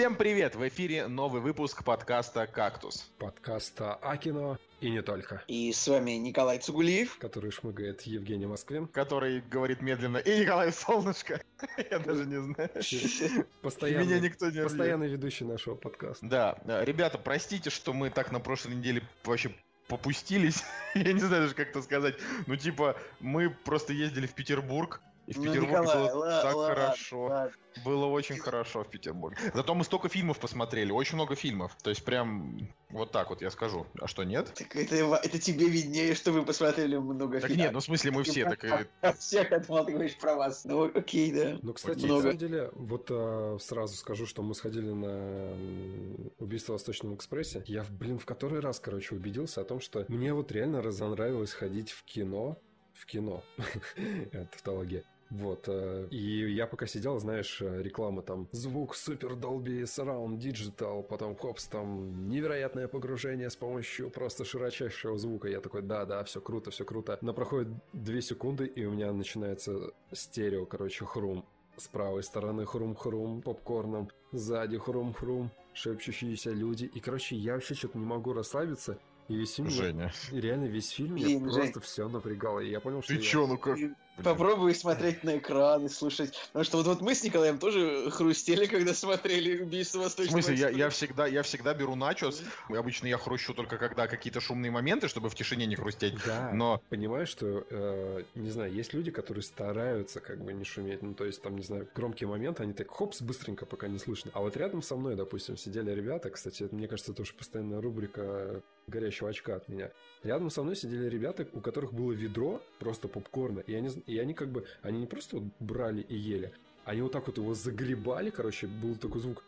Всем привет! В эфире новый выпуск подкаста «Кактус». Подкаста Акино и не только. И с вами Николай Цугулиев. Который шмыгает Евгений Москвин. Который говорит медленно. И Николай Солнышко. Я даже не знаю. Постоянный, Меня никто не Постоянный ведущий нашего подкаста. Да. Ребята, простите, что мы так на прошлой неделе вообще попустились. Я не знаю даже, как это сказать. Ну, типа, мы просто ездили в Петербург, и в ну, Петербурге Николай, было ла- так ла- хорошо. Ла- было очень хорошо в Петербурге. Зато мы столько фильмов посмотрели, очень много фильмов. То есть прям вот так вот я скажу. А что, нет? Так это, это тебе виднее, что вы посмотрели много фильмов. Так нет, ну в смысле мы все. Так... Всех, я думал, ты говоришь про вас. Ну окей, да. Ну, кстати, на самом деле, вот а, сразу скажу, что мы сходили на убийство в Восточном экспрессе. Я, блин, в который раз, короче, убедился о том, что мне вот реально разонравилось ходить в кино, в кино. Это тавтология. Вот. Э, и я пока сидел, знаешь, э, реклама там звук супер Dolby Surround Digital, потом хопс, там невероятное погружение с помощью просто широчайшего звука. Я такой, да-да, все круто, все круто. Но проходит две секунды, и у меня начинается стерео, короче, хрум. С правой стороны хрум-хрум попкорном, сзади хрум-хрум, шепчущиеся люди. И, короче, я вообще что-то не могу расслабиться. И весь фильм... Женя. Реально весь фильм меня просто все напрягало. И я понял, что Ты я... чё, ну как? Попробуй смотреть на экран и слушать. Потому что вот, вот мы с Николаем тоже хрустели, когда смотрели «Убийство Восточного В смысле, я, я, всегда, я всегда беру начос. Обычно я хрущу только когда какие-то шумные моменты, чтобы в тишине не хрустеть. Да, но... понимаешь, что, э, не знаю, есть люди, которые стараются как бы не шуметь. Ну, то есть, там, не знаю, громкие моменты, они так хопс, быстренько, пока не слышно. А вот рядом со мной, допустим, сидели ребята, кстати, мне кажется, это уже постоянная рубрика горящего очка от меня. Рядом со мной сидели ребята, у которых было ведро просто попкорна, и они, и они как бы, они не просто вот брали и ели, они вот так вот его загребали, короче, был такой звук.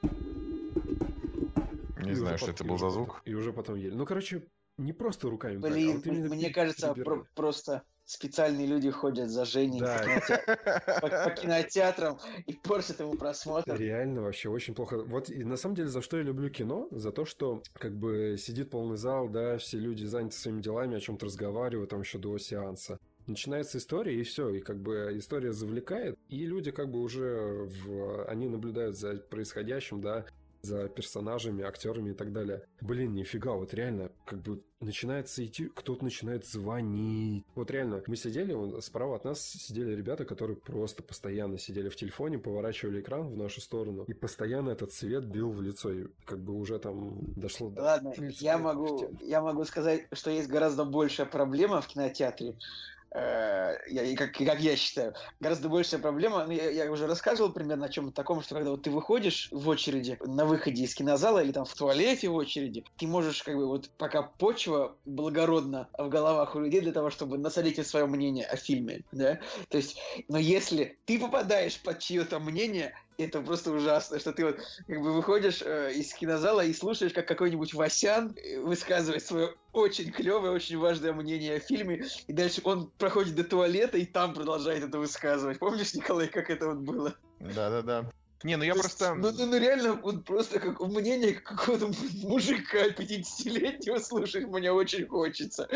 Не и знаю, что это был за звук. И уже потом ели. Ну, короче, не просто руками. Блин, так, а вот мне кажется, про- просто специальные люди ходят за Женей да. по, по кинотеатрам и портят ему просмотр. Реально вообще очень плохо. Вот и на самом деле за что я люблю кино? За то, что как бы сидит полный зал, да, все люди заняты своими делами, о чем-то разговаривают там еще до сеанса. Начинается история, и все, и как бы история завлекает, и люди как бы уже в... они наблюдают за происходящим, да, за персонажами, актерами и так далее. Блин, нифига, вот реально, как бы начинается идти, кто-то начинает звонить. Вот реально, мы сидели, справа от нас сидели ребята, которые просто постоянно сидели в телефоне, поворачивали экран в нашу сторону, и постоянно этот свет бил в лицо, и как бы уже там дошло до... Ладно, я могу, я могу сказать, что есть гораздо большая проблема в кинотеатре, я, как, как я считаю, гораздо большая проблема. Ну, я, я уже рассказывал примерно о чем-то таком, что когда вот ты выходишь в очереди на выходе из кинозала или там в туалете в очереди, ты можешь как бы вот пока почва благородна в головах у людей для того, чтобы насолить свое мнение о фильме, да, то есть, но если ты попадаешь под чье-то мнение, это просто ужасно, что ты вот как бы выходишь э, из кинозала и слушаешь, как какой-нибудь Васян э, высказывает свое очень клевое, очень важное мнение о фильме, и дальше он проходит до туалета и там продолжает это высказывать. Помнишь, Николай, как это вот было? Да-да-да. Не, ну я То просто... Есть, ну, ну, ну реально, вот просто как мнение какого-то мужика 50-летнего слушать мне очень хочется.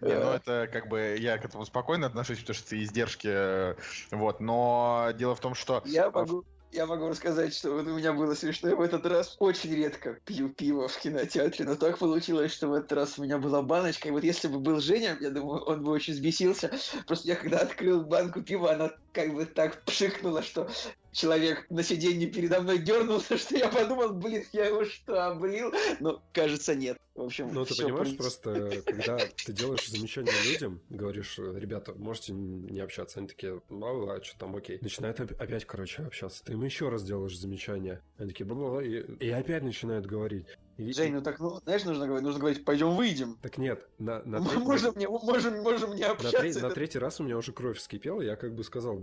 Не, ну это как бы я к этому спокойно отношусь, потому что это издержки, э, вот, но дело в том, что... Я могу я могу рассказать, что вот у меня было смешно. Я в этот раз очень редко пью пиво в кинотеатре, но так получилось, что в этот раз у меня была баночка. И вот если бы был Женя, я думаю, он бы очень взбесился. Просто я когда открыл банку пива, она как бы так пшикнула, что человек на сиденье передо мной дернулся, что я подумал, блин, я его что, обрил? Но, кажется, нет. В общем, Ну, ты понимаешь, принято. просто, когда ты делаешь замечания людям, говоришь, ребята, можете не общаться, они такие, бла а что там, окей. Начинают опять, короче, общаться. Ты им еще раз делаешь замечания. Они такие, бла и, и опять начинают говорить. И, Жень, ну так, ну, знаешь, нужно говорить, нужно говорить, пойдем выйдем. Так нет, на, на третий... можем, не, можем, можем не общаться. На, третий, на третий раз у меня уже кровь вскипела, я как бы сказал,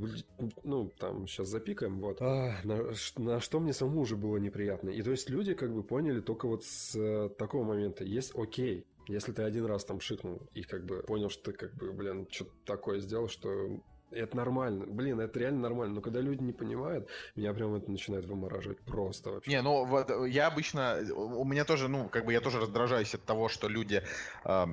ну, там, сейчас запикаем, вот. А, на, на что мне самому уже было неприятно. И то есть люди как бы поняли только вот с э, такого момента. Есть окей, если ты один раз там шикнул и как бы понял, что ты как бы, блин, что-то такое сделал, что это нормально. Блин, это реально нормально. Но когда люди не понимают, меня прям это начинает вымораживать просто вообще. Не, ну вот я обычно... У меня тоже, ну, как бы я тоже раздражаюсь от того, что люди э,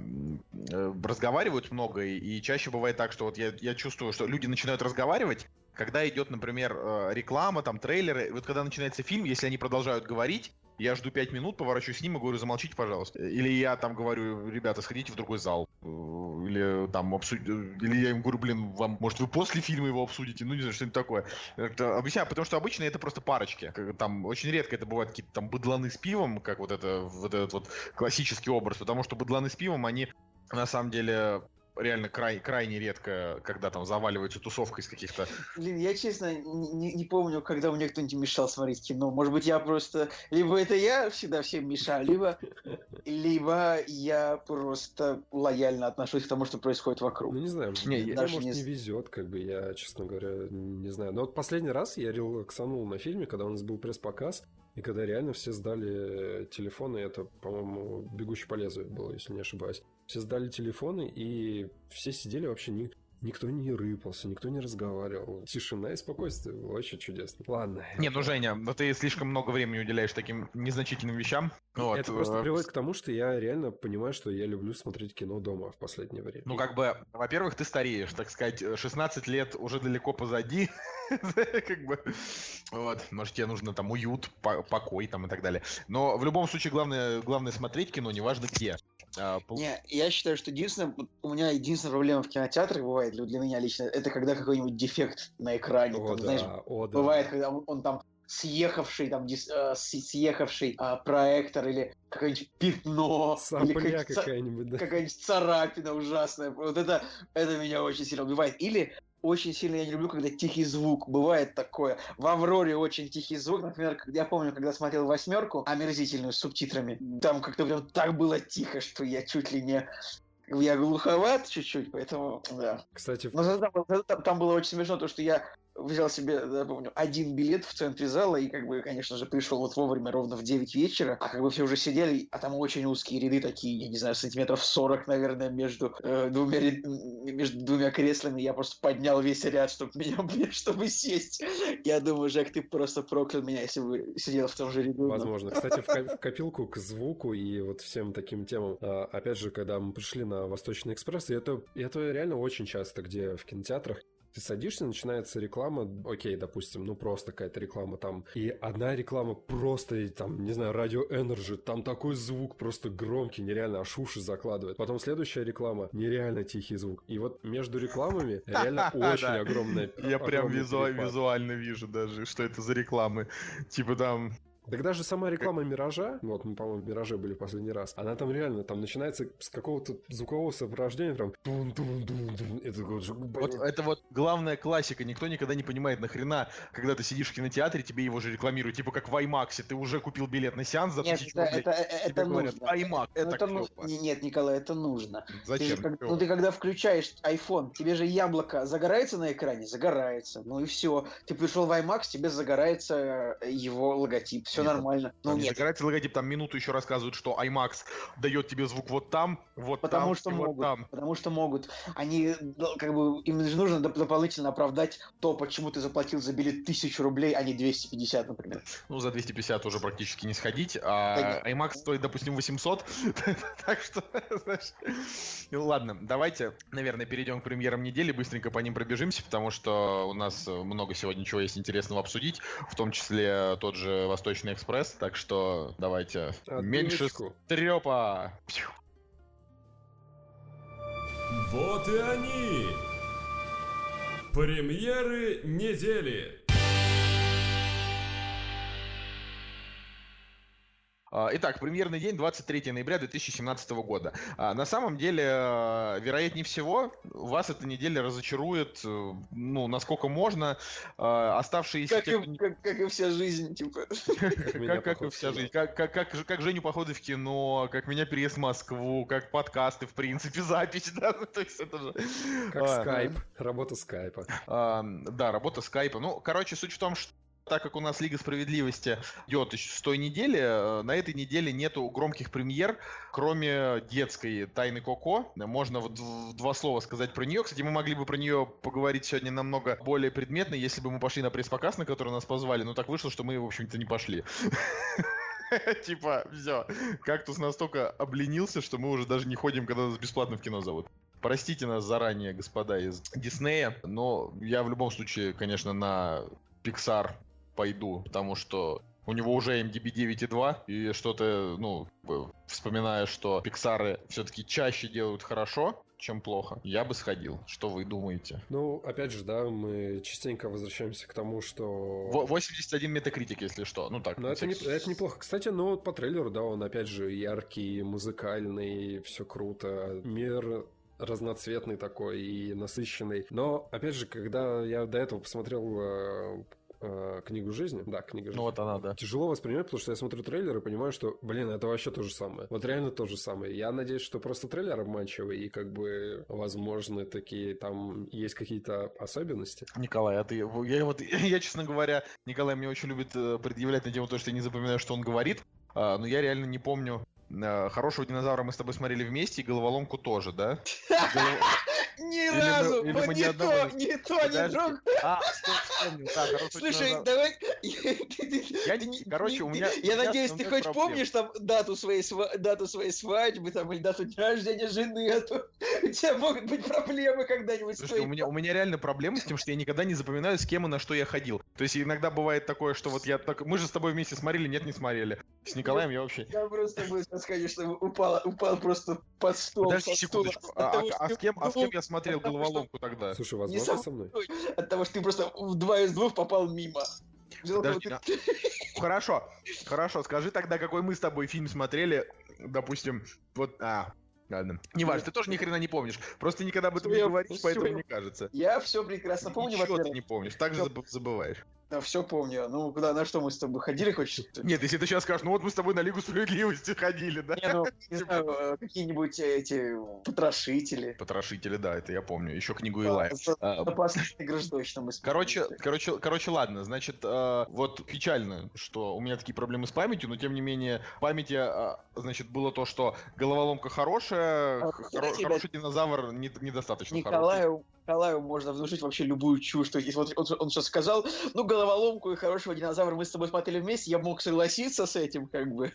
разговаривают много, и, и чаще бывает так, что вот я, я чувствую, что люди начинают разговаривать, когда идет, например, э, реклама, там, трейлеры, вот когда начинается фильм, если они продолжают говорить, я жду 5 минут, поворачиваюсь с ним и говорю, замолчите, пожалуйста. Или я там говорю, ребята, сходите в другой зал. Или там обсудите. Или я им говорю, блин, вам, может, вы после фильма его обсудите? Ну, не знаю, что-нибудь такое. Это объясняю, потому что обычно это просто парочки. Там очень редко это бывают какие-то там быдланы с пивом, как вот это, вот этот вот классический образ, потому что быдланы с пивом, они на самом деле реально край, крайне редко, когда там заваливается тусовка из каких-то... Блин, я честно не, не помню, когда мне кто-нибудь мешал смотреть кино. Может быть, я просто... Либо это я всегда всем мешаю, либо, либо я просто лояльно отношусь к тому, что происходит вокруг. Ну, не знаю, не, мне, может, не... не везет, как бы, я, честно говоря, не знаю. Но вот последний раз я релаксанул на фильме, когда у нас был пресс-показ, и когда реально все сдали телефоны, это, по-моему, «Бегущий по лезвию» было, если не ошибаюсь. Все сдали телефоны, и все сидели вообще не... Никто не рыпался, никто не разговаривал. Тишина и спокойствие. Очень чудесно. Ладно. Не, ну, Женя, но ты слишком много времени уделяешь таким незначительным вещам. Вот. Это просто э, приводит к тому, что я реально понимаю, что я люблю смотреть кино дома в последнее время. Ну, как бы, во-первых, ты стареешь, так сказать, 16 лет уже далеко позади. как бы, вот, может, тебе нужно там уют, покой там и так далее. Но в любом случае, главное, главное смотреть кино, неважно где. А, Не, я считаю, что единственное, у меня единственная проблема в кинотеатрах бывает, для меня лично, это когда какой-нибудь дефект на экране. О, там, да, знаешь, о, да. Бывает, когда он, он там съехавший там дис, э, съехавший э, проектор или какое-нибудь пятно Сопля какая-нибудь да. какая-нибудь царапина ужасная вот это это меня очень сильно убивает или очень сильно я не люблю, когда тихий звук. Бывает такое. В Авроре очень тихий звук. Например, я помню, когда смотрел восьмерку, омерзительную с субтитрами, там как-то прям так было тихо, что я чуть ли не я глуховат чуть-чуть, поэтому, да. Кстати... Но там, там, там было очень смешно, то, что я взял себе, я помню, один билет в центре зала и, как бы, конечно же, пришел вот вовремя, ровно в 9 вечера, а как бы все уже сидели, а там очень узкие ряды такие, я не знаю, сантиметров 40, наверное, между, э, двумя, между двумя креслами. Я просто поднял весь ряд, чтобы меня, блин, чтобы сесть. Я думаю, Жек, ты просто проклял меня, если бы сидел в том же ряду. Возможно. Кстати, в копилку к звуку и вот всем таким темам, а, опять же, когда мы пришли на Восточный экспресс, и это, это реально очень часто, где в кинотеатрах ты садишься, начинается реклама, окей, допустим, ну просто какая-то реклама там, и одна реклама просто, там, не знаю, радио Energy, там такой звук просто громкий, нереально, аж уши закладывает. Потом следующая реклама, нереально тихий звук. И вот между рекламами реально очень огромная Я прям визуально вижу даже, что это за рекламы. Типа там так даже сама реклама Миража, вот мы, по-моему, в Мираже были последний раз, она там реально, там начинается с какого-то звукового сопровождения, прям тун тун тун тун это вот, вот это вот главная классика, никто никогда не понимает, нахрена, когда ты сидишь в кинотеатре, тебе его же рекламируют, типа как в IMAX, ты уже купил билет на сеанс за нет, тысячу это, рублей, это, это, это говорят, нужно. IMAX, это, это ну, Нет, Николай, это нужно. Зачем? Ты, как, ну ты когда включаешь iPhone, тебе же яблоко загорается на экране? Загорается. Ну и все. Ты пришел в IMAX, тебе загорается его логотип, все нет, нормально. Ну, нет. загорается логотип, там минуту еще рассказывают, что IMAX дает тебе звук вот там, вот потому там что могут, вот там. Потому что могут. Они, как бы, им же нужно дополнительно оправдать то, почему ты заплатил за билет тысячу рублей, а не 250, например. Ну, за 250 уже практически не сходить, а да IMAX стоит, допустим, 800, так что, знаешь... Ну, ладно, давайте, наверное, перейдем к премьерам недели, быстренько по ним пробежимся, потому что у нас много сегодня чего есть интересного обсудить, в том числе тот же Восточный экспресс, так что давайте Отбивочку. меньше трепа. Вот и они! Премьеры недели! Итак, премьерный день 23 ноября 2017 года. А, на самом деле, э, вероятнее всего, вас эта неделя разочарует, э, ну, насколько можно. А, оставшиеся... Как, те, и, как, как и вся жизнь, типа. Как, как и вся жизнь. Как, как, как, как Женю походы в кино, как меня переезд в Москву, как подкасты, в принципе, запись, да, ну, то есть это же... Как скайп, работа скайпа. Да, работа скайпа. Ну, короче, суть в том, что так как у нас Лига Справедливости идет еще с той недели, э, на этой неделе нету громких премьер, кроме детской Тайны Коко. Можно в два слова сказать про нее. Кстати, мы могли бы про нее поговорить сегодня намного более предметно, если бы мы пошли на пресс-показ, на который нас позвали. Но так вышло, что мы, в общем-то, не пошли. Типа, все. Кактус настолько обленился, что мы уже даже не ходим, когда нас бесплатно в кино зовут. Простите нас заранее, господа из Диснея, но я в любом случае, конечно, на Pixar пойду, потому что у него уже MDB 9.2, и что-то, ну, вспоминая, что Пиксары все-таки чаще делают хорошо, чем плохо. Я бы сходил. Что вы думаете? Ну, опять же, да, мы частенько возвращаемся к тому, что... 81 метакритик, если что. Ну так. Ну, это, не, это неплохо. Кстати, ну, по трейлеру, да, он опять же яркий, музыкальный, все круто. Мир разноцветный такой и насыщенный. Но, опять же, когда я до этого посмотрел э, книгу жизни. Да, книга жизни. Ну вот она, да. Тяжело воспринимать, потому что я смотрю трейлер и понимаю, что, блин, это вообще то же самое. Вот реально то же самое. Я надеюсь, что просто трейлер обманчивый, и как бы, возможно, такие там есть какие-то особенности. Николай, а ты... Я вот, я, честно говоря, Николай мне очень любит э, предъявлять на тему то, что я не запоминаю, что он говорит, а, но я реально не помню, Хорошего динозавра мы с тобой смотрели вместе, и головоломку тоже, да? Ни разу! Мы, или не, то, не то, не друг. А, стоп, вспомнил. Да, Слушай, давай... Короче, у меня... Я надеюсь, ты хоть помнишь там дату своей, дату своей свадьбы там, или дату дня рождения жены, а то у тебя могут быть проблемы когда-нибудь. Слушай, у меня, у меня реально проблемы с тем, что я никогда не запоминаю, с кем и на что я ходил. То есть иногда бывает такое, что вот я так... Мы же с тобой вместе смотрели, нет, не смотрели. С Николаем я вообще... Я просто что упал, упал просто под стол. Подожди секундочку. А, а, а, с кем, а с кем я смотрел головоломку тогда. Слушай, возможно, со мной? От того, что ты просто в два из двух попал мимо. Подожди, на... Хорошо, хорошо. Скажи тогда, какой мы с тобой фильм смотрели, допустим, вот... А, Ладно. Не важно, ты тоже ни хрена не помнишь. Просто никогда об этом не говоришь, поэтому не кажется. Я все прекрасно помню, Ничего ты не помнишь, так же забываешь. Да, все помню. Ну, куда, на что мы с тобой ходили хоть? Нет, если ты сейчас скажешь, ну вот мы с тобой на Лигу Справедливости ходили, да? Не, ну, не знаю, э, какие-нибудь эти потрошители. Потрошители, да, это я помню. Еще книгу Илая. А, Опасные игры точно мы Короче, короче, короче, ладно, значит, э, вот печально, что у меня такие проблемы с памятью, но тем не менее, в памяти, а, значит, было то, что головоломка хорошая, а, хороший динозавр недостаточно Николаю, хороший. Николаю можно внушить вообще любую чушь. То есть, вот он, он сейчас сказал, ну, головоломку и хорошего динозавра мы с тобой смотрели вместе, я мог согласиться с этим, как бы.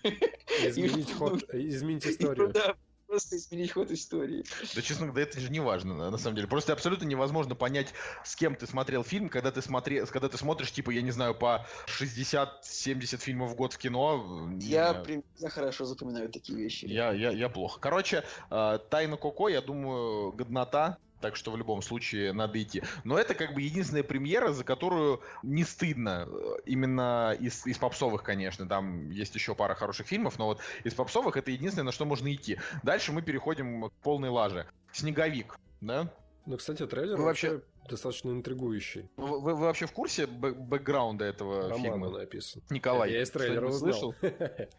Изменить ход, изменить историю. Да, просто изменить ход истории. Да, честно говоря, это же не важно, на самом деле. Просто абсолютно невозможно понять, с кем ты смотрел фильм, когда ты, смотри, когда ты смотришь, типа, я не знаю, по 60-70 фильмов в год в кино. Я, я хорошо запоминаю такие вещи. Я, я, я плохо. Короче, э, Тайна Коко, я думаю, годнота так что в любом случае надо идти. Но это как бы единственная премьера, за которую не стыдно. Э, именно из, из попсовых, конечно. Там есть еще пара хороших фильмов, но вот из попсовых это единственное, на что можно идти. Дальше мы переходим к полной лаже. Снеговик, да? Ну, кстати, трейлер Вы вообще достаточно интригующий. Вы, вы, вообще в курсе бэк бэкграунда этого Романа фильма? написан. Николай, я из трейлера узнал. слышал?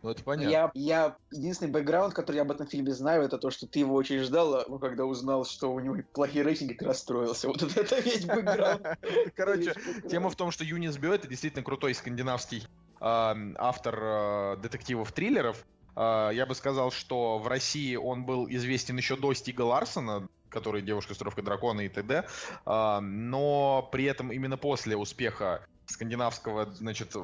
Ну, это понятно. Я, я, единственный бэкграунд, который я об этом фильме знаю, это то, что ты его очень ждал, а когда узнал, что у него плохие рейтинги, ты расстроился. Вот это, это весь бэкграунд. Короче, тема в том, что Юнис Бё это действительно крутой скандинавский автор э, детективов-триллеров. А, я бы сказал, что в России он был известен еще до Стига Ларсона, который «Девушка с трубкой дракона» и т.д. А, но при этом именно после успеха скандинавского, значит,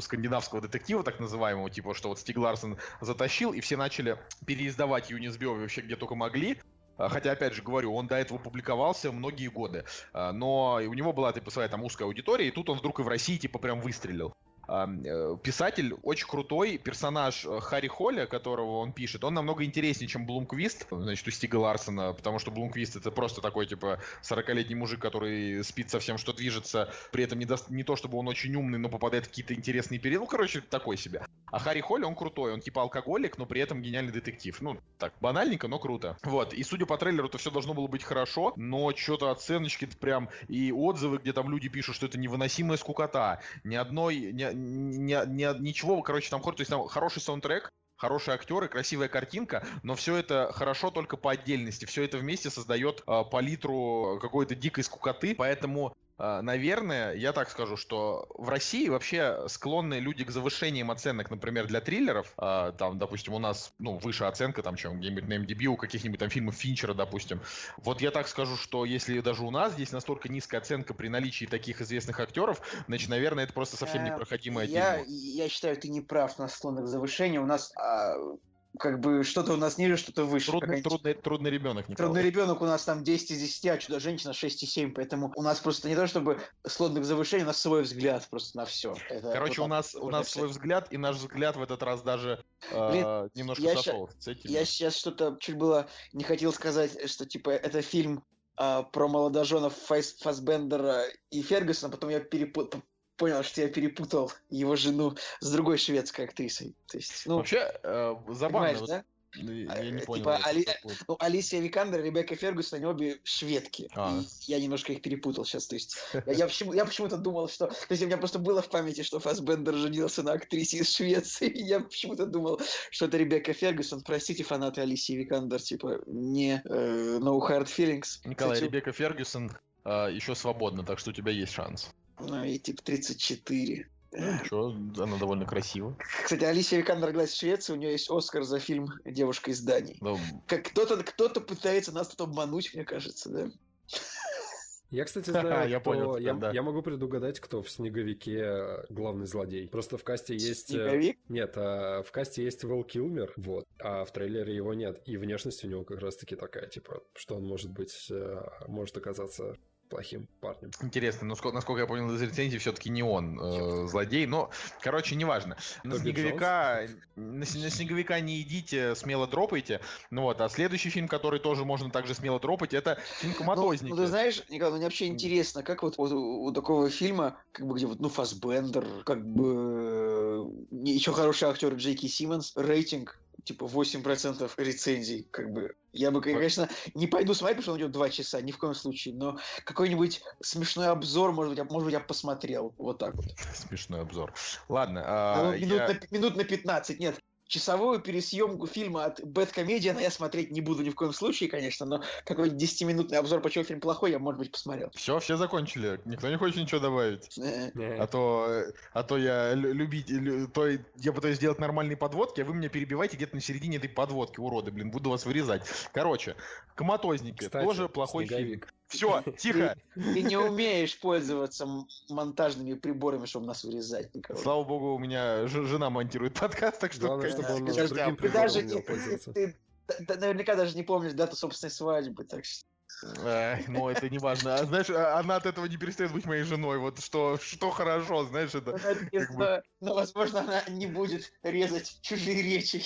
скандинавского детектива, так называемого, типа, что вот Стиг Ларсон затащил, и все начали переиздавать Юнис вообще где только могли. А, хотя, опять же, говорю, он до этого публиковался многие годы. А, но у него была, типа, своя там узкая аудитория, и тут он вдруг и в России, типа, прям выстрелил. Э, писатель очень крутой, персонаж э, Харри Холля, которого он пишет, он намного интереснее, чем Блумквист, значит, у Стига Ларсона, потому что Блумквист это просто такой, типа, 40-летний мужик, который спит со всем, что движется, при этом не, даст, не то, чтобы он очень умный, но попадает в какие-то интересные периоды, ну, короче, такой себе. А Харри Холли, он крутой, он типа алкоголик, но при этом гениальный детектив. Ну, так, банальненько, но круто. Вот, и судя по трейлеру, это все должно было быть хорошо, но что-то оценочки прям и отзывы, где там люди пишут, что это невыносимая скукота, ни одной, ни, ни, ни, ничего, короче, там, то есть там хороший саундтрек, хорошие актеры, красивая картинка, но все это хорошо только по отдельности. Все это вместе создает э, палитру какой-то дикой скукоты, поэтому наверное, я так скажу, что в России вообще склонны люди к завышениям оценок, например, для триллеров. А, там, допустим, у нас, ну, выше оценка, там, чем где-нибудь на MDB, у каких-нибудь там фильмов Финчера, допустим. Вот я так скажу, что если даже у нас здесь настолько низкая оценка при наличии таких известных актеров, значит, наверное, это просто совсем э, непроходимое я, Я считаю, ты не прав на склонных к завышению. У нас а, как бы что-то у нас ниже, что-то выше. Трудный, трудный, трудный ребенок, Николай. Трудный ребенок у нас там 10 из 10, а чудо-женщина 6,7, поэтому у нас просто не то чтобы сложных завышений, у нас свой взгляд просто на все. Это Короче, вот у нас, у нас свой взгляд, и наш взгляд в этот раз даже э, Блин, немножко я сошел ща. Я сейчас что-то чуть было не хотел сказать, что типа это фильм э, про молодоженов Файс, Фасбендера и Фергюсона, потом я перепутал понял, что я перепутал его жену с другой шведской актрисой. То есть, ну, Вообще, э, забавно. Вот, да? Ну, я а, не понял. Типа, Али... ну, Алисия Викандер, Ребекка Фергюсон, они обе шведки. А. И я немножко их перепутал сейчас. То есть я, я, почему, я почему-то думал, что... То есть у меня просто было в памяти, что Фасбендер женился на актрисе из Швеции. И я почему-то думал, что это Ребекка Фергюсон. Простите, фанаты Алисии Викандер, типа, не uh, No Hard Feelings. Николай, Кстати, Ребекка Фергюсон uh, еще свободна, так что у тебя есть шанс. Ну, и типа 34. Что, она довольно красива. Кстати, Алисия Викандер играет в Швеции, у нее есть Оскар за фильм «Девушка из Дании». Да. Как кто-то кто пытается нас тут обмануть, мне кажется, да. Я, кстати, знаю, я, кто... понял, я, да. я могу предугадать, кто в «Снеговике» главный злодей. Просто в касте есть... Э, Снеговик? Нет, а в касте есть Вэл Килмер, вот, а в трейлере его нет. И внешность у него как раз-таки такая, типа, что он может быть, э, может оказаться плохим парнем. Интересно, но насколько я понял из рецензии, все-таки не он э, злодей. Но, короче, неважно. На снеговика, на, на снеговика не идите, смело дропайте. Ну вот, а следующий фильм, который тоже можно также смело дропать, это фильм «Коматозники». Ну, ну, ты знаешь, Николай, ну, мне вообще интересно, как вот, вот у, у такого фильма, как бы где вот, ну, Фасбендер, как бы еще хороший актер Джейки Симмонс, рейтинг типа 8% рецензий, как бы. Я бы, конечно, не пойду смотреть, потому что он идет 2 часа, ни в коем случае, но какой-нибудь смешной обзор, может быть, я, может быть, я посмотрел. Вот так вот. Смешной обзор. Ладно. А, ну, минут, я... на, минут на 15, нет часовую пересъемку фильма от Бэткомедиана я смотреть не буду ни в коем случае, конечно, но какой-нибудь 10-минутный обзор, почему фильм плохой, я, может быть, посмотрел. Все, все закончили. Никто не хочет ничего добавить. А то, а то я любить, то я пытаюсь сделать нормальные подводки, а вы меня перебиваете где-то на середине этой подводки, уроды, блин, буду вас вырезать. Короче, коматозники, тоже плохой фильм. Все, тихо. Ты, не умеешь пользоваться монтажными приборами, чтобы нас вырезать. Слава богу, у меня жена монтирует подкаст, так что... Главное, чтобы он другим ты даже, ты, ты, наверняка даже не помнишь дату собственной свадьбы, так что... Ну, это не важно. А, знаешь, а, она от этого не перестает быть моей женой. Вот что, что хорошо, знаешь, это... Как бы... Но, возможно, она не будет резать чужие речи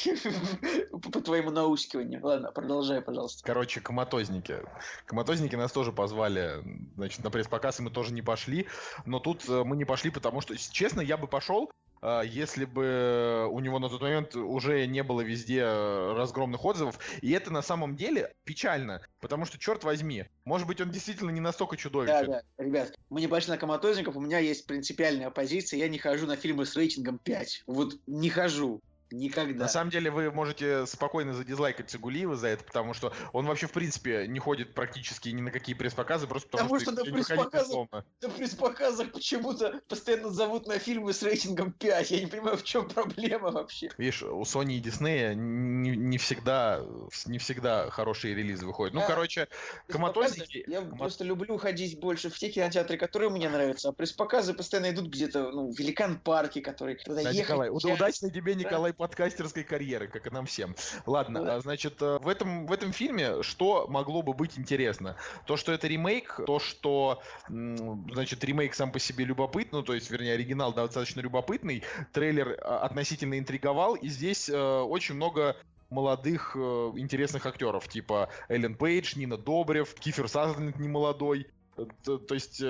по твоему наускиванию. Ладно, продолжай, пожалуйста. Короче, коматозники. Коматозники нас тоже позвали, значит, на пресс-показ, мы тоже не пошли. Но тут э, мы не пошли, потому что, честно, я бы пошел, если бы у него на тот момент уже не было везде э, разгромных отзывов. И это на самом деле печально, потому что, черт возьми, может быть, он действительно не настолько чудовищен. Да, да, ребят, мы не пошли на коматозников, у меня есть принципиальная позиция, я не хожу на фильмы с рейтингом 5. Вот не хожу. Никогда. На самом деле вы можете спокойно задизлайкать Цигулиева за это, потому что он вообще в принципе не ходит практически ни на какие пресс-показы, просто потому, потому что, что на пресс-показах, на пресс-показах почему-то постоянно зовут на фильмы с рейтингом 5. Я не понимаю, в чем проблема вообще. Видишь, у Sony и Disney не, не всегда не всегда хорошие релизы выходят. Ну, а, короче, коматозники... Я комат... просто люблю ходить больше в те кинотеатры, которые мне нравятся, а пресс-показы постоянно идут где-то, ну, в Великан парке, который... Да, ехать, Николай, удачно тебе, Николай, подкастерской карьеры, как и нам всем. Ладно, да. значит, э, в этом, в этом фильме что могло бы быть интересно? То, что это ремейк, то, что, значит, ремейк сам по себе любопытный, ну, то есть, вернее, оригинал достаточно любопытный, трейлер а, относительно интриговал, и здесь э, очень много молодых э, интересных актеров, типа Эллен Пейдж, Нина Добрев, Кифер Сазерленд не молодой. Э, то, то есть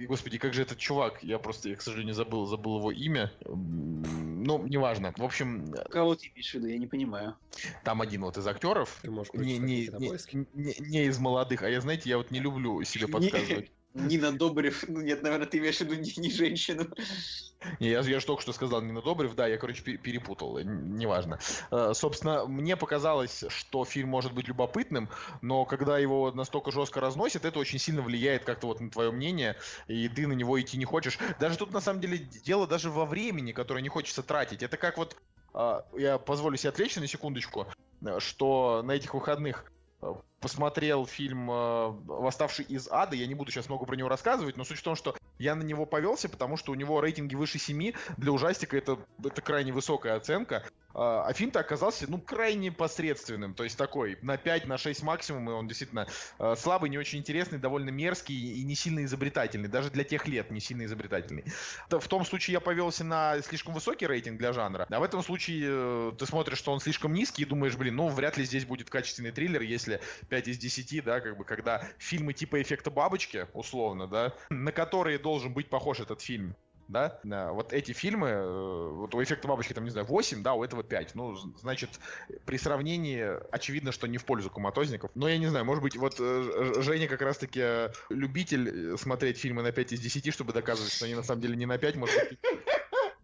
Господи, как же этот чувак? Я просто, я, к сожалению, забыл, забыл его имя. Ну, неважно. В общем... Кого ты имеешь в виду? Я не понимаю. Там один вот из актеров. Ты можешь не, не, не, не, не из молодых. А я, знаете, я вот не люблю себе подсказывать. Нина Добрев, ну нет, наверное, ты имеешь в виду не, не женщину. Не, я, я же только что сказал Нина Добрев, да, я, короче, перепутал, неважно. Э, собственно, мне показалось, что фильм может быть любопытным, но когда его настолько жестко разносит, это очень сильно влияет как-то вот на твое мнение, и ты на него идти не хочешь. Даже тут, на самом деле, дело даже во времени, которое не хочется тратить. Это как вот, э, я позволю себе отвлечься на секундочку, э, что на этих выходных посмотрел фильм э, «Восставший из ада». Я не буду сейчас много про него рассказывать, но суть в том, что я на него повелся, потому что у него рейтинги выше 7. Для ужастика это, это крайне высокая оценка. а, а фильм-то оказался, ну, крайне посредственным. То есть такой, на 5, на 6 максимум, и он действительно а, слабый, не очень интересный, довольно мерзкий и не сильно изобретательный. Даже для тех лет не сильно изобретательный. В том случае я повелся на слишком высокий рейтинг для жанра. А в этом случае э, ты смотришь, что он слишком низкий и думаешь, блин, ну, вряд ли здесь будет качественный триллер, если 5 из 10, да, как бы, когда фильмы типа «Эффекта бабочки», условно, да, на которые должен быть похож этот фильм, да, вот эти фильмы, э, вот у эффекта бабочки там, не знаю, 8, да, у этого 5. Ну, значит, при сравнении очевидно, что не в пользу коматозников. Но я не знаю, может быть, вот э, Женя как раз-таки э, любитель смотреть фильмы на 5 из 10, чтобы доказывать, что они на самом деле не на 5, может быть,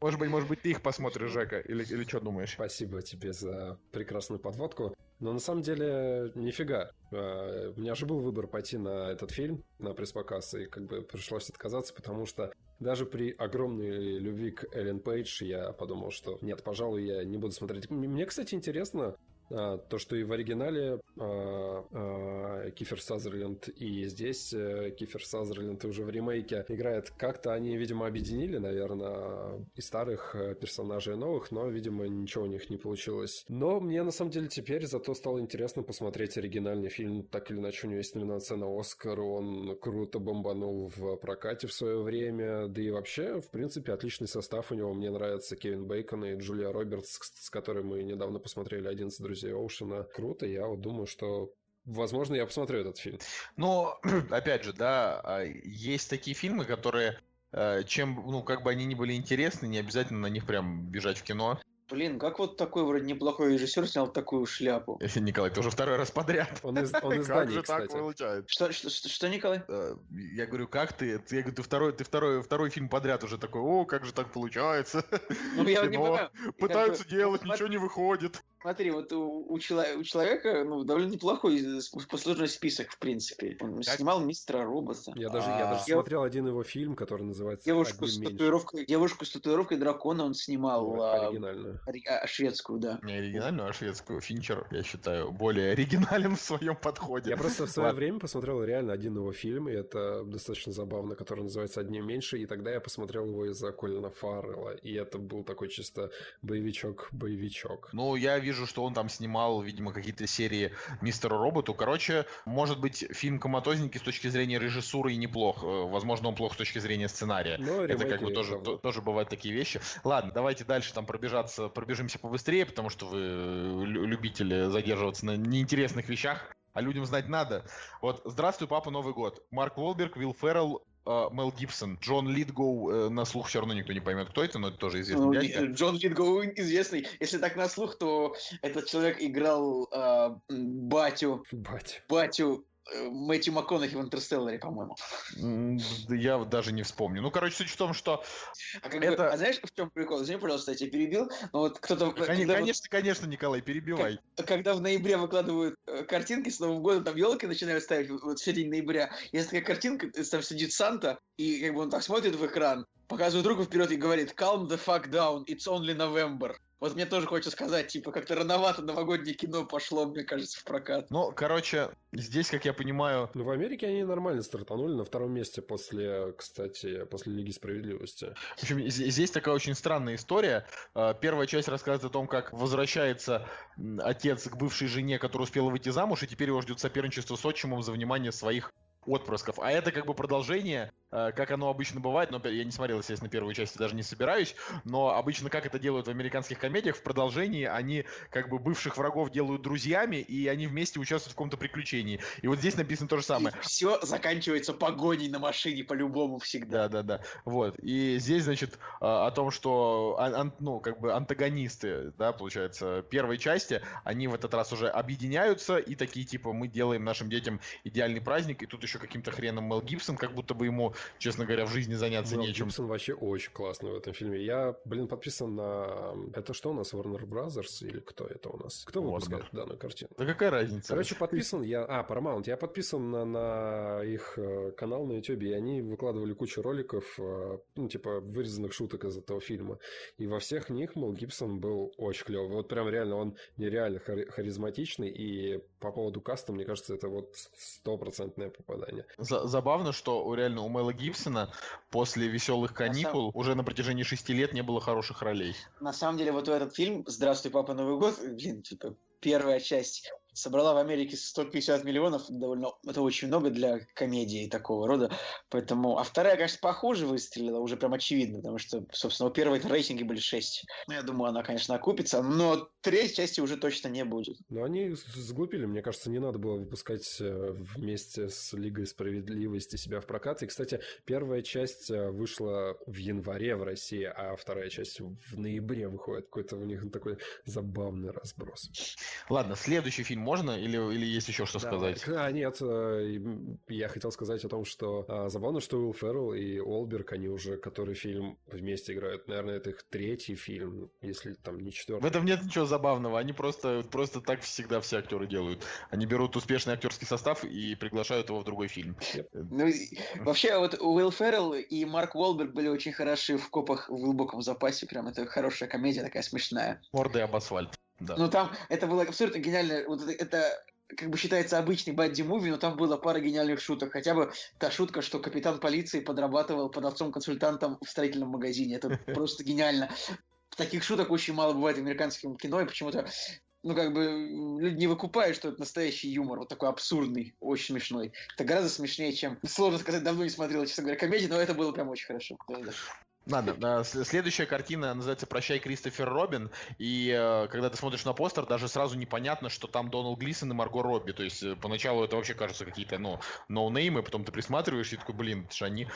может быть, может быть, ты их посмотришь, Жека, или, или что думаешь? Спасибо тебе за прекрасную подводку. Но на самом деле, нифига. У меня же был выбор пойти на этот фильм, на пресс-показ, и как бы пришлось отказаться, потому что даже при огромной любви к Эллен Пейдж я подумал, что нет, пожалуй, я не буду смотреть. Мне, кстати, интересно, а, то, что и в оригинале а, а, Кифер Сазерленд и здесь э, Кифер Сазерленд уже в ремейке играет. Как-то они, видимо, объединили, наверное, и старых э, персонажей, и новых, но, видимо, ничего у них не получилось. Но мне, на самом деле, теперь зато стало интересно посмотреть оригинальный фильм. Так или иначе, у него есть номинация на Оскар, он круто бомбанул в прокате в свое время, да и вообще, в принципе, отличный состав у него. Мне нравится Кевин Бейкон и Джулия Робертс, с которой мы недавно посмотрели «11 друзей друзей Оушена. Круто, я вот думаю, что Возможно, я посмотрю этот фильм. Но, опять же, да, а, есть такие фильмы, которые э, чем, ну, как бы они ни были интересны, не обязательно на них прям бежать в кино. Блин, как вот такой вроде неплохой режиссер снял такую шляпу? Николай, ты уже второй раз подряд. Он из, он из Дании, как же так получается? Что, что, что, что, Николай? Э, я говорю, как ты? Я говорю, ты второй, ты второй, второй фильм подряд уже такой, о, как же так получается? Ну, я не понимаю. Пытаются делать, ничего не выходит. Смотри, вот у, у, чело- у человека ну, довольно неплохой послужной список, в принципе. Он как? снимал мистера робота. Я даже, я даже смотрел один его фильм, который называется Девушку с, татуировкой, девушку с татуировкой дракона он снимал. Ну, а, оригинальную. А, шведскую, да. Не оригинальную, а шведскую. Финчер, я считаю, более оригинален в своем подходе. Я просто в свое время посмотрел реально один его фильм, и это достаточно забавно, который называется «Одним меньше», и тогда я посмотрел его из-за Колина Фаррелла, и это был такой чисто боевичок-боевичок. Ну, я вижу, что он там снимал, видимо, какие-то серии Мистера Роботу. Короче, может быть, фильм «Коматозники» с точки зрения режиссуры и неплох. Э, возможно, он плох с точки зрения сценария. Но ну, Это как бы тоже, то, тоже бывают такие вещи. Ладно, давайте дальше там пробежаться, пробежимся побыстрее, потому что вы э, любители задерживаться на неинтересных вещах а людям знать надо. Вот, здравствуй, папа, Новый год. Марк Волберг, Вилл Феррелл, э, Мел Гибсон, Джон Литгоу, э, на слух все равно никто не поймет, кто это, но это тоже известный ну, дядька. Джон Литгоу известный. Если так на слух, то этот человек играл э, батю, батю, батю Мэтью МакКонахи в «Интерстелларе», по-моему. Я даже не вспомню. Ну, короче, суть в том, что а, как это... бы, а знаешь, в чем прикол? Извини, пожалуйста, я тебя перебил. Но вот кто-то... Конечно, конечно, вот... конечно, Николай, перебивай. Когда в ноябре выкладывают э, картинки с Новым годом, там елки начинают ставить вот в середине ноября. Есть такая картинка, э, там сидит Санта, и как бы он так смотрит в экран, показывает руку вперед и говорит «Calm the fuck down, it's only November». Вот мне тоже хочется сказать, типа, как-то рановато новогоднее кино пошло, мне кажется, в прокат. Ну, короче, здесь, как я понимаю... Ну, в Америке они нормально стартанули на втором месте после, кстати, после Лиги Справедливости. В общем, здесь такая очень странная история. А, первая часть рассказывает о том, как возвращается отец к бывшей жене, которая успела выйти замуж, и теперь его ждет соперничество с отчимом за внимание своих отпрысков. А это как бы продолжение, э, как оно обычно бывает, но я не смотрел, естественно, первую часть, даже не собираюсь, но обычно как это делают в американских комедиях, в продолжении они как бы бывших врагов делают друзьями, и они вместе участвуют в каком-то приключении. И вот здесь написано то же самое. И все заканчивается погоней на машине по-любому всегда. Да, да, да. Вот. И здесь, значит, э, о том, что, ну, как бы антагонисты, да, получается, первой части, они в этот раз уже объединяются и такие, типа, мы делаем нашим детям идеальный праздник, и тут еще каким-то хреном Мел Гибсон, как будто бы ему, честно говоря, в жизни заняться Мел нечем. Гибсон вообще очень классный в этом фильме. Я, блин, подписан на... Это что у нас, Warner Brothers или кто это у нас? Кто выпускает Warner. данную картину? Да какая разница? Короче, подписан я... А, Paramount. Я подписан на, на их э, канал на YouTube, и они выкладывали кучу роликов, э, ну, типа, вырезанных шуток из этого фильма. И во всех них Мел Гибсон был очень клевый. Вот прям реально он нереально харизматичный, и по поводу каста, мне кажется, это вот стопроцентное попадание. За забавно, что у реально у Мела Гибсона после «Веселых каникул» на сам... уже на протяжении шести лет не было хороших ролей. На самом деле, вот в этот фильм «Здравствуй, папа, Новый год», блин, типа, первая часть собрала в Америке 150 миллионов, довольно, это очень много для комедии такого рода, поэтому, а вторая, конечно, похуже выстрелила, уже прям очевидно, потому что, собственно, у первой рейтинги были 6. Ну, я думаю, она, конечно, окупится, но третьей части уже точно не будет. Но они сглупили, мне кажется, не надо было выпускать э, вместе с Лигой Справедливости себя в прокат, и, кстати, первая часть э, вышла в январе в России, а вторая часть в ноябре выходит, какой-то у них такой забавный разброс. Ладно, следующий фильм можно или, или есть еще что Давай. сказать? А, нет, э, я хотел сказать о том, что а, забавно, что Уилл Феррелл и Олберг, они уже который фильм вместе играют. Наверное, это их третий фильм, если там не четвертый. В этом нет ничего забавного. Они просто, просто так всегда все актеры делают. Они берут успешный актерский состав и приглашают его в другой фильм. Ну, вообще, вот Уилл Феррелл и Марк Уолберг были очень хороши в копах в глубоком запасе. Прям это хорошая комедия, такая смешная. Мордой об асфальт. Да. Ну там это было абсолютно гениально. Вот это, это как бы считается обычный бадди муви, но там было пара гениальных шуток. Хотя бы та шутка, что капитан полиции подрабатывал продавцом-консультантом в строительном магазине. Это просто гениально. Таких шуток очень мало бывает в американском кино, и почему-то ну, как бы, люди не выкупают, что это настоящий юмор, вот такой абсурдный, очень смешной. Это гораздо смешнее, чем, сложно сказать, давно не смотрел, честно говоря, комедии, но это было прям очень хорошо. Ладно, следующая картина называется «Прощай, Кристофер Робин», и э, когда ты смотришь на постер, даже сразу непонятно, что там Доналд Глисон и Марго Робби, то есть э, поначалу это вообще кажется какие-то, ну, ноунеймы, потом ты присматриваешь и такой, блин, это же они.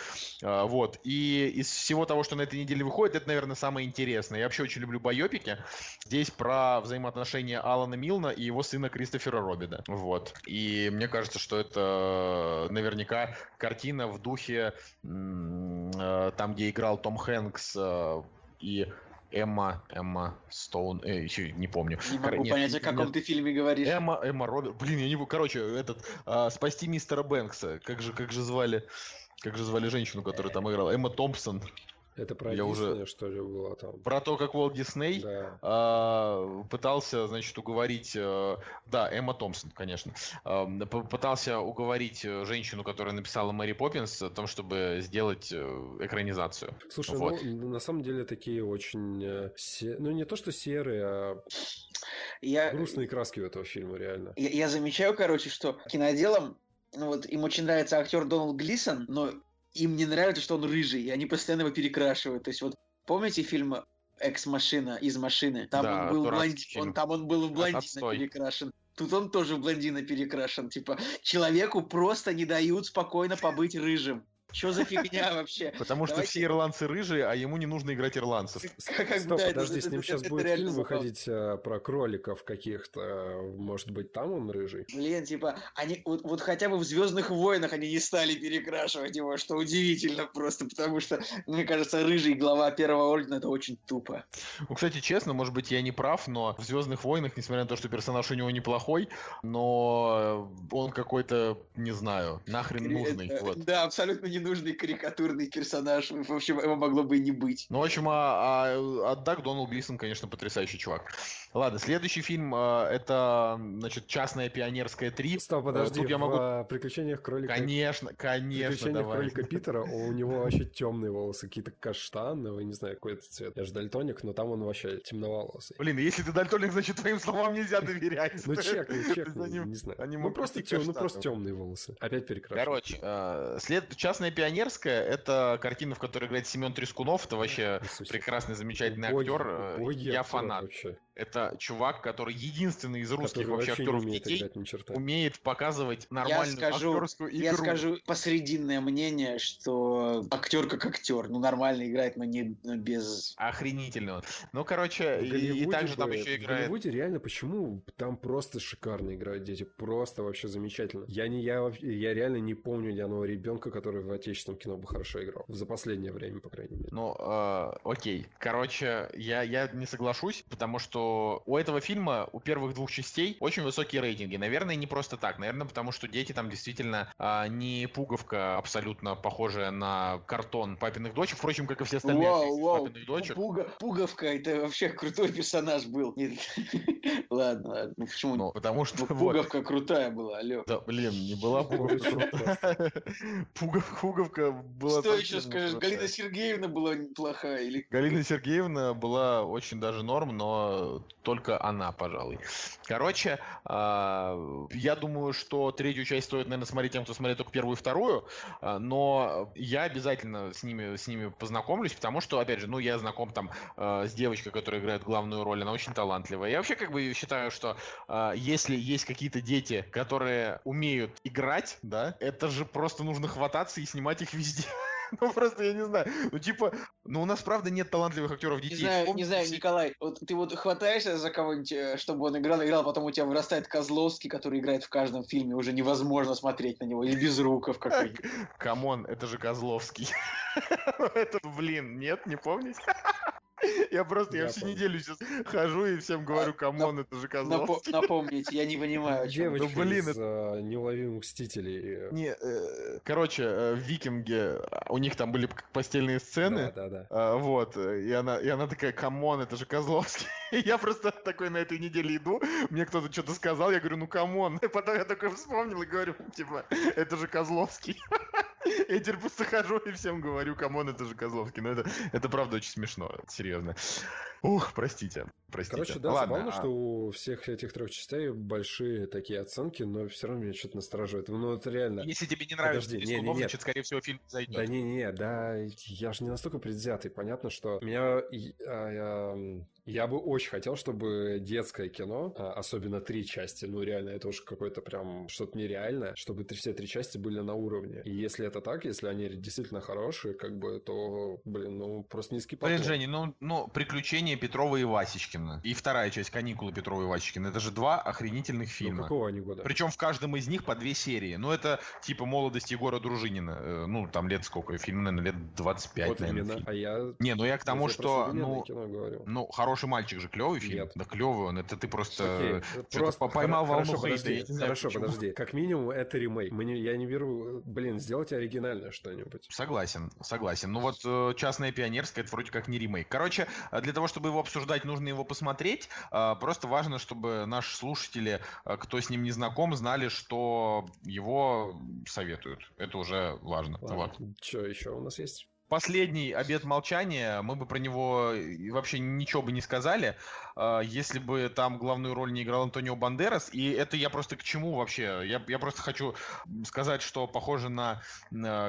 Э, вот, и из всего того, что на этой неделе выходит, это, наверное, самое интересное. Я вообще очень люблю байопики. Здесь про взаимоотношения Алана Милна и его сына Кристофера Робида, вот. И мне кажется, что это наверняка картина в духе там, где играл Том Хэнкс э, и Эмма, Эмма Стоун, э, еще не помню. Не могу нет, понять, о каком нет. ты фильме говоришь. Эмма, Эмма Роберт, блин, я не помню. Короче, этот, э, спасти мистера Бэнкса, как же, как же звали, как же звали женщину, которая там играла, Эмма Томпсон. Это про я уже что ли было там? Про то, как Уолт Дисней да. а, пытался, значит, уговорить, а, да, Эмма Томпсон, конечно, а, пытался уговорить э, женщину, которая написала Мэри Поппинс, о том, чтобы сделать э, экранизацию. Слушай, вот. ну на самом деле такие очень, се... ну не то что серые, а я... грустные краски у этого фильма реально. Я, я замечаю, короче, что киноделам ну вот им очень нравится актер Доналд Глисон, но им не нравится, что он рыжий, и они постоянно его перекрашивают. То есть вот помните фильм «Экс-машина» из машины? Там да, он был блондин, он, там он был в блондина перекрашен. Тут он тоже в блондина перекрашен. Типа, человеку просто не дают спокойно побыть рыжим. Что за фигня вообще? Потому что все ирландцы рыжие, а ему не нужно играть ирландцев. Стоп, подожди, с ним сейчас будет фильм выходить э, про кроликов каких-то. Может быть, там он рыжий? Блин, типа, они вот хотя бы в Звездных войнах они не стали перекрашивать его, что удивительно просто, потому что, мне кажется, рыжий глава Первого Ордена это очень тупо. Ну, кстати, честно, может быть, я не прав, но в Звездных войнах, несмотря на то, что персонаж у него неплохой, но он какой-то, не знаю, нахрен нужный. Да, абсолютно не ненужный карикатурный персонаж. В общем, его могло бы и не быть. Ну, в общем, а, а, а Даг Доналд Глисон, конечно, потрясающий чувак. Ладно, следующий фильм а, это, значит, «Частная пионерская 3». Стоп, подожди, Тут я могу... в «Приключениях кролика...» Конечно, конечно, «Приключениях давай. кролика Питера» у него вообще темные волосы, какие-то каштановые, не знаю, какой это цвет. Я же дальтоник, но там он вообще темноволосый. Блин, если ты дальтоник, значит, твоим словам нельзя доверять. Ну, чек, ну, чек, не знаю. Ну, просто темные волосы. Опять перекрашены. Короче, след... «Частная пионерская» — это картина, в которой играет Семен Трескунов. Это вообще прекрасный, замечательный актер. Я фанат. Это чувак, который единственный из русских который вообще актеров детей умеет показывать нормальную я скажу, актерскую игру. Я скажу посрединное мнение, что актер как актер, ну нормально играет, но не без... Охренительно. Ну, короче, и, и также там еще играет... В Голливуде реально почему там просто шикарно играют дети, просто вообще замечательно. Я, не, я, я реально не помню ни одного ребенка, который в отечественном кино бы хорошо играл. За последнее время, по крайней мере. Ну, э, окей. Короче, я, я не соглашусь, потому что что у этого фильма, у первых двух частей, очень высокие рейтинги. Наверное, не просто так. Наверное, потому что дети там действительно а, не пуговка абсолютно похожая на картон папиных дочек. Впрочем, как и все остальные вау, вау. папиных дочек. Пуга, пуговка, это вообще крутой персонаж был. Ладно, ладно. Ну почему? Ну, потому что... Ну, пуговка крутая была, алло. Да, блин, не была пуговка крутая. Пуговка была... Что еще скажешь? Галина Сергеевна была неплохая? Или... Галина Сергеевна была очень даже норм, но только она, пожалуй. Короче, а, я думаю, что третью часть стоит, наверное, смотреть тем, кто смотрел только первую и вторую, а, но я обязательно с ними, с ними познакомлюсь, потому что, опять же, ну, я знаком там а, с девочкой, которая играет главную роль, она очень талантливая. Я вообще как бы считаю, что если есть какие-то дети, которые умеют играть, да, это же просто нужно хвататься и снимать их везде. Ну просто я не знаю. Ну типа, ну у нас правда нет талантливых актеров детей. Не знаю, не знаю, Николай, вот ты вот хватаешься за кого-нибудь, э, чтобы он играл, играл, потом у тебя вырастает Козловский, который играет в каждом фильме, уже невозможно смотреть на него, или Безруков какой-нибудь. Come on, это же Козловский. Это, блин, нет, не помните? Я просто, я, всю неделю сейчас хожу и всем говорю, come on, это же Козловский. Напомните, я не понимаю, о чем. Ну, блин, из это... неуловимых мстителей. Не, э, короче, э, в Викинге у них там были постельные сцены. Да, да, да. А, вот, и она, и она такая, come on, это же Козловский. я просто такой на этой неделе иду, мне кто-то что-то сказал, я говорю, ну come on. И потом я такой вспомнил и говорю, типа, это же Козловский. Я теперь просто хожу и всем говорю, come on, это же Козловский. Но это, это правда очень смешно, серьезно. Ух, простите, простите. Короче, да, Ладно, забавно, а... что у всех этих трех частей большие такие оценки, но все равно меня что-то настораживает. Ну, это реально... Если тебе не нравится, Подожди, не, не, значит, скорее всего, фильм зайдет. Да не-не, да, я же не настолько предвзятый. Понятно, что меня... Я, я, я бы очень хотел, чтобы детское кино, а, особенно три части, ну реально, это уж какое-то прям что-то нереальное, чтобы все три части были на уровне. И если это так, если они действительно хорошие, как бы, то, блин, ну просто низкий поклон. Блин, Женя, ну, ну приключения Петрова и Васечкина. И вторая часть каникулы Петрова и Васечкина. Это же два охренительных ну, фильма. Ну, какого они года? Причем в каждом из них по две серии. Ну, это типа молодость Егора Дружинина. Э, ну, там лет сколько? Фильм, наверное, лет 25, вот наверное. Именно. А я... Не, ну я к тому, что... Ну, ну, хороший хороший мальчик же клевый фильм. Нет. Да клевый он. Это ты просто, просто поймал волну подожди, Хорошо, подожди. Как минимум это ремейк. Мы не, я не беру, блин, сделайте оригинальное что-нибудь. Согласен, согласен. Ну вот э, частная пионерская это вроде как не ремейк. Короче, э, для того, чтобы его обсуждать, нужно его посмотреть. Э, просто важно, чтобы наши слушатели, кто с ним не знаком, знали, что его советуют. Это уже важно. Ладно. Вот. Что еще у нас есть? Последний обед молчания, мы бы про него вообще ничего бы не сказали, а, если бы там главную роль не играл Антонио Бандерас. И это я просто к чему вообще? Я, я просто хочу сказать, что похоже на,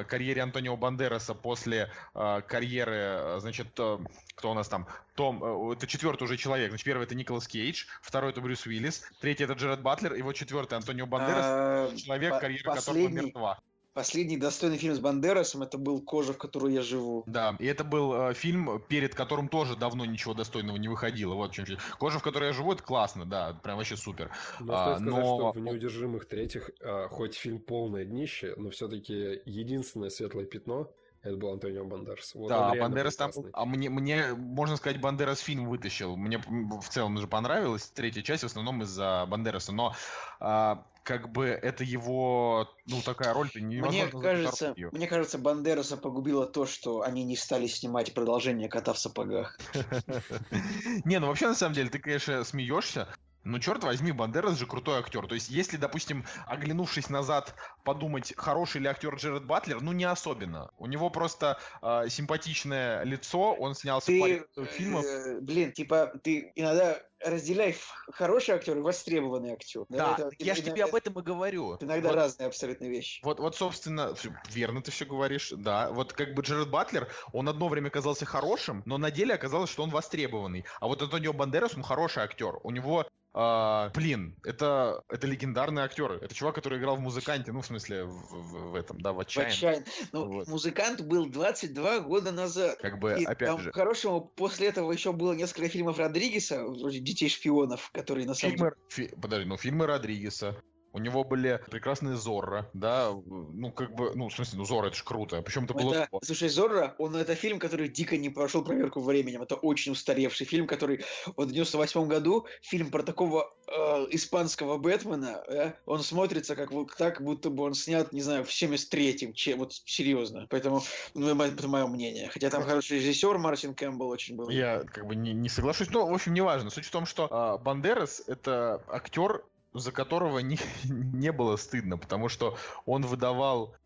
карьере Антонио Бандераса после э, карьеры, значит, э, кто у нас там? Том, э, это четвертый уже человек. Значит, первый это Николас Кейдж, второй это Брюс Уиллис, третий это Джеред Батлер, и вот четвертый Антонио Бандерас, а, человек, карьера которого мертва. Последний достойный фильм с Бандерасом это был «Кожа, в которой я живу». Да, и это был э, фильм, перед которым тоже давно ничего достойного не выходило. Вот чем «Кожа, в которой я живу» это классно, да, прям вообще супер. Но а, стоит сказать, но... что в «Неудержимых третьих», а, хоть фильм полное днище, но все-таки единственное светлое пятно это был Антонио Бандерас. Вот да, Бандерас там... А мне, мне, можно сказать, Бандерас фильм вытащил. Мне в целом уже понравилась третья часть, в основном из-за Бандераса. Но а, как бы это его, ну, такая роль-то мне кажется, мне кажется, Бандераса погубило то, что они не стали снимать продолжение «Кота в сапогах». Не, ну вообще, на самом деле, ты, конечно, смеешься, ну, черт возьми, Бандерас же крутой актер. То есть, если, допустим, оглянувшись назад, подумать, хороший ли актер Джеред Батлер, ну, не особенно. У него просто э, симпатичное лицо, он снялся ты, в фильмах. Э, блин, типа, ты иногда разделяй хороший актер и востребованный актер. Да, это, я же тебе об этом и говорю. Иногда вот, разные абсолютно вещи. Вот, вот, собственно, верно ты все говоришь, да. Вот как бы Джеред Батлер, он одно время казался хорошим, но на деле оказалось, что он востребованный. А вот Антонио Бандерас, он хороший актер. У него а, блин, это, это легендарные актеры. Это чувак, который играл в музыканте, ну, в смысле, в, в, в этом, да, в отчаянии. В отчаянии. Ну, вот. музыкант был 22 года назад. Как бы, и опять там, же. Хорошего, после этого еще было несколько фильмов Родригеса, вроде «Детей шпионов», которые на самом фильмы, деле... Фи, подожди, ну, фильмы Родригеса. У него были прекрасные Зорро, да, ну, как бы, ну, в смысле, ну, Зорро, это же круто, причем это было... Это, слушай, Зорро, он это фильм, который дико не прошел проверку временем, это очень устаревший фильм, который вот в 98 году, фильм про такого э, испанского Бэтмена, э, он смотрится как вот так, будто бы он снят, не знаю, в 73-м, че, вот серьезно, поэтому, ну, это мое мнение, хотя там хороший режиссер Мартин Кэмпбелл очень был. Я как бы не, не соглашусь, но, в общем, неважно, суть в том, что э, Бандерас это актер, за которого не, не было стыдно, потому что он выдавал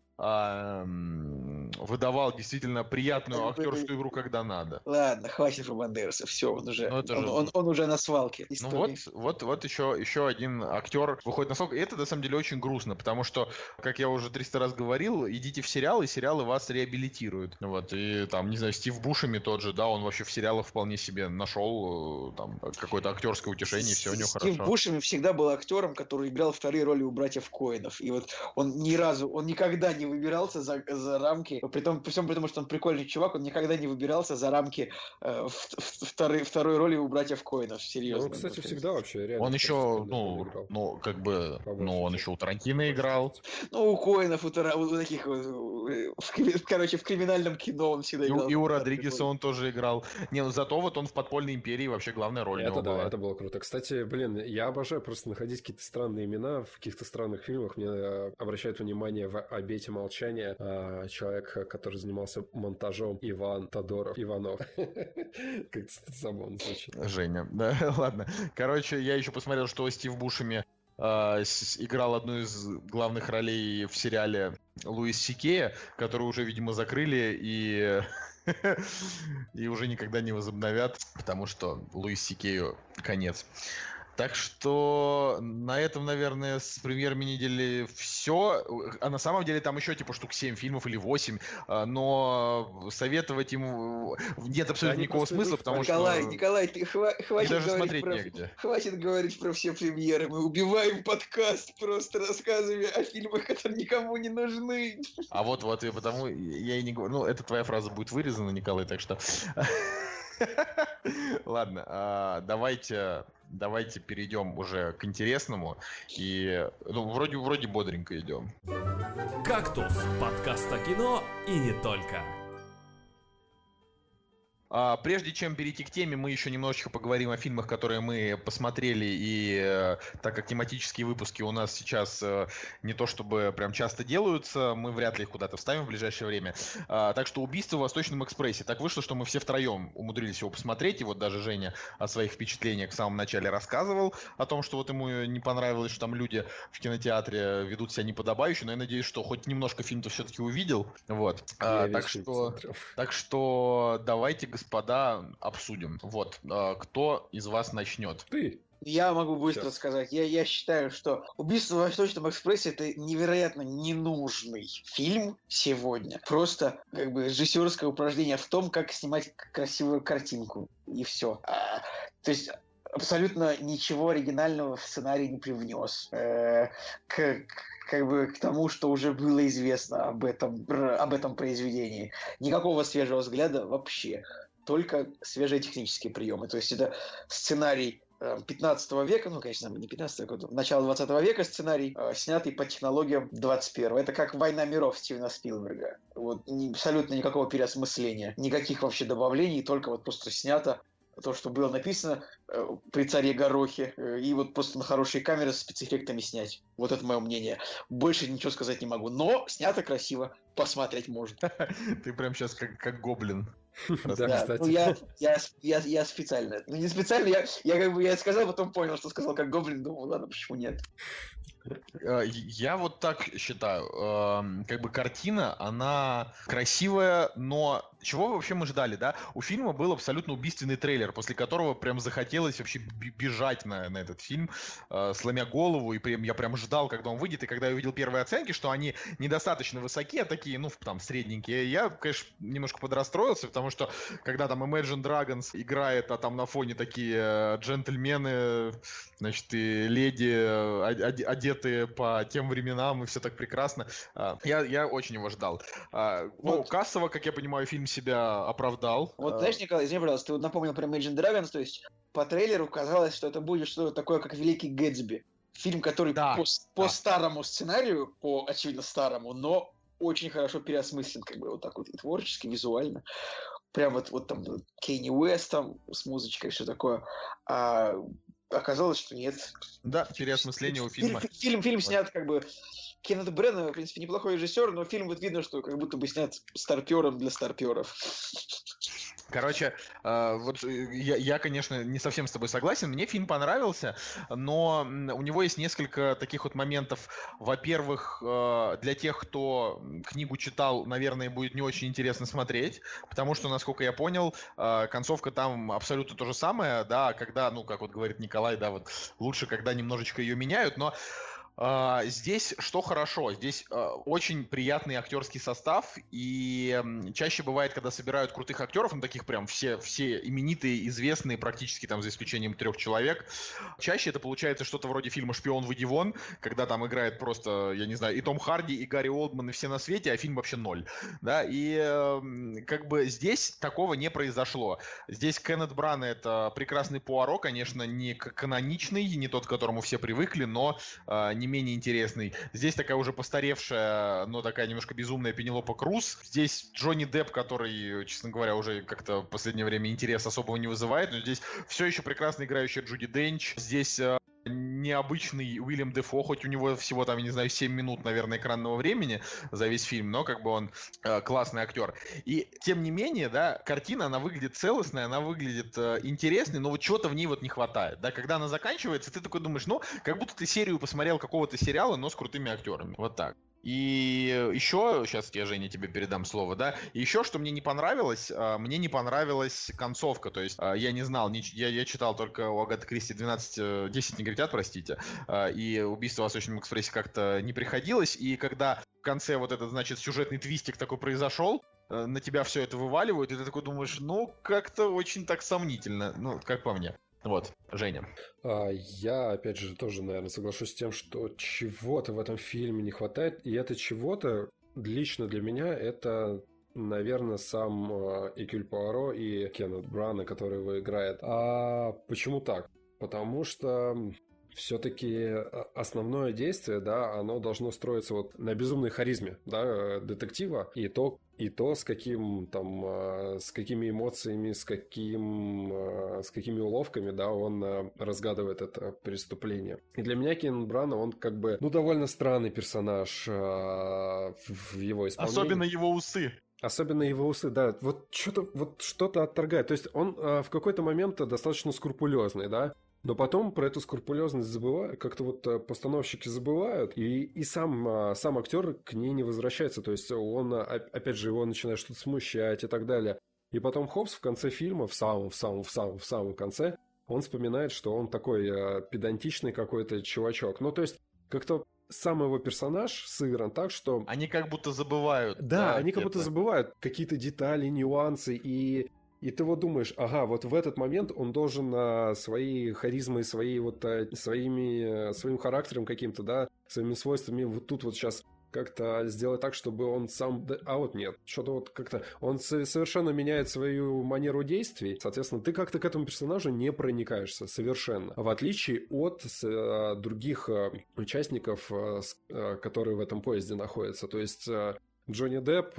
выдавал действительно приятную актерскую игру, когда надо. Ладно, хватит про Бандераса, все, он уже, ну, он, же... Он, он уже на свалке. Ну вот, вот, вот еще, еще один актер выходит на свалку. И это на самом деле очень грустно, потому что, как я уже 300 раз говорил, идите в сериалы, и сериалы вас реабилитируют. Вот, и там, не знаю, Стив Бушами тот же, да, он вообще в сериалах вполне себе нашел э, там какое-то актерское утешение, все у него Стив хорошо. Бушами всегда был актером, который играл вторые роли у братьев Коинов. И вот он ни разу, он никогда не выбирался за, за рамки, при, том, при всем при том, что он прикольный чувак, он никогда не выбирался за рамки э, второй, второй роли у братьев Коинов, серьезно. Ну, кстати, всегда вообще реально. Он еще, ну, ну, как бы, ну, он еще у Тарантино играл. Ну, у Коинов, у, Тара, у таких в, короче, в криминальном кино он всегда играл. И, и у Родригеса он тоже играл. Не, ну, зато вот он в «Подпольной империи» вообще главная роль Это да, была. это было круто. Кстати, блин, я обожаю просто находить какие-то странные имена в каких-то странных фильмах. Мне э, обращают внимание в «Обете молчания» а, человек, который занимался монтажом Иван Тодоров Иванов. Как-то забавно звучит. Женя, да, ладно. Короче, я еще посмотрел, что Стив Бушами Uh, играл одну из главных ролей в сериале Луис Сикея, который уже, видимо, закрыли и и уже никогда не возобновят, потому что Луис Сикею конец. Так что на этом, наверное, с премьерами недели все. А на самом деле там еще типа штук 7 фильмов или 8. А, но советовать ему нет абсолютно да, никакого смысла, потому Николай, что... Николай, ты хва- хватит даже говорить про... негде. Хватит говорить про все премьеры. Мы убиваем подкаст просто рассказывая о фильмах, которые никому не нужны. А вот, вот, и потому я и не говорю. Ну, эта твоя фраза будет вырезана, Николай, так что... Ладно, а, давайте давайте перейдем уже к интересному. И ну, вроде, вроде бодренько идем. «Кактус» — подкаст о кино и не только. А, прежде чем перейти к теме, мы еще немножечко поговорим о фильмах, которые мы посмотрели, и э, так как тематические выпуски у нас сейчас э, не то чтобы прям часто делаются, мы вряд ли их куда-то вставим в ближайшее время. А, так что «Убийство в Восточном экспрессе». Так вышло, что мы все втроем умудрились его посмотреть, и вот даже Женя о своих впечатлениях в самом начале рассказывал, о том, что вот ему не понравилось, что там люди в кинотеатре ведут себя неподобающе, но я надеюсь, что хоть немножко фильм-то все-таки увидел. Вот. А, так, что, так что давайте, господа, обсудим. Вот, э, кто из вас начнет? Ты. Я могу быстро Сейчас. сказать. Я, я считаю, что «Убийство в Восточном экспрессе» — это невероятно ненужный фильм сегодня. Просто как бы режиссерское упражнение в том, как снимать красивую картинку. И все. А, то есть абсолютно ничего оригинального в сценарий не привнес. Э, к, как бы к тому, что уже было известно об этом, об этом произведении. Никакого свежего взгляда вообще только свежие технические приемы. То есть это сценарий 15 э, века, ну, конечно, не 15 века, начало 20 века сценарий, э, снятый по технологиям 21 Это как «Война миров» Стивена Спилберга. Вот абсолютно никакого переосмысления, никаких вообще добавлений, только вот просто снято то, что было написано э, при царе Горохе, э, и вот просто на хорошие камеры с спецэффектами снять. Вот это мое мнение. Больше ничего сказать не могу. Но снято красиво, посмотреть можно. Ты прям сейчас как, как гоблин. Да. Ну, я, я, я, я специально. Ну, не специально, я, я как бы я сказал, потом понял, что сказал как гоблин, думал, ладно, почему нет. Э, я вот так считаю. Эм, как бы картина, она красивая, но чего вообще мы ждали, да? У фильма был абсолютно убийственный трейлер, после которого прям захотелось вообще бежать на, на этот фильм, э, сломя голову, и прям, я прям ждал, когда он выйдет, и когда я увидел первые оценки, что они недостаточно высокие, а такие, ну, там, средненькие, я, конечно, немножко подрастроился, потому что, когда там Imagine Dragons играет, а там на фоне такие э, джентльмены, значит, и леди, э, одетые по тем временам, и все так прекрасно, э, я, я очень его ждал. Ну, кассово, как я понимаю, фильм себя оправдал. Вот, а. знаешь, Николай, извини, пожалуйста, ты вот напомнил про Imagine Dragons, то есть по трейлеру казалось, что это будет что-то такое, как Великий Гэтсби. Фильм, который да, по, по да. старому сценарию, по очевидно старому, но очень хорошо переосмыслен, как бы вот так вот и творчески, визуально. Прям вот, вот там Кейни Уэст там с музычкой, все такое. А оказалось, что нет. Да, переосмысление у фильма. Фильм, фильм, фильм снят как бы Кеннет Бреннан, в принципе, неплохой режиссер, но фильм вот видно, что как будто бы снят старпером для старперов. Короче, э, вот э, я, я, конечно, не совсем с тобой согласен. Мне фильм понравился, но у него есть несколько таких вот моментов. Во-первых, э, для тех, кто книгу читал, наверное, будет не очень интересно смотреть, потому что, насколько я понял, концовка там абсолютно то же самое, да, когда, ну, как вот говорит Николай, да, вот лучше, когда немножечко ее меняют, но здесь что хорошо, здесь uh, очень приятный актерский состав, и чаще бывает, когда собирают крутых актеров, ну таких прям все, все именитые, известные, практически там за исключением трех человек, чаще это получается что-то вроде фильма «Шпион, выйди вон», когда там играет просто, я не знаю, и Том Харди, и Гарри Олдман, и все на свете, а фильм вообще ноль, да, и как бы здесь такого не произошло. Здесь Кеннет Бран это прекрасный Пуаро, конечно, не каноничный, не тот, к которому все привыкли, но не менее интересный. Здесь такая уже постаревшая, но такая немножко безумная Пенелопа Круз. Здесь Джонни Депп, который, честно говоря, уже как-то в последнее время интерес особого не вызывает, но здесь все еще прекрасно играющая Джуди Денч. Здесь э, необычный Уильям Дефо, хоть у него всего там, я не знаю, 7 минут, наверное, экранного времени за весь фильм, но как бы он э, классный актер. И тем не менее, да, картина, она выглядит целостной, она выглядит э, интересной, но вот чего-то в ней вот не хватает, да, когда она заканчивается, ты такой думаешь, ну, как будто ты серию посмотрел какого-то сериала, но с крутыми актерами, вот так. И еще, сейчас я, Женя, тебе передам слово, да, еще, что мне не понравилось, а, мне не понравилась концовка, то есть а, я не знал, я, я читал только у Агаты Кристи 12, 10 э, негритят, простите, а, и убийство в Восточном экспрессе как-то не приходилось, и когда в конце вот этот, значит, сюжетный твистик такой произошел, э, на тебя все это вываливают, и ты такой думаешь, ну, как-то очень так сомнительно, ну, как по мне. Вот, Женя. А, я, опять же, тоже, наверное, соглашусь с тем, что чего-то в этом фильме не хватает, и это чего-то лично для меня это наверное, сам а, Экюль Пуаро и Кеннет Брана, который его играет. А почему так? Потому что все-таки а, основное действие, да, оно должно строиться вот на безумной харизме, да, детектива, и то, и то, с каким там, а, с какими эмоциями, с каким, а, с какими уловками, да, он разгадывает это преступление. И для меня Кен Брана, он как бы, ну, довольно странный персонаж в его исполнении. Особенно его усы. Особенно его усы, да, вот что-то вот что-то отторгает. То есть он э, в какой-то момент достаточно скрупулезный, да, но потом про эту скрупулезность забывают, как-то вот э, постановщики забывают, и, и сам, а, сам актер к ней не возвращается. То есть он, а, опять же, его начинает что-то смущать и так далее. И потом Хопс в конце фильма, в самом, в самом, в самом, в самом конце, он вспоминает, что он такой э, педантичный какой-то чувачок. Ну, то есть, как-то сам его персонаж сыгран так, что... Они как будто забывают. Да, да они как будто забывают какие-то детали, нюансы, и и ты вот думаешь, ага, вот в этот момент он должен а, своей харизмой, своей вот, а, своими, своим характером каким-то, да, своими свойствами вот тут вот сейчас как-то сделать так, чтобы он сам... А вот нет, что-то вот как-то... Он совершенно меняет свою манеру действий, соответственно, ты как-то к этому персонажу не проникаешься совершенно. В отличие от а, других а, участников, а, а, которые в этом поезде находятся. То есть а, Джонни Депп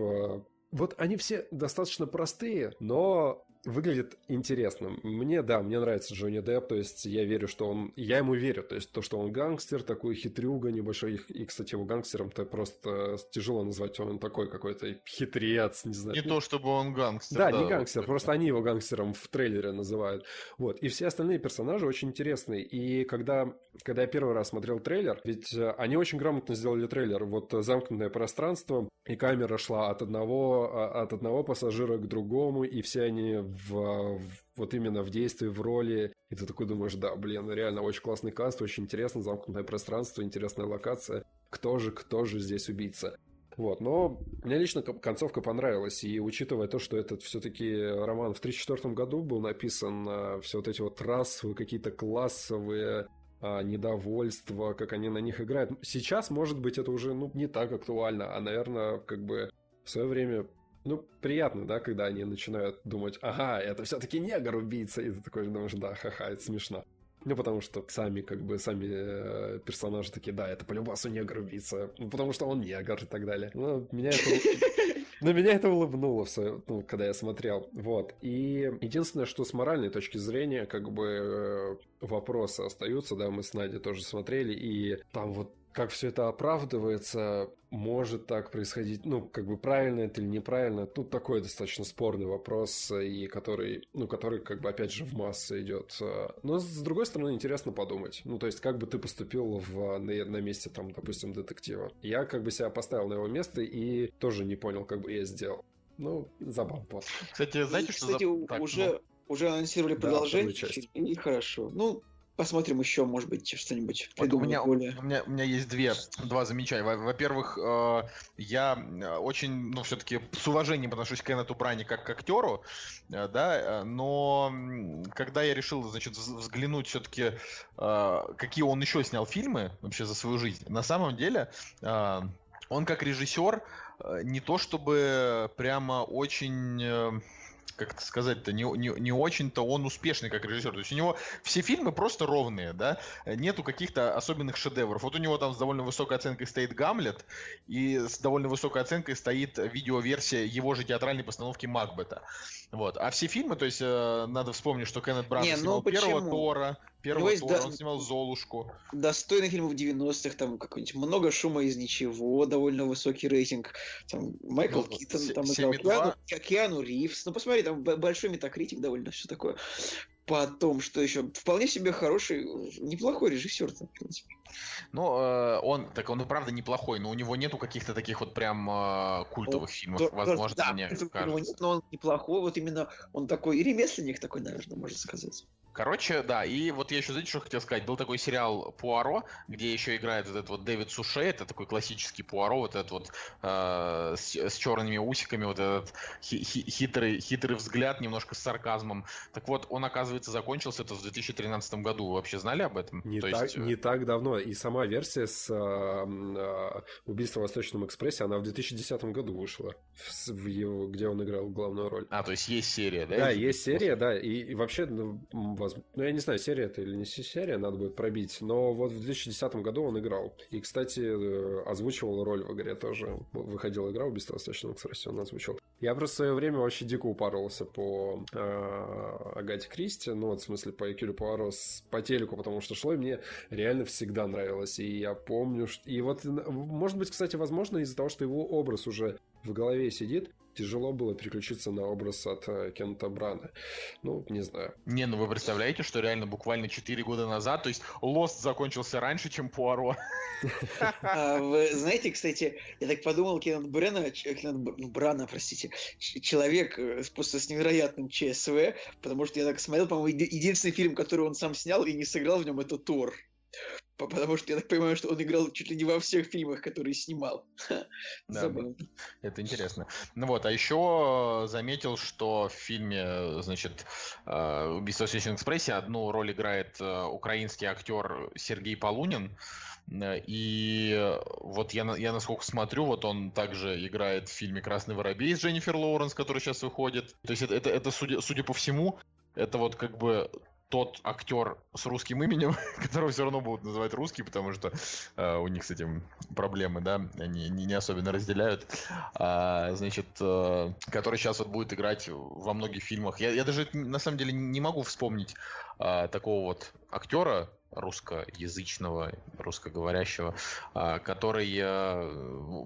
вот они все достаточно простые, но выглядит интересным. Мне, да, мне нравится Джонни Депп, то есть я верю, что он... Я ему верю, то есть то, что он гангстер, такой хитрюга небольшой, и, кстати, его гангстером-то просто тяжело назвать, он такой какой-то хитрец, не знаю. Не то, чтобы он гангстер. Да, да не гангстер, просто они его гангстером в трейлере называют. Вот, и все остальные персонажи очень интересные, и когда, когда я первый раз смотрел трейлер, ведь э, они очень грамотно сделали трейлер, вот замкнутое пространство, и камера шла от одного, а, от одного пассажира к другому, и все они в, в вот именно в действии, в роли. И ты такой думаешь, да, блин, реально очень классный каст, очень интересно, замкнутое пространство, интересная локация. Кто же, кто же здесь убийца? Вот, но мне лично концовка понравилась, и учитывая то, что этот все-таки роман в 1934 году был написан, а, все вот эти вот расовые, какие-то классовые а, недовольства, как они на них играют. Сейчас, может быть, это уже ну, не так актуально, а, наверное, как бы в свое время ну, приятно, да, когда они начинают думать, ага, это все-таки негр-убийца, и ты такой думаешь, да, ха-ха, это смешно. Ну, потому что сами, как бы, сами э, персонажи такие, да, это по любасу негр убийца, ну, потому что он негр и так далее. Ну, меня это... На меня это улыбнуло, ну, когда я смотрел. Вот. И единственное, что с моральной точки зрения, как бы э, вопросы остаются, да, мы с Надей тоже смотрели, и там вот как все это оправдывается, может так происходить, ну, как бы правильно это или неправильно, тут такой достаточно спорный вопрос, и который, ну, который, как бы, опять же, в массы идет. Но, с другой стороны, интересно подумать. Ну, то есть, как бы ты поступил в, на, на месте, там, допустим, детектива. Я, как бы, себя поставил на его место и тоже не понял, как бы я сделал. Ну, забавно. Кстати, знаете, что... Кстати, за... так, уже, ну... уже анонсировали продолжение, да, и хорошо. Ну, Посмотрим еще, может быть, что-нибудь вот у меня, более. У меня, у меня есть две, два замечания. Во-первых, э, я э, очень, ну, все-таки с уважением отношусь к Кеннету Брайне как к актеру, э, да, но когда я решил, значит, взглянуть все-таки, какие он еще снял фильмы вообще за свою жизнь, на самом деле, он как режиссер не то чтобы прямо очень как это сказать-то, не, не, не очень-то он успешный как режиссер. То есть у него все фильмы просто ровные, да, нету каких-то особенных шедевров. Вот у него там с довольно высокой оценкой стоит Гамлет, и с довольно высокой оценкой стоит видеоверсия его же театральной постановки Макбета. Вот. А все фильмы, то есть э, надо вспомнить, что Кеннет Бран не, снимал ну, первого Тора, первого Тора, да, он снимал Золушку. Достойный фильм в 90-х, там какой-нибудь много шума из ничего, довольно высокий рейтинг. Там Майкл ну, Китон, там играл Киану, Киану Ривз. Ну посмотри, там большой метакритик довольно все такое. Потом, что еще? Вполне себе хороший, неплохой режиссер, в принципе. Ну, э, он, так он и правда неплохой, но у него нету каких-то таких вот прям э, культовых фильмов, то, возможно, да, мне кажется. Нет, но он неплохой, вот именно он такой, и ремесленник такой, наверное, можно сказать. Короче, да, и вот я еще, знаете, что хотел сказать? Был такой сериал «Пуаро», где еще играет вот этот вот Дэвид Суше, это такой классический Пуаро, вот этот вот э, с, с черными усиками, вот этот хи хи хитрый, хитрый взгляд, немножко с сарказмом. Так вот, он, оказывается, закончился это в 2013 году. Вы вообще знали об этом? Не, То так, есть... Э, не так давно. И сама версия с э, э, «Убийством в Восточном экспрессе», она в 2010 году вышла, в, в его, где он играл главную роль. А, то есть есть серия, да? Да, есть серия, да. И, и вообще, ну, я не знаю, серия это или не серия, надо будет пробить. Но вот в 2010 году он играл. И, кстати, э, озвучивал роль в игре тоже. Выходила игра «Убийство в Восточном экспрессе», он озвучил. Я просто в свое время вообще дико упарывался по э, Агате Кристи, ну, вот в смысле по Экюлю Пуаро по телеку, потому что шло, и мне реально всегда нравилось. И я помню, что... И вот, может быть, кстати, возможно, из-за того, что его образ уже в голове сидит, тяжело было переключиться на образ от э, Кента Брана. Ну, не знаю. Не, ну вы представляете, что реально буквально 4 года назад, то есть Лост закончился раньше, чем Пуаро. А, вы знаете, кстати, я так подумал, Кеннет Брена, Кеннет ну, Брана, простите, человек э, просто с невероятным ЧСВ, потому что я так смотрел, по-моему, единственный фильм, который он сам снял и не сыграл в нем, это Тор. Потому что я так понимаю, что он играл чуть ли не во всех фильмах, которые снимал. Да, это интересно. Ну вот, а еще заметил, что в фильме, значит, э, «Убийство в Священном экспрессе» одну роль играет э, украинский актер Сергей Полунин. И вот я, я насколько смотрю, вот он также играет в фильме «Красный воробей» с Дженнифер Лоуренс, который сейчас выходит. То есть это, это, это судя, судя по всему, это вот как бы тот актер с русским именем, которого все равно будут называть русский, потому что э, у них с этим проблемы, да, они не, не особенно разделяют, а, значит, э, который сейчас вот будет играть во многих фильмах. Я, я даже на самом деле не могу вспомнить э, такого вот актера, русскоязычного, русскоговорящего, а, который, э,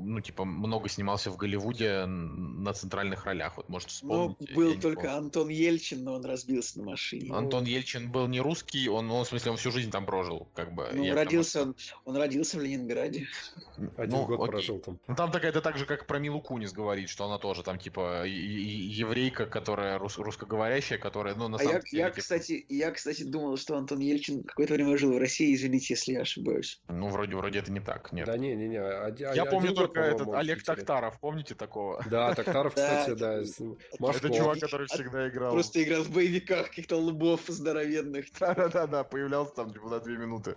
ну, типа, много снимался в Голливуде на центральных ролях. Вот, может, вспомнить. Ну, был только Антон Ельчин, но он разбился на машине. Антон Ельчин был не русский, он, ну, в смысле, он всю жизнь там прожил, как бы. Ну, родился он, он родился в Ленинграде. Один ну, год окей. прожил там. Ну, там такая, это так же, как про Милу Кунис говорит, что она тоже там, типа, еврейка, которая рус, русскоговорящая, которая, ну, на а самом я, деле... Я, типа... кстати, я, кстати, думал, что Антон Ельчин какое-то время жил в России, извините, если я ошибаюсь. Ну, вроде, вроде это не так, нет. Да не, не, не. Я помню только этот Олег Токтаров, помните такого? Да, Токтаров, кстати, да. Это чувак, который всегда играл. Просто играл в боевиках каких-то лбов здоровенных. Да-да-да, появлялся там типа на две минуты.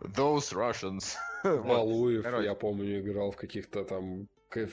Those Russians. Валуев, я помню, играл в каких-то там э,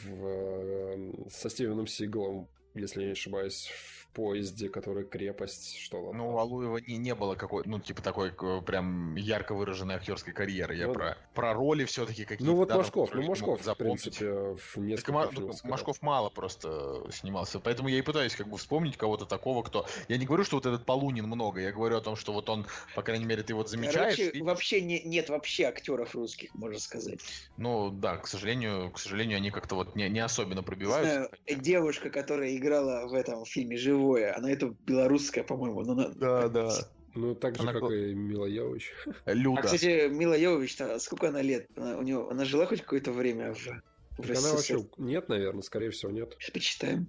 со Стивеном Сигалом, если я не ошибаюсь, поезде, который крепость, что Ну, у Алуева не, не было какой, ну, типа такой прям ярко выраженной актерской карьеры. Я ну, про, про роли все-таки какие-то. Ну, вот да, Машков, ну, Машков, в принципе, в несколько так, фильмов, Машков мало просто снимался, поэтому я и пытаюсь как бы вспомнить кого-то такого, кто... Я не говорю, что вот этот Полунин много, я говорю о том, что вот он, по крайней мере, ты вот замечаешь... Короче, и... вообще не, нет вообще актеров русских, можно сказать. Ну, да, к сожалению, к сожалению, они как-то вот не, не особенно пробиваются. Знаю, девушка, которая играла в этом фильме «Живое», она это белорусская, по-моему. Но она... Да, да. Ну, так же, она... как и Мила Йович. Люда. А, кстати, Мила Йович, сколько она лет? Она, у нее, она жила хоть какое-то время в... В она вообще нет, наверное, скорее всего, нет. Сейчас почитаем.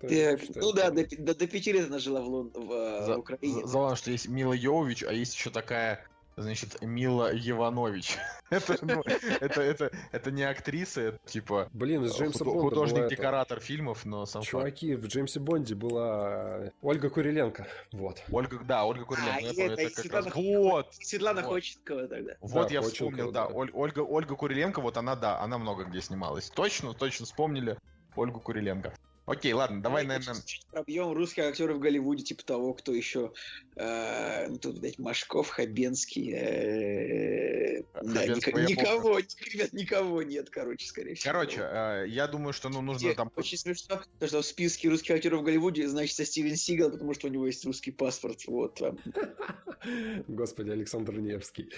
Так, ну да, до, до, до пяти лет она жила в, Лон... в, э, за, в Украине. Забавно, что есть Мила Йович, а есть еще такая значит, Мила Иванович. это, ну, это, это, это не актриса, это типа Блин, из Джеймса Бонда художник-декоратор фильмов, но сам Чуваки, факт. в Джеймсе Бонде была Ольга Куриленко. Вот. Ольга, да, Ольга Куриленко. А, это, это как раз... Вот! Светлана вот. Ходченкова тогда. Вот да, я вспомнил, да. да. Ольга, Ольга Куриленко, вот она, да, она много где снималась. Точно, точно вспомнили Ольгу Куриленко. Окей, ладно, давай, давай наверное... Пробьем русских актеров в Голливуде, типа того, кто еще... Э, ну, тут, блядь, Машков, Хабенский... Э, да, никого, ребят, никого нет, короче, скорее всего. Короче, э, я думаю, что ну, нужно там... Очень смешно, то, что в списке русских актеров в Голливуде значится Стивен Сигал, потому что у него есть русский паспорт, вот. Господи, Александр Невский.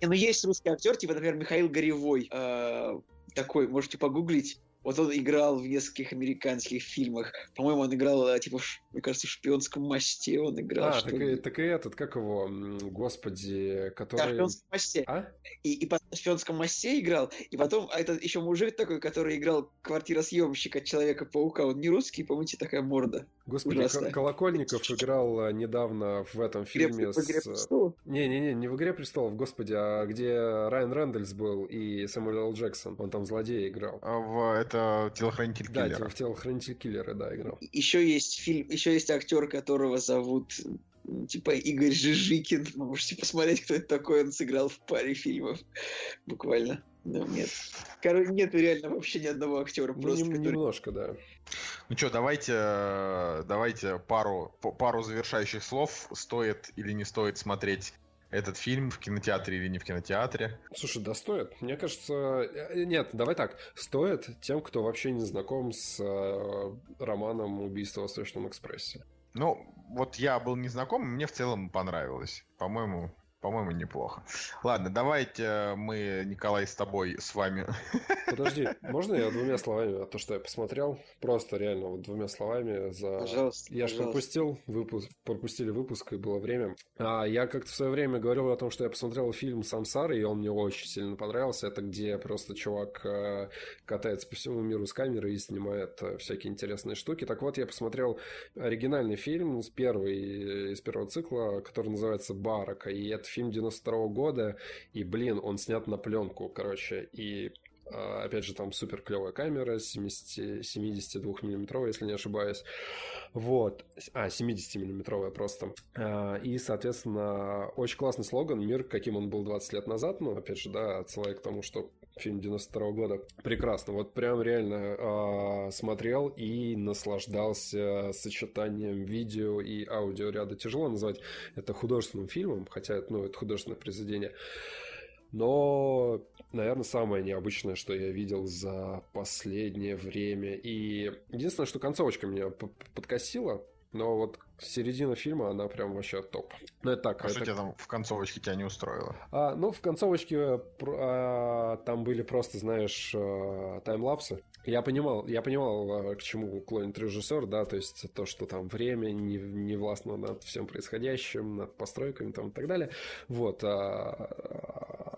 Не, ну есть русский актер, типа, например, Михаил Горевой, э, такой, можете погуглить, вот он играл в нескольких американских фильмах. По-моему, он играл, э, типа, мне кажется, в «Шпионском мосте» он играл. А, так и, так и этот, как его, господи, который... Да, в «Шпионском мосте». А? И, и потом в «Шпионском мосте» играл, и потом а этот еще мужик такой, который играл квартиросъемщика Человека-паука. Он не русский, помните, такая морда. Господи. Колокольников играл э, недавно в этом фильме в «Игре с... Не-не-не, не в «Игре престолов», господи, а где Райан Рэндальс был и Сэмюэл Л. Джексон. Он там злодея играл. А в это это телохранитель киллера. Да, в телохранитель киллера, да, играл. Еще есть фильм, еще есть актер, которого зовут типа Игорь Жижикин. Вы можете посмотреть, кто это такой. Он сыграл в паре фильмов. Буквально. Ну, нет. Короче, нет реально вообще ни одного актера. Ну, просто, который... Немножко, да. Ну что, давайте, давайте пару, пару завершающих слов. Стоит или не стоит смотреть этот фильм в кинотеатре или не в кинотеатре? Слушай, да стоит. Мне кажется... Э, нет, давай так. Стоит тем, кто вообще не знаком с э, романом «Убийство в Восточном экспрессе». Ну, вот я был не знаком, мне в целом понравилось. По-моему, по-моему, неплохо. Ладно, давайте мы, Николай, с тобой, с вами. Подожди, можно я двумя словами, а то, что я посмотрел, просто реально вот двумя словами за... Пожалуйста, Я же пропустил выпуск, пропустили выпуск, и было время. А я как-то в свое время говорил о том, что я посмотрел фильм «Самсар», и он мне очень сильно понравился. Это где просто чувак э, катается по всему миру с камерой и снимает э, всякие интересные штуки. Так вот, я посмотрел оригинальный фильм с первой, из первого цикла, который называется «Барака», и это фильм 92 года, и, блин, он снят на пленку, короче, и а, опять же, там супер клевая камера, 70, 72 миллиметровая, если не ошибаюсь. Вот. А, 70 миллиметровая просто. А, и, соответственно, очень классный слоган «Мир, каким он был 20 лет назад». Ну, опять же, да, отсылая к тому, что фильм 92 года. Прекрасно. Вот прям реально э, смотрел и наслаждался сочетанием видео и аудио ряда. Тяжело назвать это художественным фильмом, хотя ну, это художественное произведение. Но, наверное, самое необычное, что я видел за последнее время. И единственное, что концовочка меня подкосила, но вот середина фильма, она прям вообще топ. Ну, это так. А это... что тебя там в концовочке тебя не устроило? А, ну, в концовочке а, там были просто, знаешь, а, таймлапсы. Я понимал, я понимал, а, к чему клонит режиссер, да, то есть то, что там время не, не властно над всем происходящим, над постройками там и так далее. Вот. А,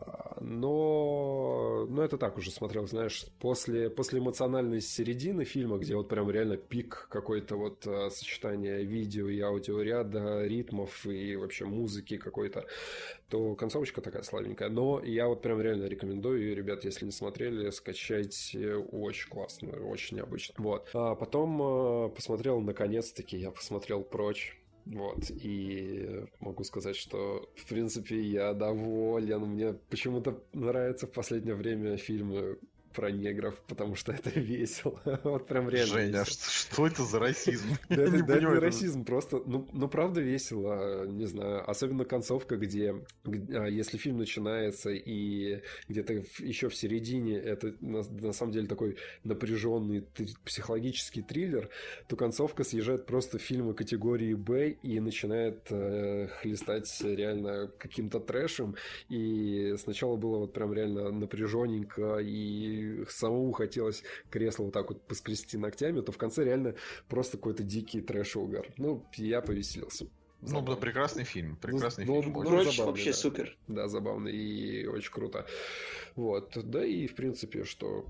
но, но это так уже смотрел, знаешь, после, после эмоциональной середины фильма, где вот прям реально пик какой-то вот а, сочетания видео и аудиоряда, ритмов и вообще музыки какой-то, то концовочка такая слабенькая. Но я вот прям реально рекомендую, ребят, если не смотрели, скачайте, очень классно, очень необычно. Вот. А потом а, посмотрел, наконец-таки, я посмотрел «Прочь». Вот, и могу сказать, что, в принципе, я доволен. Мне почему-то нравятся в последнее время фильмы про негров, потому что это весело. вот прям реально Женя, весело. что это за расизм? Да, это, да, не расизм, просто, ну, ну, правда весело, не знаю, особенно концовка, где, а, если фильм начинается и где-то еще в середине это на, на самом деле такой напряженный психологический триллер, то концовка съезжает просто фильмы категории Б и начинает э, хлестать реально каким-то трэшем, и сначала было вот прям реально напряженненько, и самому хотелось кресло вот так вот поскрести ногтями, то в конце реально просто какой-то дикий трэш-угар. Ну, я повеселился. Ну, да, прекрасный фильм. Прекрасный ну, фильм. Ну, ну, забавный, вообще да. супер. Да, забавный и очень круто. Вот. Да и, в принципе, что...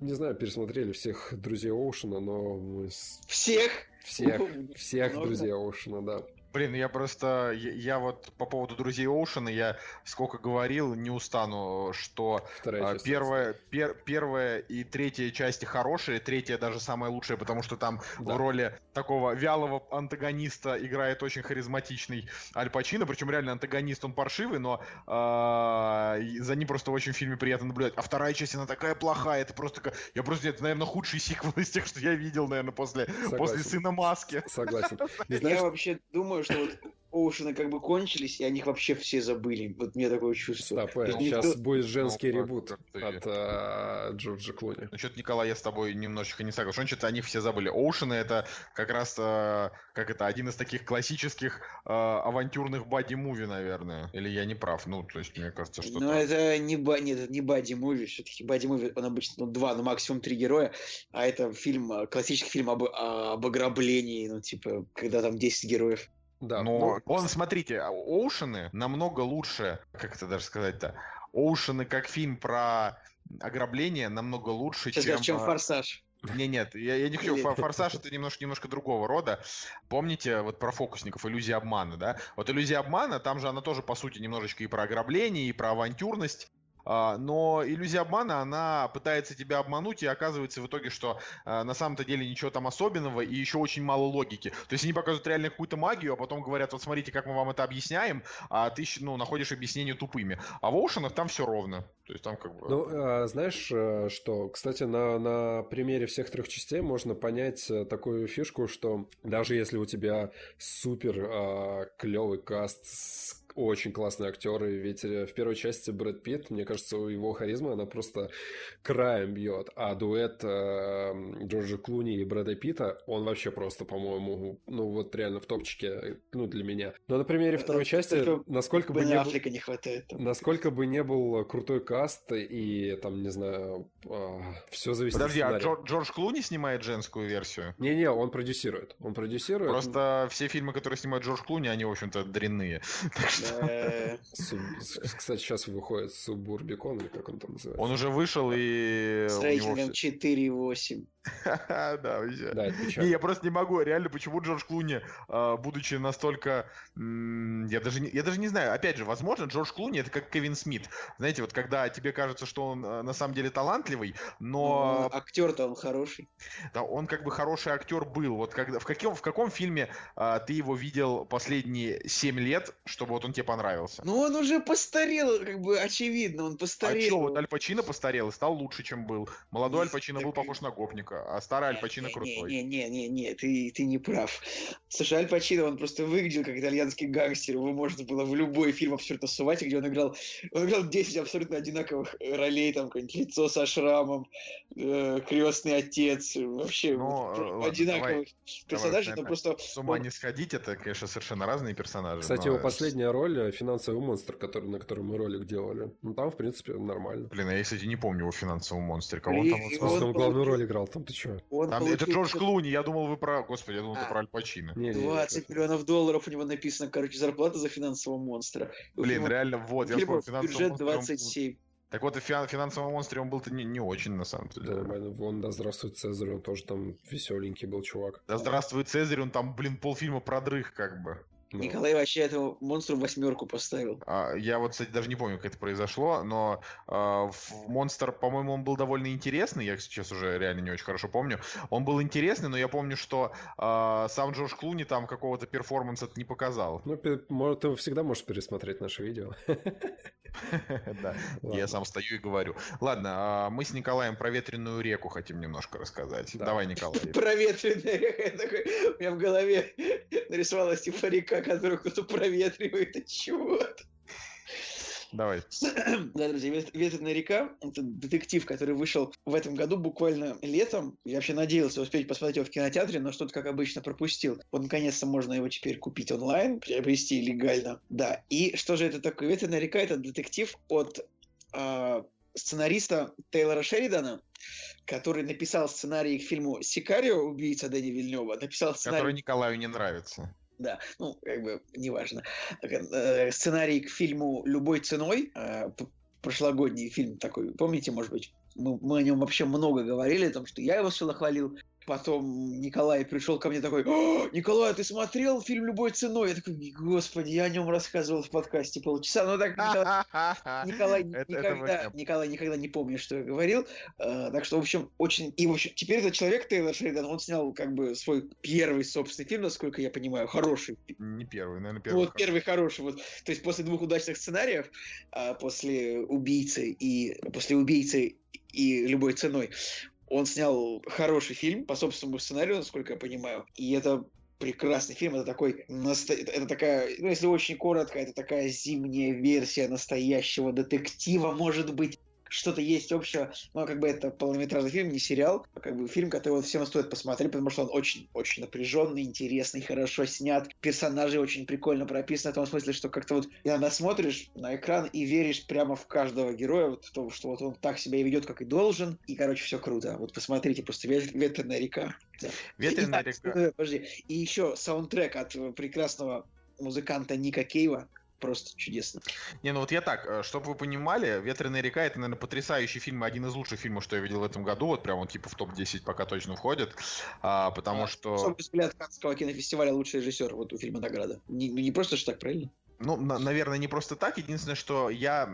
Не знаю, пересмотрели всех друзей Оушена, но мы... Всех? Всех, всех друзей Оушена, да. Блин, я просто, я, я вот по поводу друзей Оушена, я сколько говорил, не устану, что а, первая, пер, первая и третья части хорошие, третья даже самая лучшая, потому что там да. в роли такого вялого антагониста играет очень харизматичный Аль Пачино, причем реально антагонист, он паршивый, но э, за ним просто очень в фильме приятно наблюдать. А вторая часть, она такая плохая, это просто, я просто, это, наверное, худший сиквел из тех, что я видел, наверное, после, после Сына Маски. Согласен. Я вообще думаю, думаю, что вот Оушены как бы кончились, и о них вообще все забыли. Вот мне такое чувство. Стоп, э, сейчас никто... будет женский ну, ребут от а, Джорджа Клуни. Ну, что-то, Николай, я с тобой немножечко не согласен. Что-то о них все забыли. Оушены это как раз, а, как это, один из таких классических а, авантюрных бади-муви, наверное. Или я не прав? Ну, то есть, мне кажется, что... Ну, это не, ба... Нет, это не бади-муви. Все-таки бади-муви, он обычно ну, два, ну, максимум три героя. А это фильм, классический фильм об, об ограблении, ну, типа, когда там 10 героев. Да, но ну, он, смотрите, а Оушены намного лучше, как это даже сказать-то, Оушены как фильм про ограбление намного лучше, чем... чем а, Форсаж. Не, нет, я, я не хочу. Форсаж это немножко, немножко другого рода. Помните вот про фокусников, иллюзия обмана, да? Вот иллюзия обмана, там же она тоже, по сути, немножечко и про ограбление, и про авантюрность. А, но иллюзия обмана, она пытается тебя обмануть, и оказывается в итоге, что а, на самом-то деле ничего там особенного, и еще очень мало логики. То есть они показывают реально какую-то магию, а потом говорят, вот смотрите, как мы вам это объясняем, а ты ну, находишь объяснение тупыми. А в Оушенах там все ровно. То есть там как бы... Ну, а, знаешь, э, что, кстати, на, на примере всех трех частей можно понять э, такую фишку, что даже если у тебя супер клевый каст с очень классные актеры, ведь э, в первой части Брэд Питт, мне кажется, у его харизма, она просто краем бьет, а дуэт э, Джорджа Клуни и Брэда Питта, он вообще просто, по-моему, ну вот реально в топчике, ну для меня. Но на примере второй части, насколько бы не, был, не хватает. насколько бы не был крутой каст и там, не знаю, э, все зависит Подожди, от а Джордж, Джордж Клуни снимает женскую версию? Не-не, он продюсирует, он продюсирует. Просто все фильмы, которые снимает Джордж Клуни, они, в общем-то, дрянные. Кстати, сейчас выходит Субурбикон, или как он там называется? Он уже вышел и... С рейтингом 4,8. Да, вообще. Не, я просто не могу. Реально, почему Джордж Клуни, а, будучи настолько... Я даже, я даже не знаю. Опять же, возможно, Джордж Клуни это как Кевин Смит. Знаете, вот когда тебе кажется, что он а, на самом деле талантливый, но... Ну, актер-то он хороший. Да, он как бы хороший актер был. Вот когда, в, каком, в каком фильме а, ты его видел последние 7 лет, чтобы вот он тебе понравился? Ну, он уже постарел, как бы очевидно, он постарел. А что, вот Аль Пачино постарел и стал лучше, чем был. Молодой Аль Пачино был похож на гопника а старый Аль Пачино крутой. Не-не-не, ты, ты не прав. Слушай, Аль Пачино, он просто выглядел как итальянский гангстер, его можно было в любой фильм абсолютно сувать, где он играл, он играл 10 абсолютно одинаковых ролей, там, какое-нибудь лицо со шрамом, э, крестный отец, вообще ну, ладно, одинаковых давай, персонажей, давай, но просто... С ума не сходить, это, конечно, совершенно разные персонажи. Кстати, но... его последняя роль, э, финансовый монстр, который, на котором мы ролик делали, ну, там, в принципе, нормально. Блин, а я, кстати, не помню его финансового монстра, кого он там... Он, он главную роль играл, там ты что? Он Там, получил... Это Джордж Клуни, я думал, вы про... Господи, я думал, а, ты про Аль Пачино. 20 миллионов долларов у него написано, короче, зарплата за финансового монстра. Блин, реально, вот, я вспомнил, финансовый Бюджет 27. Так вот, и фи- финансовом монстре он был-то не, не очень, на самом деле. Да, нормально. Вон, да здравствует Цезарь, он тоже там веселенький был чувак. Да здравствует Цезарь, он там, блин, полфильма продрых как бы. Да. Николай вообще этому монстру восьмерку поставил. А, я вот, кстати, даже не помню, как это произошло, но а, монстр, по-моему, он был довольно интересный. Я сейчас уже реально не очень хорошо помню. Он был интересный, но я помню, что а, сам Джордж Клуни там какого-то перформанса не показал. Ну, ты всегда можешь пересмотреть наше видео. Да, я сам стою и говорю. Ладно, а мы с Николаем про ветреную реку хотим немножко рассказать. Давай, Николай. Про ветреную реку. У меня в голове нарисовалась типа река, которую кто-то проветривает. Это чего? Давай. Да, друзья, «Ветреная река» — это детектив, который вышел в этом году буквально летом. Я вообще надеялся успеть посмотреть его в кинотеатре, но что-то, как обычно, пропустил. Вот, наконец-то, можно его теперь купить онлайн, приобрести легально. Да, и что же это такое? «Ветреная река» — это детектив от э, сценариста Тейлора Шеридана, который написал сценарий к фильму «Сикарио. Убийца Дэни Вильнева». Написал сценарий... Который Николаю не нравится да, ну, как бы, неважно. Э, сценарий к фильму «Любой ценой», э, прошлогодний фильм такой, помните, может быть, мы, мы о нем вообще много говорили, о том, что я его сначала хвалил, Потом Николай пришел ко мне такой, Николай, ты смотрел фильм «Любой ценой»? Я такой, господи, я о нем рассказывал в подкасте полчаса. Ну так, Николай, никогда, Николай никогда не помнит, что я говорил. Uh, так что, в общем, очень... И, в общем, теперь этот человек, Тейлор Шеридан, он снял как бы свой первый собственный фильм, насколько я понимаю, хороший. Не первый, наверное, первый. Вот первый хороший. Вот. То есть после двух удачных сценариев, uh, после «Убийцы» и после «Убийцы» и любой ценой он снял хороший фильм по собственному сценарию, насколько я понимаю. И это прекрасный фильм. Это такой, это такая, ну если очень коротко, это такая зимняя версия настоящего детектива, может быть что-то есть общего, но как бы это полнометражный фильм, не сериал, а как бы фильм, который вот всем стоит посмотреть, потому что он очень-очень напряженный, интересный, хорошо снят, персонажи очень прикольно прописаны, в том смысле, что как-то вот иногда смотришь на экран и веришь прямо в каждого героя, вот в том, что вот он так себя и ведет, как и должен, и, короче, все круто. Вот посмотрите, просто «Ветреная река». «Ветреная река». Подожди, и еще саундтрек от прекрасного музыканта Ника Кейва, просто чудесно. Не, ну вот я так, э, чтобы вы понимали, «Ветреная река» — это, наверное, потрясающий фильм, один из лучших фильмов, что я видел в этом году, вот прям он типа в топ-10 пока точно входит, а, потому а, что... Особый взгляд Каннского кинофестиваля «Лучший режиссер» вот у фильма «Награда». Не, ну, не просто же так, правильно? Ну, на, наверное, не просто так. Единственное, что я,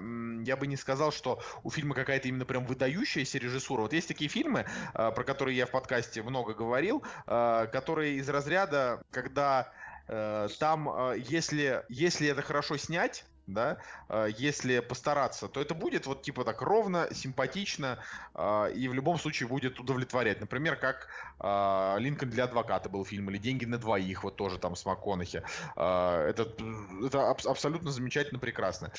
я бы не сказал, что у фильма какая-то именно прям выдающаяся режиссура. Вот есть такие фильмы, э, про которые я в подкасте много говорил, э, которые из разряда, когда там, э, если, если это хорошо снять, да, э, если постараться, то это будет вот типа так ровно, симпатично и в любом случае будет удовлетворять. Например, как «Линкольн для адвоката» был фильм, или «Деньги на двоих», вот тоже там с МакКонахи. Это, это абсолютно замечательно, прекрасно.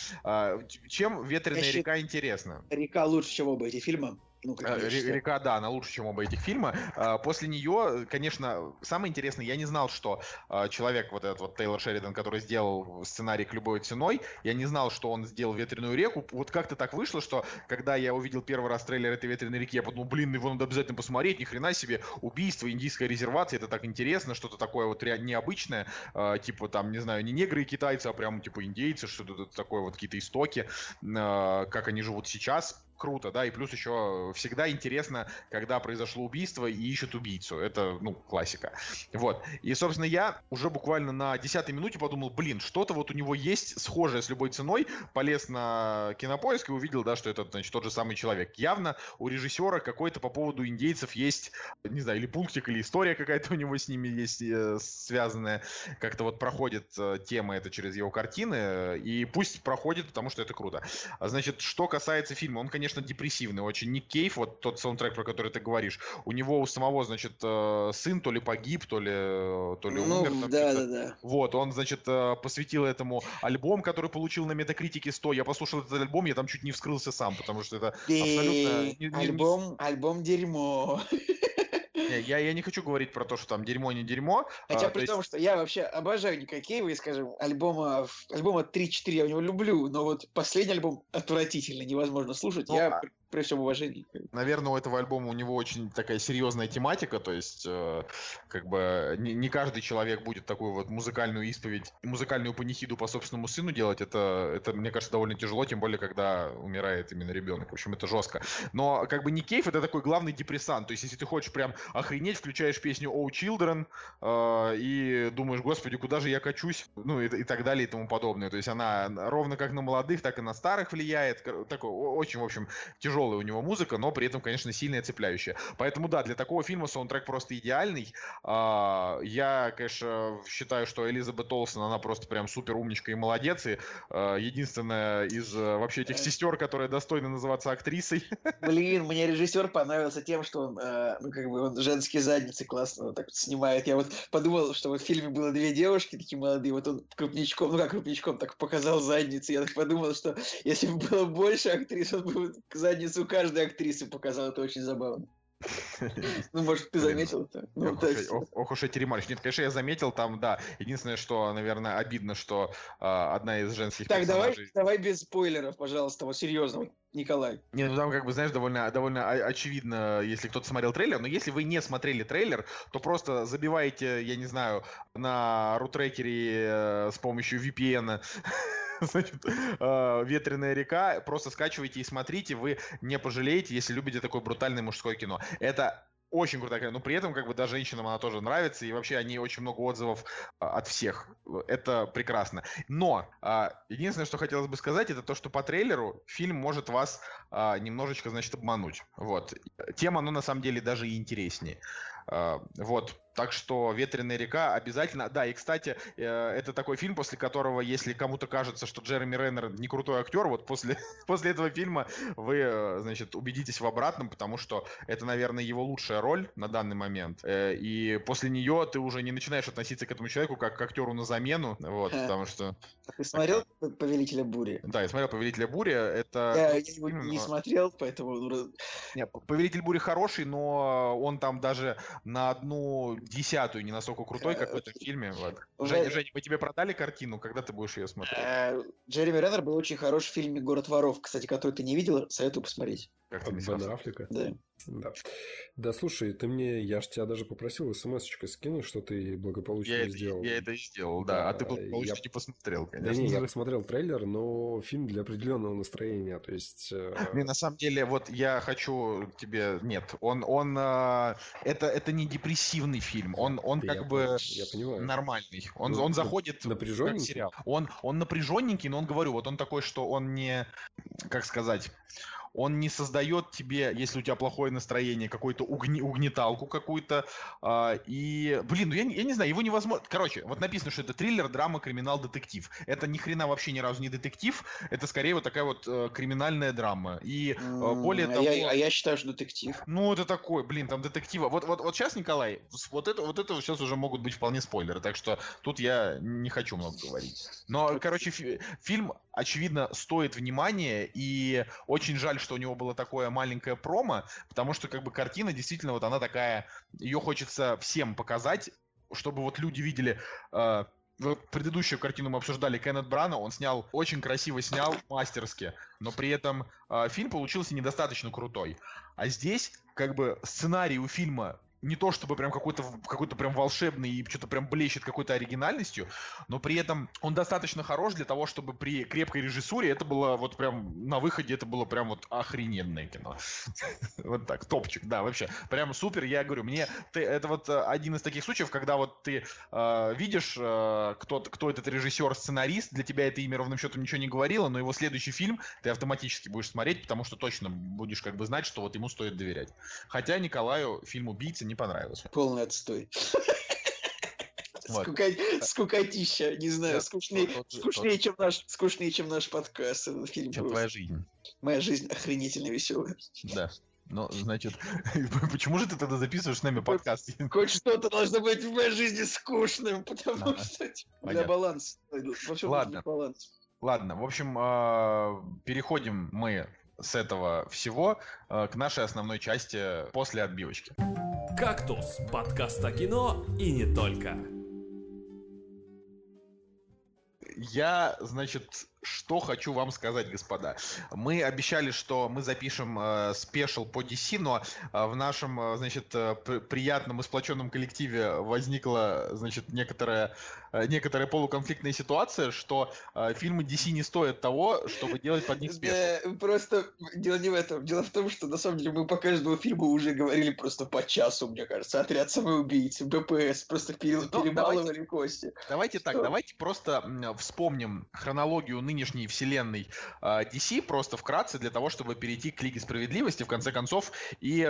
Чем «Ветреная река» интересна? Река лучше, чем оба эти фильма. Ну, э, Река, да, она лучше, чем оба этих фильма. А, после нее, конечно, самое интересное, я не знал, что а, человек, вот этот вот Тейлор Шеридан, который сделал сценарий к любой ценой, я не знал, что он сделал «Ветреную реку». Вот как-то так вышло, что когда я увидел первый раз трейлер этой «Ветреной реки», я подумал, блин, его надо обязательно посмотреть, ни хрена себе, убийство, индийская резервация, это так интересно, что-то такое вот необычное, а, типа там, не знаю, не негры и китайцы, а прям типа индейцы, что-то такое, вот какие-то истоки, как они живут сейчас, круто, да, и плюс еще всегда интересно, когда произошло убийство и ищут убийцу. Это, ну, классика. Вот. И, собственно, я уже буквально на десятой минуте подумал, блин, что-то вот у него есть схожее с любой ценой. Полез на кинопоиск и увидел, да, что это, значит, тот же самый человек. Явно у режиссера какой-то по поводу индейцев есть, не знаю, или пунктик, или история какая-то у него с ними есть э, связанная. Как-то вот проходит э, тема это через его картины. И пусть проходит, потому что это круто. Значит, что касается фильма, он, конечно, конечно, депрессивный очень. Ник Кейв, вот тот саундтрек, про который ты говоришь, у него у самого, значит, э, сын то ли погиб, то ли, э, то ли ну, умер. Да, да, да. Вот, он, значит, э, посвятил этому альбом, который получил на метакритике 100. Я послушал этот альбом, я там чуть не вскрылся сам, потому что это абсолютно... Альбом, альбом дерьмо. Я, я не хочу говорить про то, что там дерьмо не дерьмо. Хотя а, при том, есть... что я вообще обожаю Ника Кейва, и, скажем, альбома, альбома 3-4 я у него люблю, но вот последний альбом отвратительно, невозможно слушать. Ну, я а при всем уважении. Наверное, у этого альбома у него очень такая серьезная тематика, то есть э, как бы не, не каждый человек будет такую вот музыкальную исповедь, музыкальную панихиду по собственному сыну делать. Это, это, мне кажется, довольно тяжело, тем более, когда умирает именно ребенок. В общем, это жестко. Но как бы не кейф, это такой главный депрессант. То есть, если ты хочешь прям охренеть, включаешь песню Oh Children э, и думаешь, господи, куда же я качусь? Ну и, и так далее и тому подобное. То есть она ровно как на молодых, так и на старых влияет. Такой очень, в общем, тяжелый тяжелая у него музыка, но при этом, конечно, сильная цепляющая. Поэтому, да, для такого фильма саундтрек просто идеальный. А, я, конечно, считаю, что Элизабет Олсен, она просто прям супер умничка и молодец. И а, единственная из э, вообще этих сестер, которая достойна называться актрисой. Блин, мне режиссер понравился тем, что он, э, ну, как бы, он женские задницы классно вот так вот снимает. Я вот подумал, что вот в фильме было две девушки такие молодые, вот он крупничком, ну как крупничком, так показал задницы. Я так подумал, что если бы было больше актрис, он бы задницу каждой актрисы показал. Это очень забавно. Ну, может, ты заметил это? Ну, ох, уж, ох, ох уж эти ремарки. Нет, конечно, я заметил там, да. Единственное, что, наверное, обидно, что э, одна из женских Так, персонажей... давай, давай без спойлеров, пожалуйста, вот серьезно, Николай. Не, ну там, как бы, знаешь, довольно, довольно очевидно, если кто-то смотрел трейлер, но если вы не смотрели трейлер, то просто забиваете, я не знаю, на рутрекере э, с помощью VPN значит, э, ветреная река. Просто скачивайте и смотрите, вы не пожалеете, если любите такое брутальное мужское кино. Это очень крутая книга, но при этом как бы да, женщинам она тоже нравится, и вообще они очень много отзывов а, от всех. Это прекрасно. Но а, единственное, что хотелось бы сказать, это то, что по трейлеру фильм может вас а, немножечко, значит, обмануть. Вот. Тема, ну, на самом деле, даже и интереснее. А, вот. Так что «Ветреная река» обязательно. Да, и, кстати, э, это такой фильм, после которого, если кому-то кажется, что Джереми Реннер не крутой актер, вот после, после этого фильма вы, э, значит, убедитесь в обратном, потому что это, наверное, его лучшая роль на данный момент. Э, и после нее ты уже не начинаешь относиться к этому человеку как к актеру на замену, вот, потому что... Ты смотрел «Повелителя бури»? Да, я смотрел «Повелителя бури». Это... Я его не смотрел, поэтому... Ну, Нет, «Повелитель бури» хороший, но он там даже на одну десятую, не настолько крутой, как в этом фильме. Вот. Женя, Женя, мы тебе продали картину, когда ты будешь ее смотреть? Э, Джереми Реннер был очень хорош в фильме «Город воров», кстати, который ты не видел, советую посмотреть. Как ты Бена Аффлека? Да. Да. Да, слушай, ты мне, я ж тебя даже попросил смс-очкой скинуть, что ты благополучно я сделал. Это, я это и сделал, да. да а ты благополучно я... не посмотрел, конечно. Да не, я посмотрел трейлер, но фильм для определенного настроения, то есть... Э... Не, на самом деле, вот я хочу тебе... Нет, он, он... Э, это, это не депрессивный фильм, он, он как я, бы я понимаю. нормальный. Он, ну, он заходит напряженненький? как сериал. Он, он напряженненький, но он, говорю, вот он такой, что он не... Как сказать он не создает тебе, если у тебя плохое настроение, какую-то угни, угнеталку какую-то. Э, и, блин, ну я, я не знаю, его невозможно... Короче, вот написано, что это триллер, драма, криминал, детектив. Это ни хрена вообще ни разу не детектив, это скорее вот такая вот э, криминальная драма. И э, более а того... Я, а я считаю, что детектив. Ну, это такой, блин, там детектива. Вот, вот, вот сейчас, Николай, вот это, вот это сейчас уже могут быть вполне спойлеры, так что тут я не хочу много говорить. Но, короче, фи- фильм, очевидно, стоит внимания, и очень жаль, что у него было такое маленькое промо, потому что как бы картина действительно вот она такая, ее хочется всем показать, чтобы вот люди видели э, предыдущую картину мы обсуждали Кеннет Брана, он снял, очень красиво снял, мастерски, но при этом э, фильм получился недостаточно крутой. А здесь, как бы, сценарий у фильма не то чтобы прям какой-то какой-то прям волшебный и что-то прям блещет какой-то оригинальностью, но при этом он достаточно хорош для того, чтобы при крепкой режиссуре это было вот прям на выходе это было прям вот охрененное кино. Вот так, топчик, да, вообще. Прям супер, я говорю, мне это вот э, один из таких случаев, когда вот ты э, видишь, э, кто, кто этот режиссер, сценарист, для тебя это имя ровным счетом ничего не говорило, но его следующий фильм ты автоматически будешь смотреть, потому что точно будешь как бы знать, что вот ему стоит доверять. Хотя Николаю фильм «Убийца» не понравился. Полный отстой. Вот. Скука... Скукотища, не знаю, скучнее, тот, скучнее, тот. Чем наш, скучнее, чем наш подкаст. Этот фильм чем твоя жизнь. Моя жизнь охренительно веселая. Да. Ну, значит, почему же ты тогда записываешь с нами подкаст? Хоть что-то должно быть в моей жизни скучным, потому ага. что для баланса. Ладно. Баланс. Ладно, в общем, а, переходим мы с этого всего а, к нашей основной части после отбивочки. «Кактус» — подкаст о кино и не только. Я, значит, что хочу вам сказать, господа. Мы обещали, что мы запишем э, special по DC, но э, в нашем, э, значит, э, приятном и сплоченном коллективе возникла, значит, некоторая, э, некоторая полуконфликтная ситуация, что э, фильмы DC не стоят того, чтобы делать под них special. Да, просто дело не в этом. Дело в том, что на самом деле мы по каждому фильму уже говорили просто по часу, мне кажется. Отряд самоубийц, БВС, просто перебалывали давайте, кости. Давайте что? так, давайте просто вспомним хронологию ныне нынешней вселенной DC, просто вкратце для того, чтобы перейти к Лиге Справедливости, в конце концов, и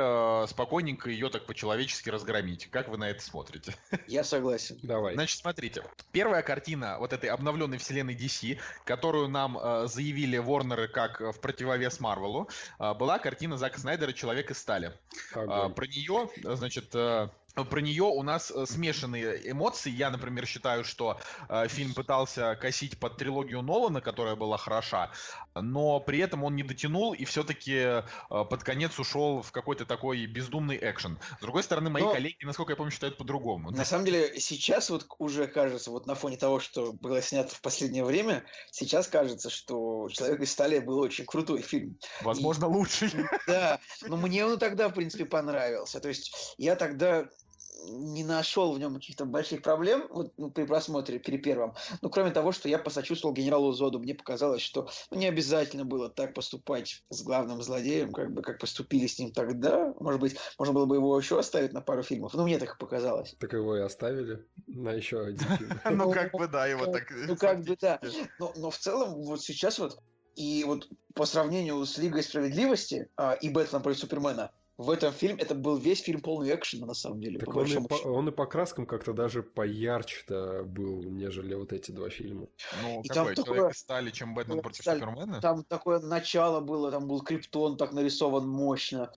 спокойненько ее так по-человечески разгромить. Как вы на это смотрите? Я согласен. Давай. Значит, смотрите. Первая картина вот этой обновленной вселенной DC, которую нам заявили Ворнеры как в противовес Марвелу, была картина Зака Снайдера «Человек из стали». Огонь. Про нее, значит, про нее у нас э, смешанные эмоции. Я, например, считаю, что э, фильм пытался косить под трилогию Нолана, которая была хороша, но при этом он не дотянул и все-таки э, под конец ушел в какой-то такой бездумный экшен. С другой стороны, мои но... коллеги, насколько я помню, считают по-другому. На самом деле, сейчас вот уже кажется, вот на фоне того, что было снято в последнее время, сейчас кажется, что «Человек из стали» был очень крутой фильм. Возможно, и... лучший. Да, но мне он тогда, в принципе, понравился. То есть я тогда не нашел в нем каких-то больших проблем вот, ну, при просмотре, при первом. Ну, кроме того, что я посочувствовал генералу Зоду. Мне показалось, что ну, не обязательно было так поступать с главным злодеем, как бы как поступили с ним тогда. Может быть, можно было бы его еще оставить на пару фильмов. Ну, мне так показалось. Так его и оставили на еще один фильм. Ну, как бы да, его так... Ну, как бы да. Но в целом, вот сейчас вот и вот по сравнению с Лигой Справедливости а, и Бэтмен против Супермена, в этом фильме это был весь фильм полный экшена, на самом деле. Так по он, и по, он и по краскам как-то даже поярче-то был, нежели вот эти два фильма. Ну, и какой? Там такое... стали, чем Бэтмен против стали... Супермена? Там такое начало было, там был Криптон так нарисован мощно.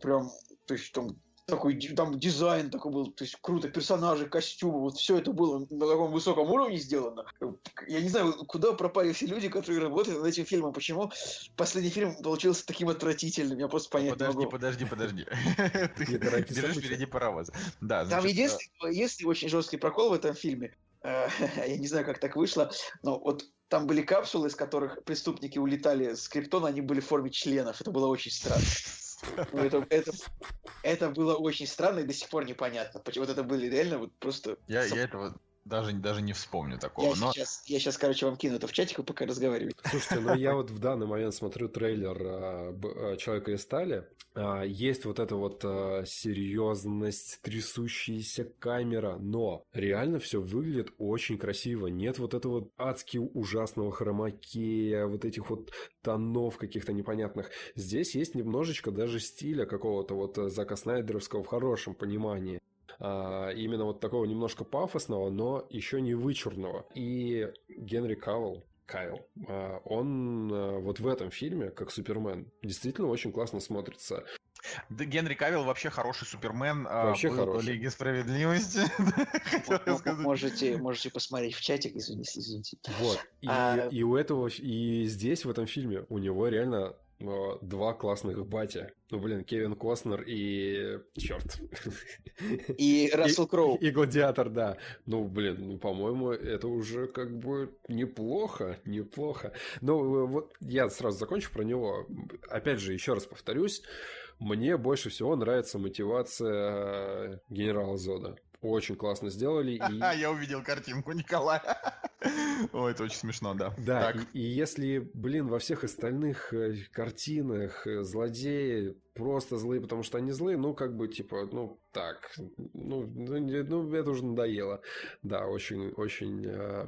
Прям, то есть там такой там дизайн такой был, то есть круто, персонажи, костюмы, вот все это было на таком высоком уровне сделано. Я не знаю, куда пропали все люди, которые работают над этим фильмом, почему последний фильм получился таким отвратительным, я просто понять подожди, не могу. Подожди, подожди, подожди. Ты берешь впереди паровоза. Да, Там единственный, единственный очень жесткий прокол в этом фильме, э, я не знаю, как так вышло, но вот там были капсулы, из которых преступники улетали с Криптона, они были в форме членов. Это было очень странно. Ну, это, это, это было очень странно и до сих пор непонятно. Вот это были реально вот просто... Я, я этого даже, даже не вспомню такого. Я, но... сейчас, я сейчас, короче, вам кину это в чатик, пока разговариваете. Слушайте, ну я вот в данный момент смотрю трейлер а, а, Человека из стали. А, есть вот эта вот а, серьезность, трясущаяся камера, но реально все выглядит очень красиво. Нет вот этого адски ужасного хромакея, вот этих вот тонов каких-то непонятных. Здесь есть немножечко даже стиля какого-то вот Зака Снайдеровского в хорошем понимании. А, именно вот такого немножко пафосного, но еще не вычурного. И Генри Кавелл, Кайл, а, он а, вот в этом фильме, как Супермен, действительно очень классно смотрится. Да, Генри Кавилл вообще хороший Супермен. Вообще был хороший. Лиги Справедливости. можете, можете посмотреть в чатик, извините, извините. Вот. И, а... и у этого, и здесь, в этом фильме, у него реально два классных батя. Ну, блин, Кевин Костнер и... Черт. И Рассел Кроу. И, и Гладиатор, да. Ну, блин, ну, по-моему, это уже как бы неплохо, неплохо. Ну, вот я сразу закончу про него. Опять же, еще раз повторюсь, мне больше всего нравится мотивация генерала Зода. Очень классно сделали. И... Я увидел картинку Николая. О, это очень смешно, да. Да, и, и если, блин, во всех остальных э, картинах э, злодеи просто злые, потому что они злые, ну, как бы, типа, ну, так, ну, ну, ну это уже надоело. Да, очень, очень... Э,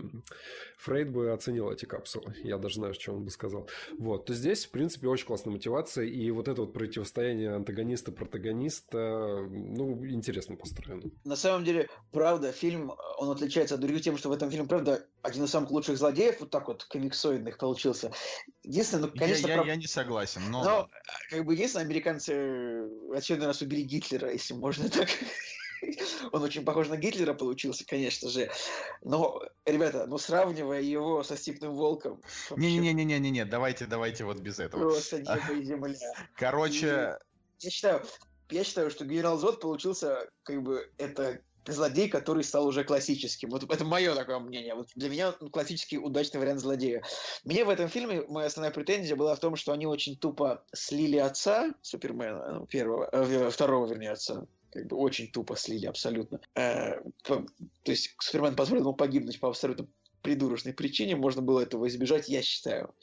Фрейд бы оценил эти капсулы. Я даже знаю, что он бы сказал. Вот, то здесь, в принципе, очень классная мотивация, и вот это вот противостояние антагониста-протагониста, ну, интересно построено. На самом деле, правда, фильм, он отличается от других тем, что в этом фильме, правда, один из самых лучших злодеев, вот так вот, комиксоидных получился. Единственное, ну, конечно... Я, я, прав... я не согласен, но... Но, как бы, единственное, американцы очередной раз убили Гитлера, если можно так... Он очень похож на Гитлера получился, конечно же. Но, ребята, ну сравнивая его со Степным Волком... Не-не-не-не-не-не, давайте, давайте вот без этого. Просто небо и земля. Короче... И я считаю, я считаю, что генерал Зод получился, как бы, это злодей, который стал уже классическим. Вот это мое такое мнение. Вот для меня он классический удачный вариант злодея. Мне в этом фильме моя основная претензия была в том, что они очень тупо слили отца Супермена, ну, первого, э, второго, вернее, отца. Как бы очень тупо слили, абсолютно. Э, по, то есть Супермен позволил ему погибнуть по абсолютно придурочной причине можно было этого избежать, я считаю.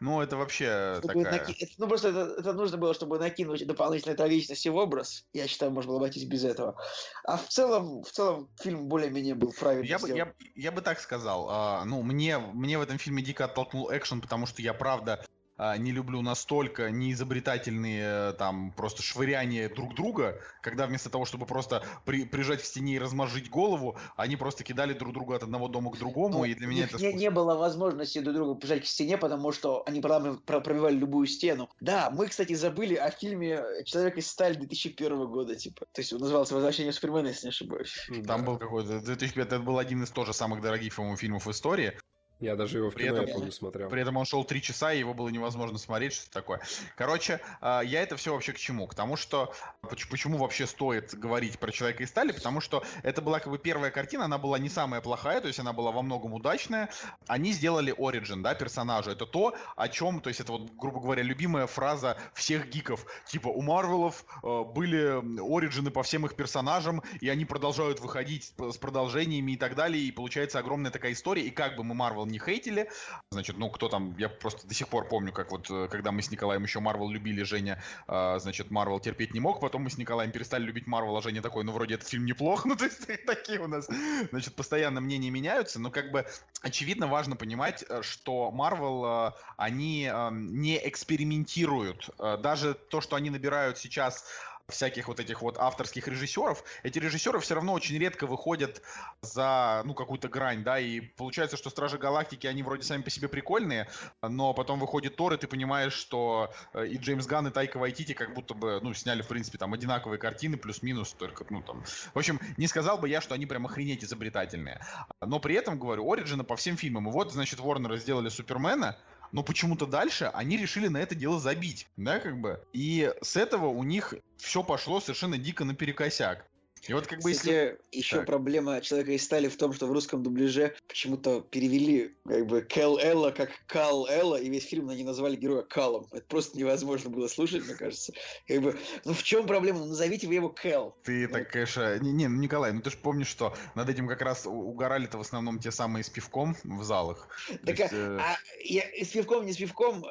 Ну, это вообще чтобы такая... наки... Ну, просто это, это нужно было, чтобы накинуть дополнительной трагичности в образ. Я считаю, можно было обойтись без этого. А в целом, в целом фильм более-менее был правильный. Я бы, я, я бы так сказал. А, ну, мне, мне в этом фильме дико оттолкнул экшен, потому что я, правда, не люблю настолько неизобретательные э, там просто швыряния друг друга, когда вместо того, чтобы просто при, прижать к стене и размозжить голову, они просто кидали друг друга от одного дома к другому, ну, и для меня это... Не, не было возможности друг друга прижать к стене, потому что они пробивали любую стену. Да, мы, кстати, забыли о фильме «Человек из стали» 2001 года, типа. То есть он назывался «Возвращение Супермена», если не ошибаюсь. Там был какой-то... 2005 это был один из тоже самых дорогих, по-моему, фильмов в истории. Я даже его в при кино, этом, я помню, смотрел. При этом он шел три часа, и его было невозможно смотреть, что такое. Короче, а, я это все вообще к чему? К тому, что почему вообще стоит говорить про Человека из стали, потому что это была как бы первая картина, она была не самая плохая, то есть она была во многом удачная. Они сделали оригин, да, персонажа. Это то, о чем, то есть это вот, грубо говоря, любимая фраза всех гиков. Типа у Марвелов э, были оригины по всем их персонажам, и они продолжают выходить с продолжениями и так далее, и получается огромная такая история, и как бы мы Марвел не хейтили. Значит, ну, кто там, я просто до сих пор помню, как вот, э, когда мы с Николаем еще Марвел любили, Женя, э, значит, Марвел терпеть не мог, потом мы с Николаем перестали любить Марвел, а Женя такой, ну, вроде этот фильм неплох, ну, то есть такие у нас, значит, постоянно мнения меняются, но как бы очевидно важно понимать, э, что Марвел, они не экспериментируют. Даже то, что они набирают сейчас всяких вот этих вот авторских режиссеров, эти режиссеры все равно очень редко выходят за, ну, какую-то грань, да, и получается, что Стражи Галактики, они вроде сами по себе прикольные, но потом выходит Тор, и ты понимаешь, что э, и Джеймс Ганн, и Тайка Вайтити как будто бы, ну, сняли, в принципе, там, одинаковые картины, плюс-минус, только, ну, там... В общем, не сказал бы я, что они прям охренеть изобретательные. Но при этом, говорю, Ориджина по всем фильмам. И вот, значит, Ворнеры сделали Супермена, но почему-то дальше они решили на это дело забить, да, как бы. И с этого у них все пошло совершенно дико наперекосяк. И вот как бы Кстати, если... еще так. проблема человека из стали в том, что в русском дубляже почему-то перевели как бы Кэл Элла как Кал Элла, и весь фильм они назвали героя Калом. Это просто невозможно было слушать, мне кажется. Как бы, ну в чем проблема? Ну назовите вы его Кэл. Ты вот. так, конечно... Не, не, ну, Николай, ну ты же помнишь, что над этим как раз угорали-то в основном те самые с пивком в залах. Так, есть, а, э... а я, с пивком, не с пивком,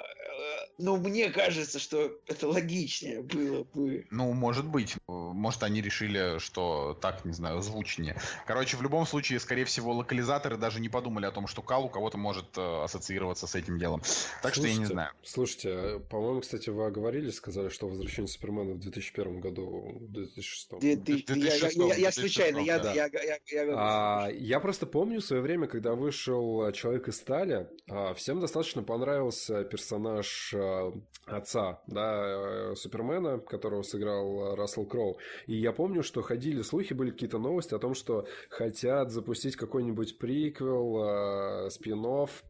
ну, мне кажется, что это логичнее было бы. Ну, может быть. Может, они решили, что так, не знаю, звучнее. Короче, в любом случае, скорее всего, локализаторы даже не подумали о том, что Кал у кого-то может э, ассоциироваться с этим делом. Так слушайте, что я не знаю. Слушайте, а, по-моему, кстати, вы оговорили, сказали, что возвращение Супермена в 2001 году, в 2006. 2006 я, я, я случайно, я, да. я, я, я, я, а, я просто помню в свое время, когда вышел Человек из стали, а, всем достаточно понравился персонаж отца, да, э, Супермена, которого сыграл Рассел Кроу. И я помню, что ходили слухи, были какие-то новости о том, что хотят запустить какой-нибудь приквел, э, спин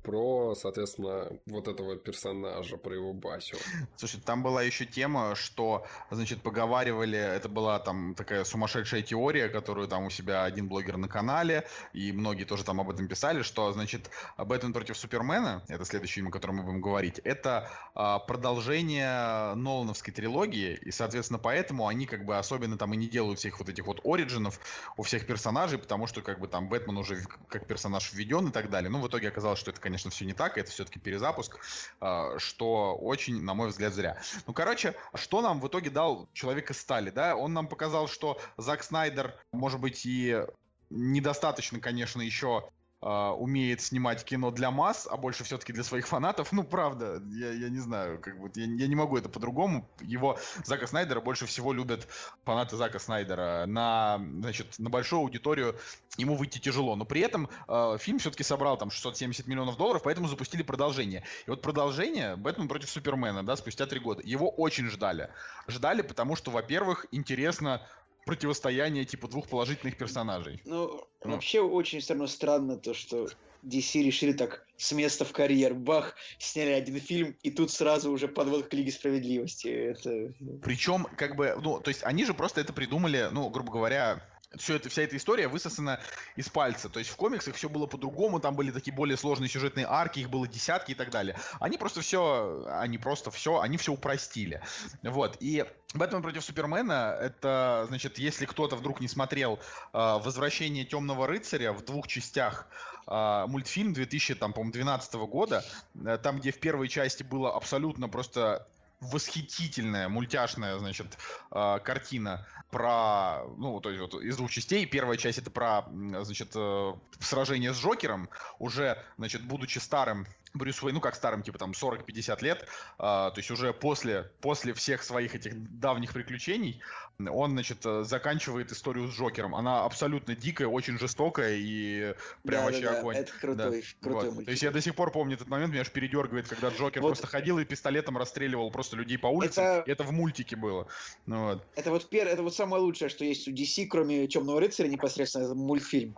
про, соответственно, вот этого персонажа, про его Басю. Слушай, там была еще тема, что, значит, поговаривали, это была там такая сумасшедшая теория, которую там у себя один блогер на канале, и многие тоже там об этом писали, что, значит, Бэтмен против Супермена, это следующий фильм, о котором мы будем говорить, это а, продолжение Нолановской трилогии, и, соответственно, поэтому они как бы особенно там и не делают всех вот этих вот ориджинов у всех персонажей, потому что как бы там Бэтмен уже как персонаж введен и так далее. Ну, в итоге оказалось, что это, конечно, все не так, это все-таки перезапуск, а, что очень, на мой взгляд, зря. Ну, короче, что нам в итоге дал Человек из стали, да? Он нам показал, что Зак Снайдер, может быть, и недостаточно, конечно, еще Uh, умеет снимать кино для масс, а больше все-таки для своих фанатов. Ну, правда, я, я не знаю, как бы я, я не могу это по-другому. Его Зака Снайдера больше всего любят фанаты Зака Снайдера. На, значит, на большую аудиторию ему выйти тяжело. Но при этом uh, фильм все-таки собрал там 670 миллионов долларов, поэтому запустили продолжение. И вот продолжение Бэтмен против Супермена, да, спустя три года. Его очень ждали. Ждали, потому что, во-первых, интересно противостояние типа двух положительных персонажей. Ну, ну. вообще очень все равно странно то, что DC решили так с места в карьер, бах, сняли один фильм, и тут сразу уже подвод к Лиге Справедливости. Это... Причем, как бы, ну, то есть они же просто это придумали, ну, грубо говоря, все это, вся эта история высосана из пальца. То есть в комиксах все было по-другому, там были такие более сложные сюжетные арки, их было десятки и так далее. Они просто все, они просто все, они все упростили. Вот. И Бэтмен против Супермена, это, значит, если кто-то вдруг не смотрел э, «Возвращение темного рыцаря» в двух частях, э, мультфильм 2012 года, э, там, где в первой части было абсолютно просто восхитительная мультяшная, значит, э, картина про, ну, то есть вот из двух частей. Первая часть это про, значит, э, сражение с Джокером, уже, значит, будучи старым Брюс Уэйн, ну как старым, типа там 40-50 лет, а, то есть уже после, после всех своих этих давних приключений, он, значит, заканчивает историю с Джокером. Она абсолютно дикая, очень жестокая и прям да, вообще да, огонь. Это крутой, да. крутой вот. То есть я до сих пор помню этот момент, меня аж передергивает, когда Джокер вот. просто ходил и пистолетом расстреливал просто людей по улице. Это, это в мультике было. Ну, вот. Это вот пер... это вот самое лучшее, что есть у DC, кроме Темного рыцаря, непосредственно это мультфильм.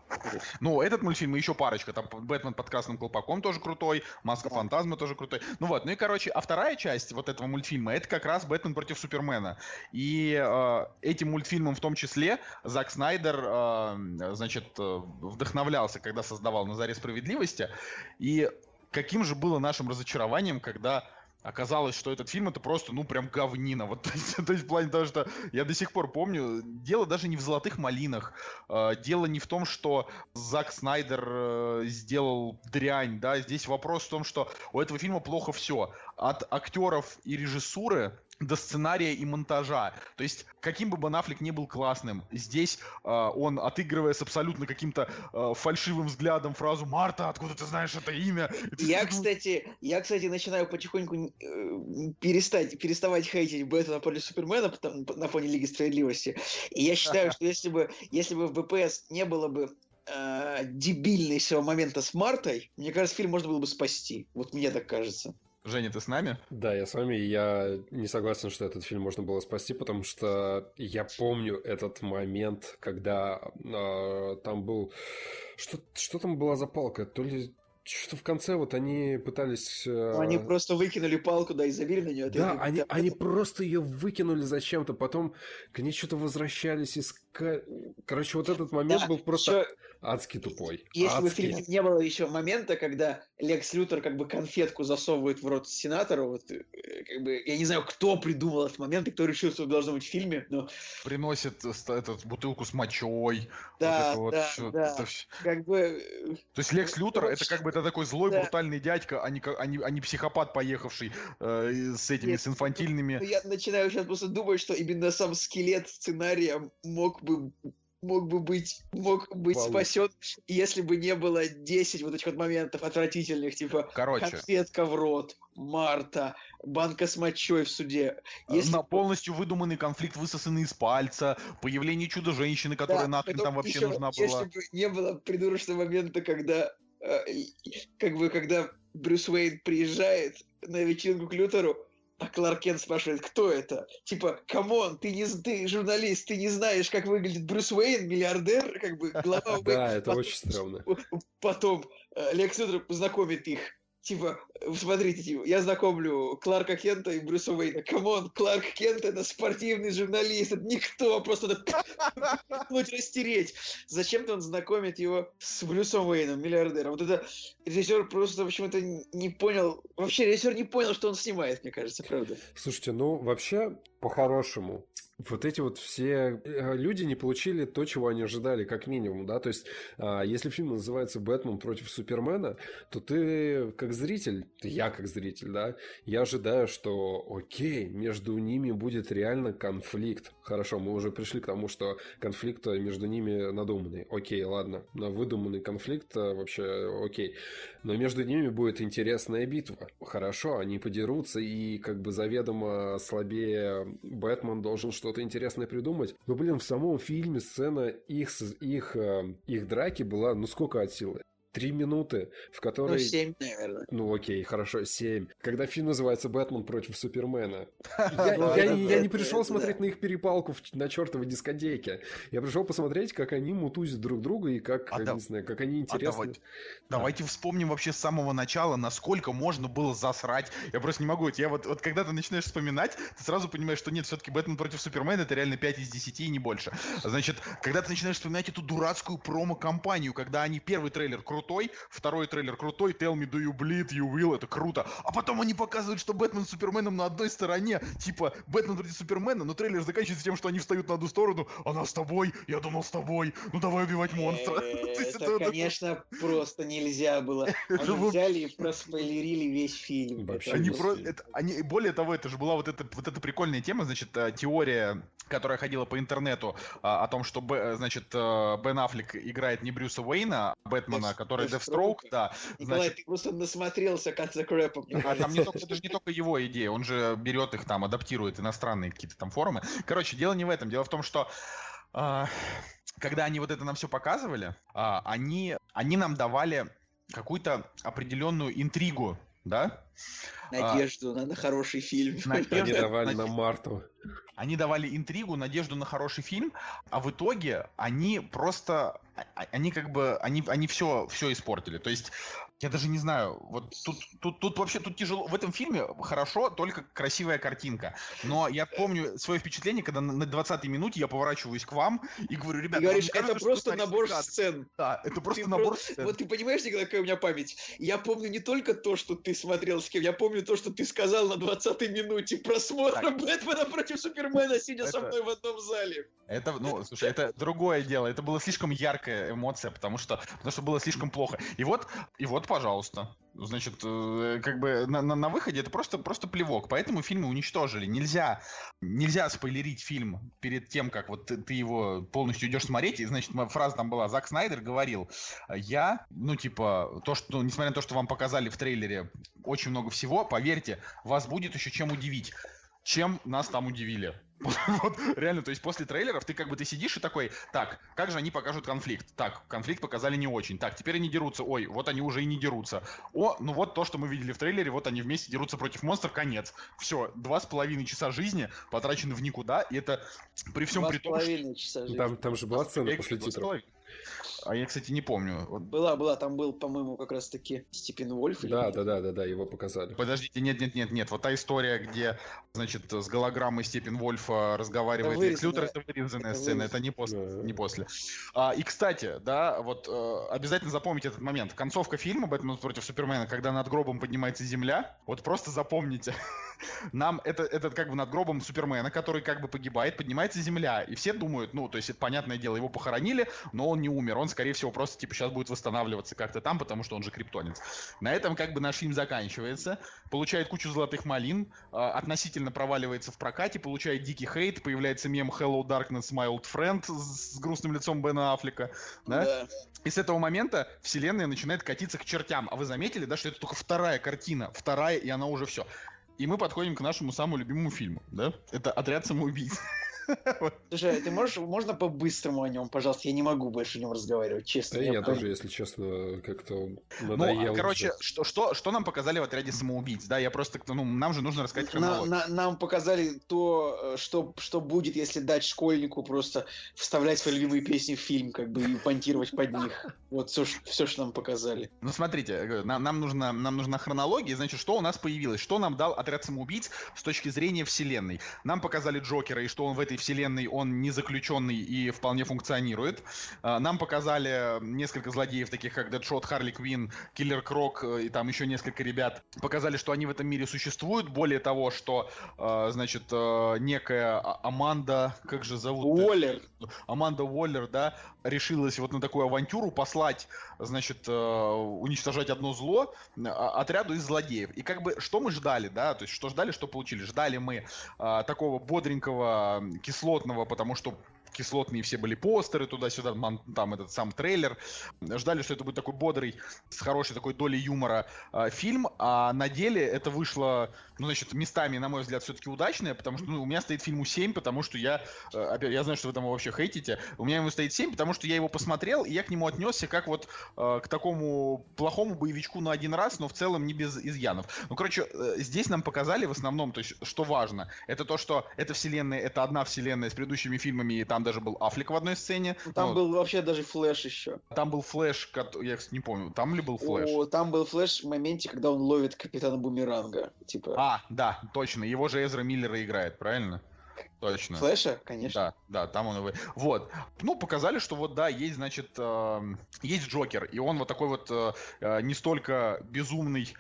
Ну, этот мультфильм и еще парочка. Там Бэтмен под красным колпаком тоже крутой, Маска да. фантазма тоже крутой. Ну вот, ну и короче, а вторая часть вот этого мультфильма, это как раз Бэтмен против Супермена. И э, этим мультфильмом в том числе Зак Снайдер, э, значит, э, вдохновлялся, когда создавал «На заре справедливости». И каким же было нашим разочарованием, когда оказалось, что этот фильм это просто, ну, прям говнина. Вот, то, есть, в плане того, что я до сих пор помню, дело даже не в «Золотых малинах», э, дело не в том, что Зак Снайдер э, сделал дрянь, да, здесь вопрос в том, что у этого фильма плохо все. От актеров и режиссуры до сценария и монтажа. То есть, каким бы Бен Аффлек не был классным, здесь э, он, отыгрывая с абсолютно каким-то э, фальшивым взглядом фразу «Марта, откуда ты знаешь это имя?» Я, кстати, я, кстати, начинаю потихоньку э, перестать, переставать хейтить Бэтмена против Супермена потом, на фоне Лиги Справедливости. И я считаю, что если бы, если бы в БПС не было бы э, дебильного момента с Мартой, мне кажется, фильм можно было бы спасти. Вот мне так кажется. Женя, ты с нами? Да, я с вами. Я не согласен, что этот фильм можно было спасти, потому что я помню этот момент, когда э, там был... Что, что там была за палка? То ли что в конце вот они пытались... Э... Они просто выкинули палку, да, и забили на нее. Да, они, они просто ее выкинули зачем-то, потом к ней что-то возвращались, иска... Короче, вот этот момент да, был просто еще... адски тупой. Если адски. бы в фильме не было еще момента, когда Лекс Лютер как бы конфетку засовывает в рот сенатору, вот, э, как бы, я не знаю, кто придумал этот момент и кто решил, что это должно быть в фильме, но... Приносит этот бутылку с мочой. Да, вот да, вот, да. Это... Как бы... Э, То есть Лекс Лютер, это как бы это такой злой, да. брутальный дядька, а не, а не, а не психопат, поехавший э, с этими, Нет, с инфантильными... Я начинаю сейчас просто думать, что именно сам скелет сценария мог бы мог бы быть, мог быть спасен, если бы не было 10 вот этих вот моментов отвратительных, типа Короче. конфетка в рот, Марта, банка с мочой в суде. Если... На полностью выдуманный конфликт, высосанный из пальца, появление чудо-женщины, которая да, нахрен там вообще еще, нужна была. Если бы не было придурочного момента, когда Э, как бы, когда Брюс Уэйн приезжает на вечеринку к Лютеру, а Кларк Кент спрашивает, кто это? Типа, come on, ты не ты журналист, ты не знаешь, как выглядит Брюс Уэйн, миллиардер, как бы глава Да, это очень странно. Потом э, Лекс Лютер познакомит их типа, смотрите, типа, я знакомлю Кларка Кента и Брюса Уэйна. Come on, Кларк Кент это спортивный журналист, это никто, просто это растереть. Зачем-то он знакомит его с Брюсом Уэйном, миллиардером. Вот это режиссер просто почему-то не понял, вообще режиссер не понял, что он снимает, мне кажется, правда. Слушайте, ну вообще, по-хорошему, вот эти вот все э, люди не получили то, чего они ожидали, как минимум, да, то есть, а, если фильм называется «Бэтмен против Супермена», то ты как зритель, я как зритель, да, я ожидаю, что окей, между ними будет реально конфликт. Хорошо, мы уже пришли к тому, что конфликт между ними надуманный. Окей, ладно, на выдуманный конфликт э, вообще окей. Но между ними будет интересная битва. Хорошо, они подерутся, и как бы заведомо слабее Бэтмен должен что-то интересное придумать. Но, блин, в самом фильме сцена их, их, э, их драки была, ну сколько от силы? Три минуты, в которой... Ну, семь, наверное. Ну, окей, хорошо, семь. Когда фильм называется «Бэтмен против Супермена». Я не пришел смотреть на их перепалку на чертовой дискотеке. Я пришел посмотреть, как они мутузят друг друга и как, а не знаю, как они а интересны. Давайте вспомним вообще с самого начала, насколько можно было засрать. Я просто не могу. Я вот, вот когда ты начинаешь вспоминать, ты сразу понимаешь, что нет, все-таки Бэтмен против Супермена это реально 5 из 10 и не больше. Значит, когда ты начинаешь вспоминать эту дурацкую промо-компанию, когда они первый трейлер крутой, второй трейлер крутой, Tell me do you bleed, you will, это круто. А потом они показывают, что Бэтмен с Суперменом на одной стороне. Типа, Бэтмен против Супермена, но трейлер заканчивается тем, что они встают на одну сторону, она с тобой, я думал с тобой, ну давай убивать монстра. Это, конечно, просто нельзя было. Они взяли и проспойлерили весь фильм. Они, про... это, они, более того, это же была вот эта, вот эта прикольная тема, значит, э, теория, которая ходила по интернету а, о том, что, значит, э, Бен Аффлек играет не Брюса Уэйна, а Бэтмена, Деф, который Дефстроук, да. Николай, значит... ты просто насмотрелся конца крэпа. А там не только, это же не только его идея, он же берет их там, адаптирует иностранные какие-то там форумы. Короче, дело не в этом, дело в том, что а, когда они вот это нам все показывали, а, они, они нам давали какую-то определенную интригу, да? Надежду а, на, хороший фильм. Надежду, они давали на Марту. Они давали интригу, надежду на хороший фильм, а в итоге они просто, они как бы, они, они все, все испортили. То есть я даже не знаю, вот тут, тут, тут вообще тут тяжело. В этом фильме хорошо, только красивая картинка. Но я помню свое впечатление, когда на 20-й минуте я поворачиваюсь к вам и говорю, ребята, ты говоришь, кажется, это просто набор сцен. Да, это просто ты набор про... сцен. Вот ты понимаешь, Николай, какая у меня память? Я помню не только то, что ты смотрел с кем, я помню то, что ты сказал на 20-й минуте просмотра так. Бэтмена против Супермена, сидя это... со мной в одном зале. Это, ну, слушай, это другое дело. Это была слишком яркая эмоция, потому что, потому что было слишком плохо. И вот, и вот, пожалуйста. Значит, э, как бы на, на, на выходе это просто, просто плевок. Поэтому фильмы уничтожили. Нельзя, нельзя спойлерить фильм перед тем, как вот ты, ты его полностью идешь смотреть. И, значит, фраза там была, Зак Снайдер говорил, я, ну, типа, то, что, несмотря на то, что вам показали в трейлере очень много всего, поверьте, вас будет еще чем удивить. Чем нас там удивили. вот, реально, то есть после трейлеров ты как бы ты сидишь и такой, так, как же они покажут конфликт? Так, конфликт показали не очень. Так, теперь они дерутся. Ой, вот они уже и не дерутся. О, ну вот то, что мы видели в трейлере, вот они вместе дерутся против монстров, конец. Все, два с половиной часа жизни потрачены в никуда, и это при всем при том, что... Там, там же была сцена после титров. А я, кстати, не помню. Вот. Была, была, там был, по-моему, как раз-таки Степен Вольф. Да, да, да, да, да, его показали. Подождите, нет, нет, нет, нет. Вот та история, где, значит, с голограммой Степен Вольфа разговаривает это Лютер, это вырезанная это сцена, это не после. Да. Не после. А, и, кстати, да, вот э, обязательно запомните этот момент. Концовка фильма «Бэтмен против Супермена», когда над гробом поднимается земля, вот просто запомните. Нам это, это как бы над гробом Супермена, который как бы погибает, поднимается земля, и все думают, ну, то есть это понятное дело, его похоронили, но он не умер, он, скорее всего, просто, типа, сейчас будет восстанавливаться как-то там, потому что он же криптонец. На этом, как бы, наш фильм заканчивается, получает кучу золотых малин, э, относительно проваливается в прокате, получает дикий хейт, появляется мем Hello Darkness, my old friend с, с грустным лицом Бена Аффлека, да? да. И с этого момента вселенная начинает катиться к чертям. А вы заметили, да, что это только вторая картина, вторая, и она уже все. И мы подходим к нашему самому любимому фильму, да? Это «Отряд самоубийц». Слушай, ты можешь, можно по-быстрому о нем, пожалуйста? Я не могу больше о нем разговаривать, честно. Да я, я тоже, если честно, как-то надоел. Ну, короче, что, что, что нам показали в отряде самоубийц? Да, я просто, ну, нам же нужно рассказать хронологию. На, на, нам показали то, что, что будет, если дать школьнику просто вставлять свои любимые песни в фильм, как бы, и понтировать под них. Вот все, все что нам показали. Ну, смотрите, нам, нам, нужна, нам нужна хронология, значит, что у нас появилось? Что нам дал отряд самоубийц с точки зрения вселенной? Нам показали Джокера, и что он в этой этой вселенной он не заключенный и вполне функционирует. А, нам показали несколько злодеев, таких как Дэдшот, Харли Квин, Киллер Крок э, и там еще несколько ребят. Показали, что они в этом мире существуют. Более того, что, э, значит, э, некая а, Аманда, как же зовут? Уоллер. Аманда Уоллер, да, решилась вот на такую авантюру послать, значит, уничтожать одно зло а, отряду из злодеев. И как бы, что мы ждали, да, то есть, что ждали, что получили? Ждали мы такого бодренького кислотного, потому что кислотные все были постеры туда-сюда, там этот сам трейлер. Ждали, что это будет такой бодрый, с хорошей такой долей юмора э, фильм, а на деле это вышло ну, значит, местами, на мой взгляд, все-таки удачная, потому что, ну, у меня стоит фильму 7, потому что я, э, опять, я знаю, что вы там вообще хейтите, у меня ему стоит 7, потому что я его посмотрел, и я к нему отнесся как вот э, к такому плохому боевичку на один раз, но в целом не без изъянов. Ну, короче, э, здесь нам показали в основном, то есть, что важно, это то, что эта вселенная, это одна вселенная с предыдущими фильмами, и там даже был Аффлек в одной сцене. Там ну, был вообще даже Флэш еще. Там был Флэш, я не помню, там ли был Флэш? О, там был Флэш в моменте, когда он ловит капитана Бумеранга, типа. А, да, точно, его же Эзра Миллера играет, правильно? Точно. Флэша, конечно. Да, да, там он и Вот. Ну, показали, что вот, да, есть, значит, э, есть Джокер, и он вот такой вот э, э не столько безумный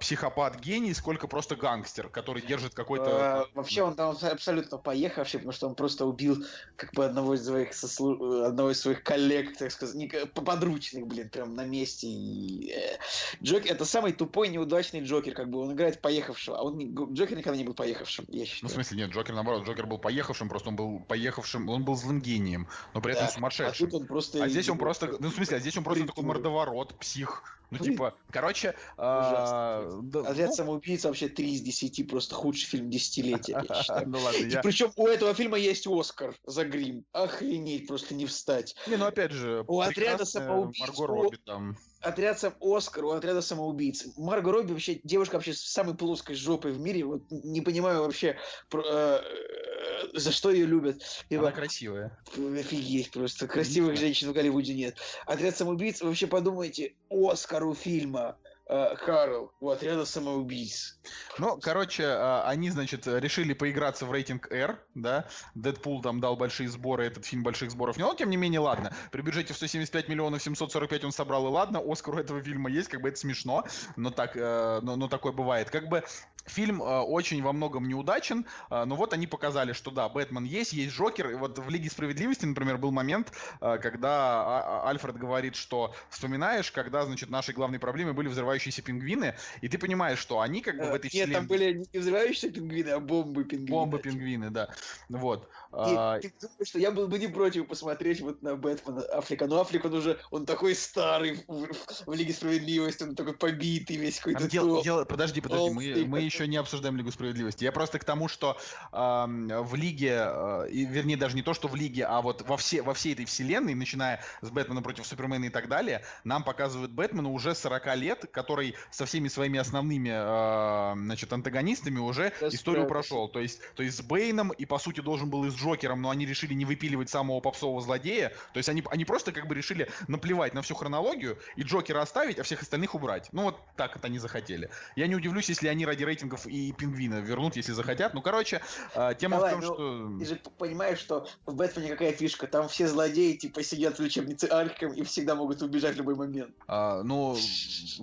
психопат-гений, сколько просто гангстер, который держит какой-то... Э, вообще он там абсолютно поехавший, потому что он просто убил как бы одного из своих, сослу... одного из своих коллег, так сказать, не... подручных, блин, прям на месте. И... Э, Джокер — это самый тупой, неудачный Джокер, как бы он играет поехавшего, а он Джокер никогда не был поехавшим, я считаю. Ну, в смысле, нет, Джокер, наоборот, Джокер был поехавшим, просто он был поехавшим, он был злым гением, но при этом сумасшедшим. А, тут он просто а здесь он просто, ну, в смысле, а здесь он просто такой мордоворот, псих, ну, типа, короче... А, Отряд ну... самоубийц вообще 3 из 10, просто худший фильм десятилетия, я считаю. ну ладно, я... Причем у этого фильма есть Оскар за грим. Охренеть, просто не встать. Не, ну опять же, у отряда самоубийц... Марго Робби там отряд сам Оскар у отряда самоубийц. Марго Робби вообще девушка вообще с самой плоской жопой в мире. Вот не понимаю вообще, про, э, э, за что ее любят. Она Ибо, красивая. Офигеть просто. Красивых женщин в Голливуде нет. Отряд самоубийц, вообще подумайте, Оскар у фильма. Э, Карл у отряда самоубийц. Ну, короче, э, они, значит, решили поиграться в рейтинг R, да. Дэдпул там дал большие сборы, этот фильм больших сборов но тем не менее, ладно. При бюджете в 175 миллионов 745 он собрал, и ладно. Оскар у этого фильма есть, как бы это смешно, но так, э, но, но такое бывает. Как бы Фильм э, очень во многом неудачен, э, но вот они показали, что да, Бэтмен есть, есть Джокер. И вот в Лиге Справедливости, например, был момент, э, когда а- а- Альфред говорит, что вспоминаешь, когда, значит, нашей главной проблемой были взрывающиеся пингвины, и ты понимаешь, что они как бы в этой вселенной... Нет, там были не взрывающиеся пингвины, а бомбы-пингвины. Бомбы-пингвины, да. Вот. А... и, что я был бы не против посмотреть вот на Бэтмена Африка, но Африк, он уже, он такой старый в, в, в Лиге Справедливости, он такой побитый весь какой-то. Дел, дел, подожди, подожди, мы, мы еще не обсуждаем Лигу Справедливости. Я просто к тому, что э, в Лиге, э, вернее, даже не то, что в Лиге, а вот во, все, во всей этой вселенной, начиная с Бэтмена против Супермена и так далее, нам показывают Бэтмена уже 40 лет, который со всеми своими основными э, значит, антагонистами уже историю прошел. То есть, то есть с Бэйном и, по сути, должен был и с Джокером, но они решили не выпиливать самого попсового злодея. То есть они, они просто как бы решили наплевать на всю хронологию и Джокера оставить, а всех остальных убрать. Ну вот так это они захотели. Я не удивлюсь, если они ради рейтингов и пингвина вернут, если захотят. Ну, короче, а, тема Давай, в том, ну, что... Ты же понимаешь, что в Бэтмене какая фишка? Там все злодеи, типа, сидят в лечебнице Архем и всегда могут убежать в любой момент. А, ну,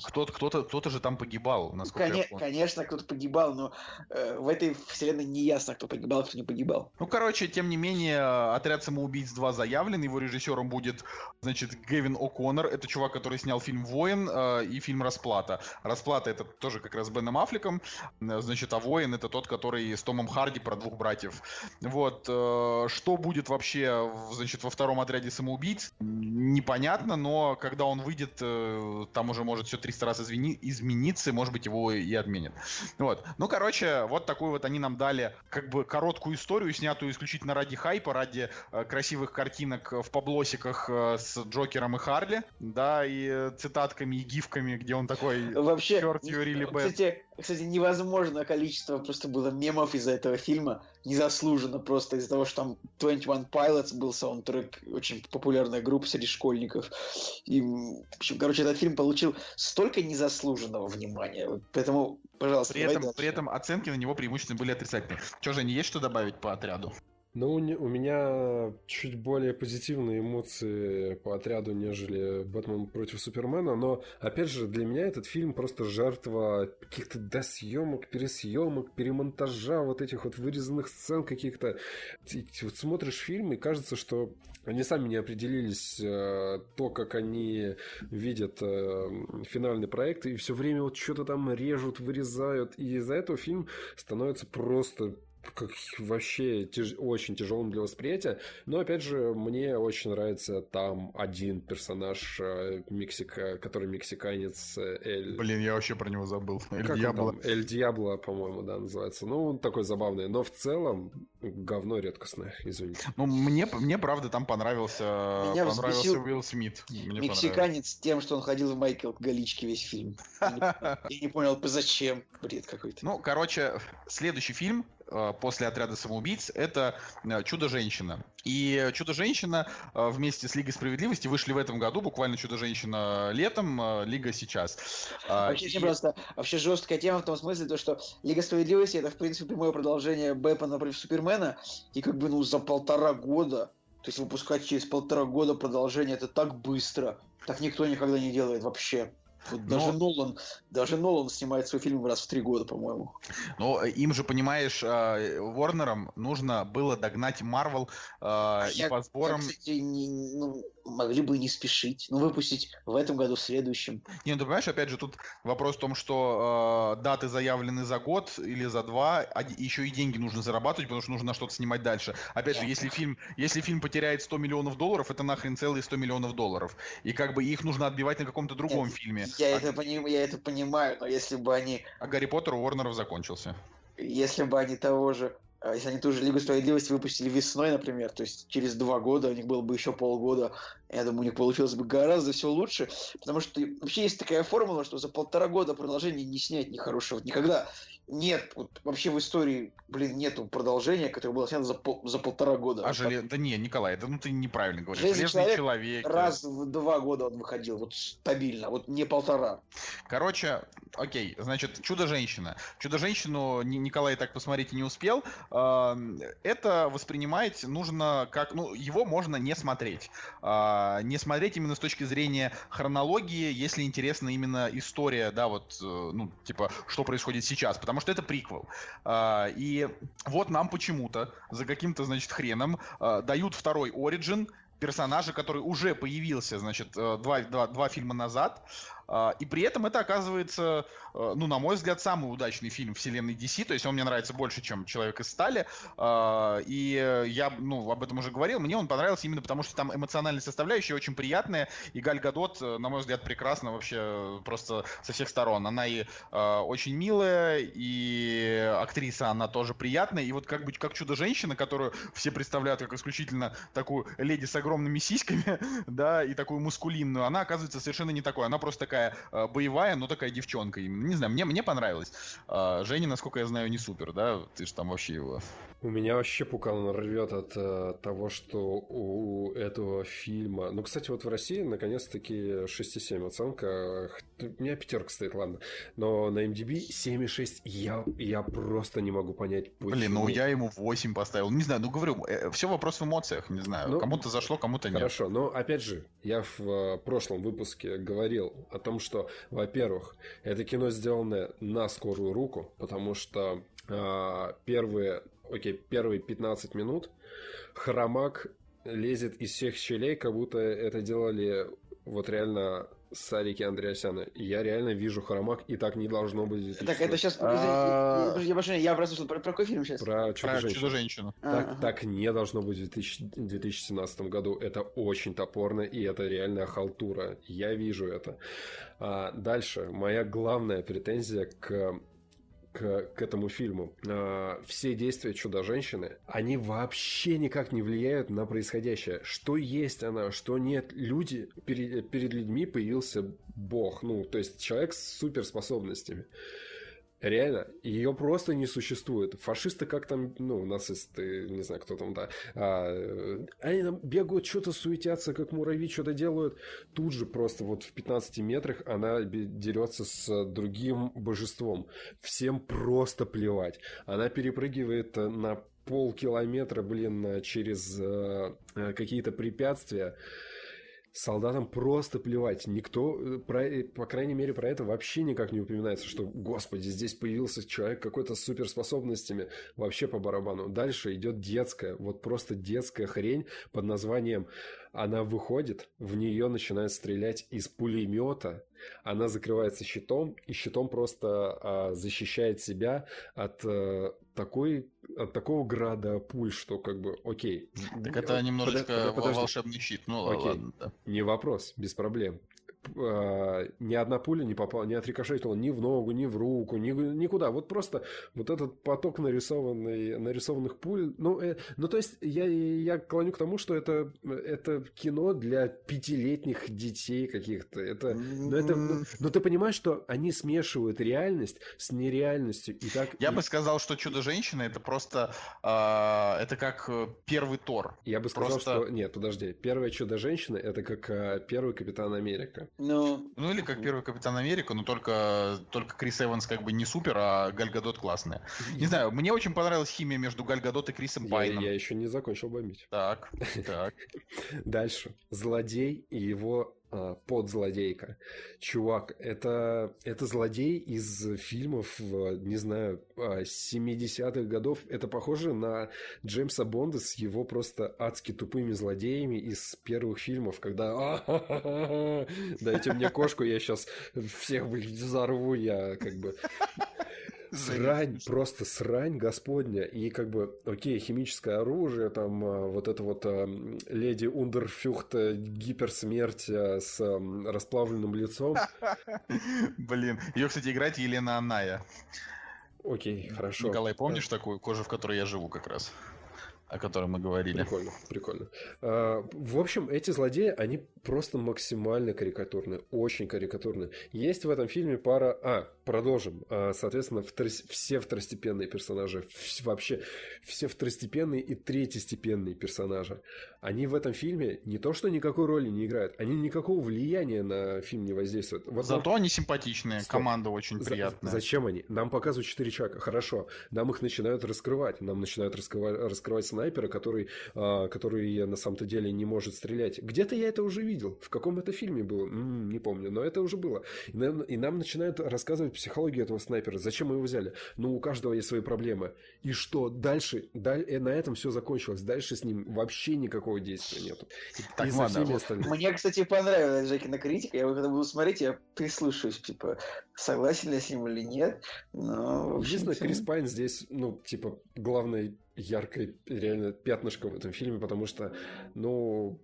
кто-то, кто-то, кто-то же там погибал, насколько Коне- я помню. Конечно, кто-то погибал, но э, в этой вселенной не ясно, кто погибал, кто не погибал. Ну, короче, тем не менее, «Отряд самоубийц 2» заявлен, его режиссером будет, значит, Гевин О'Коннор, это чувак, который снял фильм «Воин» э, и фильм «Расплата». «Расплата» это тоже как раз Беном Аффлеком, значит, а воин это тот, который с Томом Харди про двух братьев. Вот. Э, что будет вообще, значит, во втором отряде самоубийц, непонятно, но когда он выйдет, э, там уже может все 300 раз извини, измениться, может быть, его и отменят. Вот. Ну, короче, вот такую вот они нам дали как бы короткую историю, снятую исключительно ради хайпа, ради э, красивых картинок в поблосиках с Джокером и Харли, да, и цитатками, и гифками, где он такой... Вообще, черт, кстати, кстати, невозможно количество просто было мемов из-за этого фильма. Незаслуженно просто из-за того, что там 21 Pilots был саундтрек, очень популярная группа среди школьников. И, в общем, короче, этот фильм получил столько незаслуженного внимания. Поэтому, пожалуйста, при этом, при этом оценки на него преимущественно были отрицательные. Что же, не есть что добавить по отряду? Ну, у меня чуть более позитивные эмоции по отряду, нежели Бэтмен против Супермена, но, опять же, для меня этот фильм просто жертва каких-то досъемок, пересъемок, перемонтажа вот этих вот вырезанных сцен каких-то. Вот смотришь фильм, и кажется, что они сами не определились э, то, как они видят э, финальный проект, и все время вот что-то там режут, вырезают, и из-за этого фильм становится просто как вообще тяж... очень тяжелым для восприятия. Но, опять же, мне очень нравится там один персонаж э, Мексика, который мексиканец э, Эль... Блин, я вообще про него забыл. Эль как Диабло. Эль Диабло, по-моему, да, называется. Ну, он такой забавный. Но в целом говно редкостное, извините. Ну, мне, мне правда, там понравился, Меня понравился Уилл Смит. Мне Мексиканец тем, что он ходил в Майкл Галички весь фильм. Я не понял, зачем. Бред какой-то. Ну, короче, следующий фильм после отряда самоубийц, это э, Чудо-женщина. И Чудо-женщина э, вместе с Лигой справедливости вышли в этом году, буквально Чудо-женщина летом, Лига сейчас. Вообще, и... просто вообще жесткая тема в том смысле, то, что Лига справедливости это, в принципе, прямое продолжение Бэтмена против Супермена, и как бы, ну, за полтора года, то есть выпускать через полтора года продолжение, это так быстро. Так никто никогда не делает вообще. Вот даже Но... Нолан, даже Нолан снимает свой фильм раз в три года, по-моему. Ну, им же, понимаешь, Ворнерам нужно было догнать Марвел э, и по сборам... Я, кстати, не, ну, могли бы не спешить, ну, выпустить в этом году, в следующем. Не, ну, ты понимаешь, опять же, тут вопрос в том, что э, даты заявлены за год или за два, а еще и деньги нужно зарабатывать, потому что нужно на что-то снимать дальше. Опять же, если фильм, если фильм потеряет 100 миллионов долларов, это нахрен целые 100 миллионов долларов. И как бы их нужно отбивать на каком-то другом Нет, фильме. Я, а... это поним, я это понимаю, но если бы они... А Гарри Поттер у Уорнеров закончился. Если бы они того же а если они ту же Лигу Справедливости выпустили весной, например, то есть через два года, у них было бы еще полгода, я думаю, у них получилось бы гораздо все лучше, потому что вообще есть такая формула, что за полтора года продолжение не снять нехорошего никогда нет, вот, вообще в истории, блин, нету продолжения, которое было снято за, пол, за полтора года. А желе... Да не, Николай, да ну ты неправильно говоришь. Железный, Железный человек, человек. Раз в два года он выходил, вот стабильно, вот не полтора. Короче, окей, значит, Чудо-женщина. Чудо-женщину Николай так посмотреть не успел. Это воспринимать нужно как, ну, его можно не смотреть. А, не смотреть именно с точки зрения хронологии, если интересна именно история, да, вот, э, ну, типа, что происходит сейчас, потому потому что это приквел. А, и вот нам почему-то за каким-то, значит, хреном а, дают второй Origin, персонажа, который уже появился, значит, э, два, два, два фильма назад, а, и при этом это оказывается, э, ну, на мой взгляд, самый удачный фильм вселенной DC, то есть он мне нравится больше, чем «Человек из стали», а, и я, ну, об этом уже говорил, мне он понравился именно потому, что там эмоциональная составляющая очень приятная, и Галь Гадот, э, на мой взгляд, прекрасна вообще просто со всех сторон. Она и э, очень милая, и актриса, она тоже приятная, и вот как быть как чудо-женщина, которую все представляют как исключительно такую леди с огромными сиськами, да, и такую мускулинную, она оказывается совершенно не такой, она просто такая э, боевая, но такая девчонка. Не знаю, мне, мне понравилось. Э, Женя, насколько я знаю, не супер, да? Ты же там вообще его... У меня вообще пукан рвет от э, того, что у этого фильма... Ну, кстати, вот в России наконец-таки 6,7 оценка. У меня пятерка стоит, ладно. Но на MDB 7,6 я, я просто не могу понять, почему. Блин, ну я ему 8 поставил. Не знаю, ну говорю, э, все вопрос в эмоциях, не знаю. Ну, кому-то зашло, кому-то нет. Хорошо, но опять же, я в э, прошлом выпуске говорил о том, что, во-первых, это кино сделанное на скорую руку, потому что э, первые окей, первые 15 минут хромак лезет из всех щелей, как будто это делали вот реально Сарики Андреасяна. Я реально вижу хромак, и так не должно быть. Так, это сейчас... А... Я, я, я просто слушал, про, какой фильм сейчас? Про Чудо-женщину. Так, так не должно быть в 2017 году. Это очень топорно, и это реальная халтура. Я вижу это. А дальше. Моя главная претензия к к, к этому фильму. Э, все действия Чудо-женщины, они вообще никак не влияют на происходящее. Что есть она, что нет. Люди, перед, перед людьми появился бог, ну, то есть человек с суперспособностями. Реально, ее просто не существует. Фашисты как там, ну, нацисты, не знаю, кто там, да. А, они там бегают, что-то суетятся, как муравьи, что-то делают. Тут же просто вот в 15 метрах она дерется с другим божеством. Всем просто плевать. Она перепрыгивает на полкилометра, блин, через э, какие-то препятствия солдатам просто плевать. Никто, э, про, э, по крайней мере, про это вообще никак не упоминается, что, господи, здесь появился человек какой-то с суперспособностями. Вообще по барабану. Дальше идет детская, вот просто детская хрень под названием Она выходит, в нее начинают стрелять из пулемета, она закрывается щитом, и щитом просто а, защищает себя от а, такой от такого града пуль, что как бы окей. Так это немножечко Под, подожди. волшебный щит, ну окей. ладно. Да. Не вопрос, без проблем. А, ни одна пуля не попала, не отрикошетила ни в ногу, ни в руку, ни, никуда. Вот просто вот этот поток нарисованный, нарисованных пуль. Ну, э, ну то есть я, я клоню к тому, что это, это кино для пятилетних детей каких-то. Это, ну, это, ну, но ты понимаешь, что они смешивают реальность с нереальностью. И так, я и... бы сказал, что «Чудо-женщина» это просто... Э, это как э, первый Тор. Я бы сказал, просто... что... Нет, подожди. Первое «Чудо-женщина» это как э, первый Капитан Америка. Ну... ну или как первый Капитан Америка, но только, только Крис Эванс как бы не супер, а Гальгадот классная. Не знаю, мне очень понравилась химия между Гальгадот и Крисом Пайном. Я, я еще не закончил бомбить. Так, так. Дальше. Злодей и его подзлодейка. Чувак, это, это злодей из фильмов, не знаю, 70-х а, годов. Это похоже на Джеймса Бонда с его просто адски тупыми злодеями из первых фильмов, когда дайте мне кошку, я сейчас всех взорву, я как бы Срань, просто срань господня. И как бы, окей, химическое оружие, там а, вот это вот а, леди Ундерфюхт гиперсмерть а, с расплавленным лицом. Блин, ее, кстати, играет Елена Аная. Окей, хорошо. Николай, помнишь такую кожу, в которой я живу как раз? О котором мы говорили. Прикольно, прикольно. А, в общем, эти злодеи, они просто максимально карикатурные, очень карикатурные. Есть в этом фильме пара... А, продолжим. А, соответственно, втор... все второстепенные персонажи, вообще все второстепенные и третьестепенные персонажи, они в этом фильме не то что никакой роли не играют, они никакого влияния на фильм не воздействуют. Вот Зато нам... они симпатичные, Стоп. команда очень За... приятная. Зачем они? Нам показывают четыре человека, хорошо, нам их начинают раскрывать, нам начинают раскрывать, раскрывать снайпера, который, а, который на самом-то деле не может стрелять. Где-то я это уже видел. В каком это фильме было? М-м, не помню, но это уже было. И нам, и нам начинают рассказывать психологию этого снайпера. Зачем мы его взяли? Ну, у каждого есть свои проблемы. И что? Дальше, даль, на этом все закончилось. Дальше с ним вообще никакого действия нету. Так, и ладно, вот. Мне, кстати, понравилась Жекина критика. Я когда буду смотреть, я прислушаюсь, типа, согласен ли с ним или нет. Но, Единственное, Крис Пайн здесь, ну, типа, главный яркое реально пятнышко в этом фильме, потому что, ну,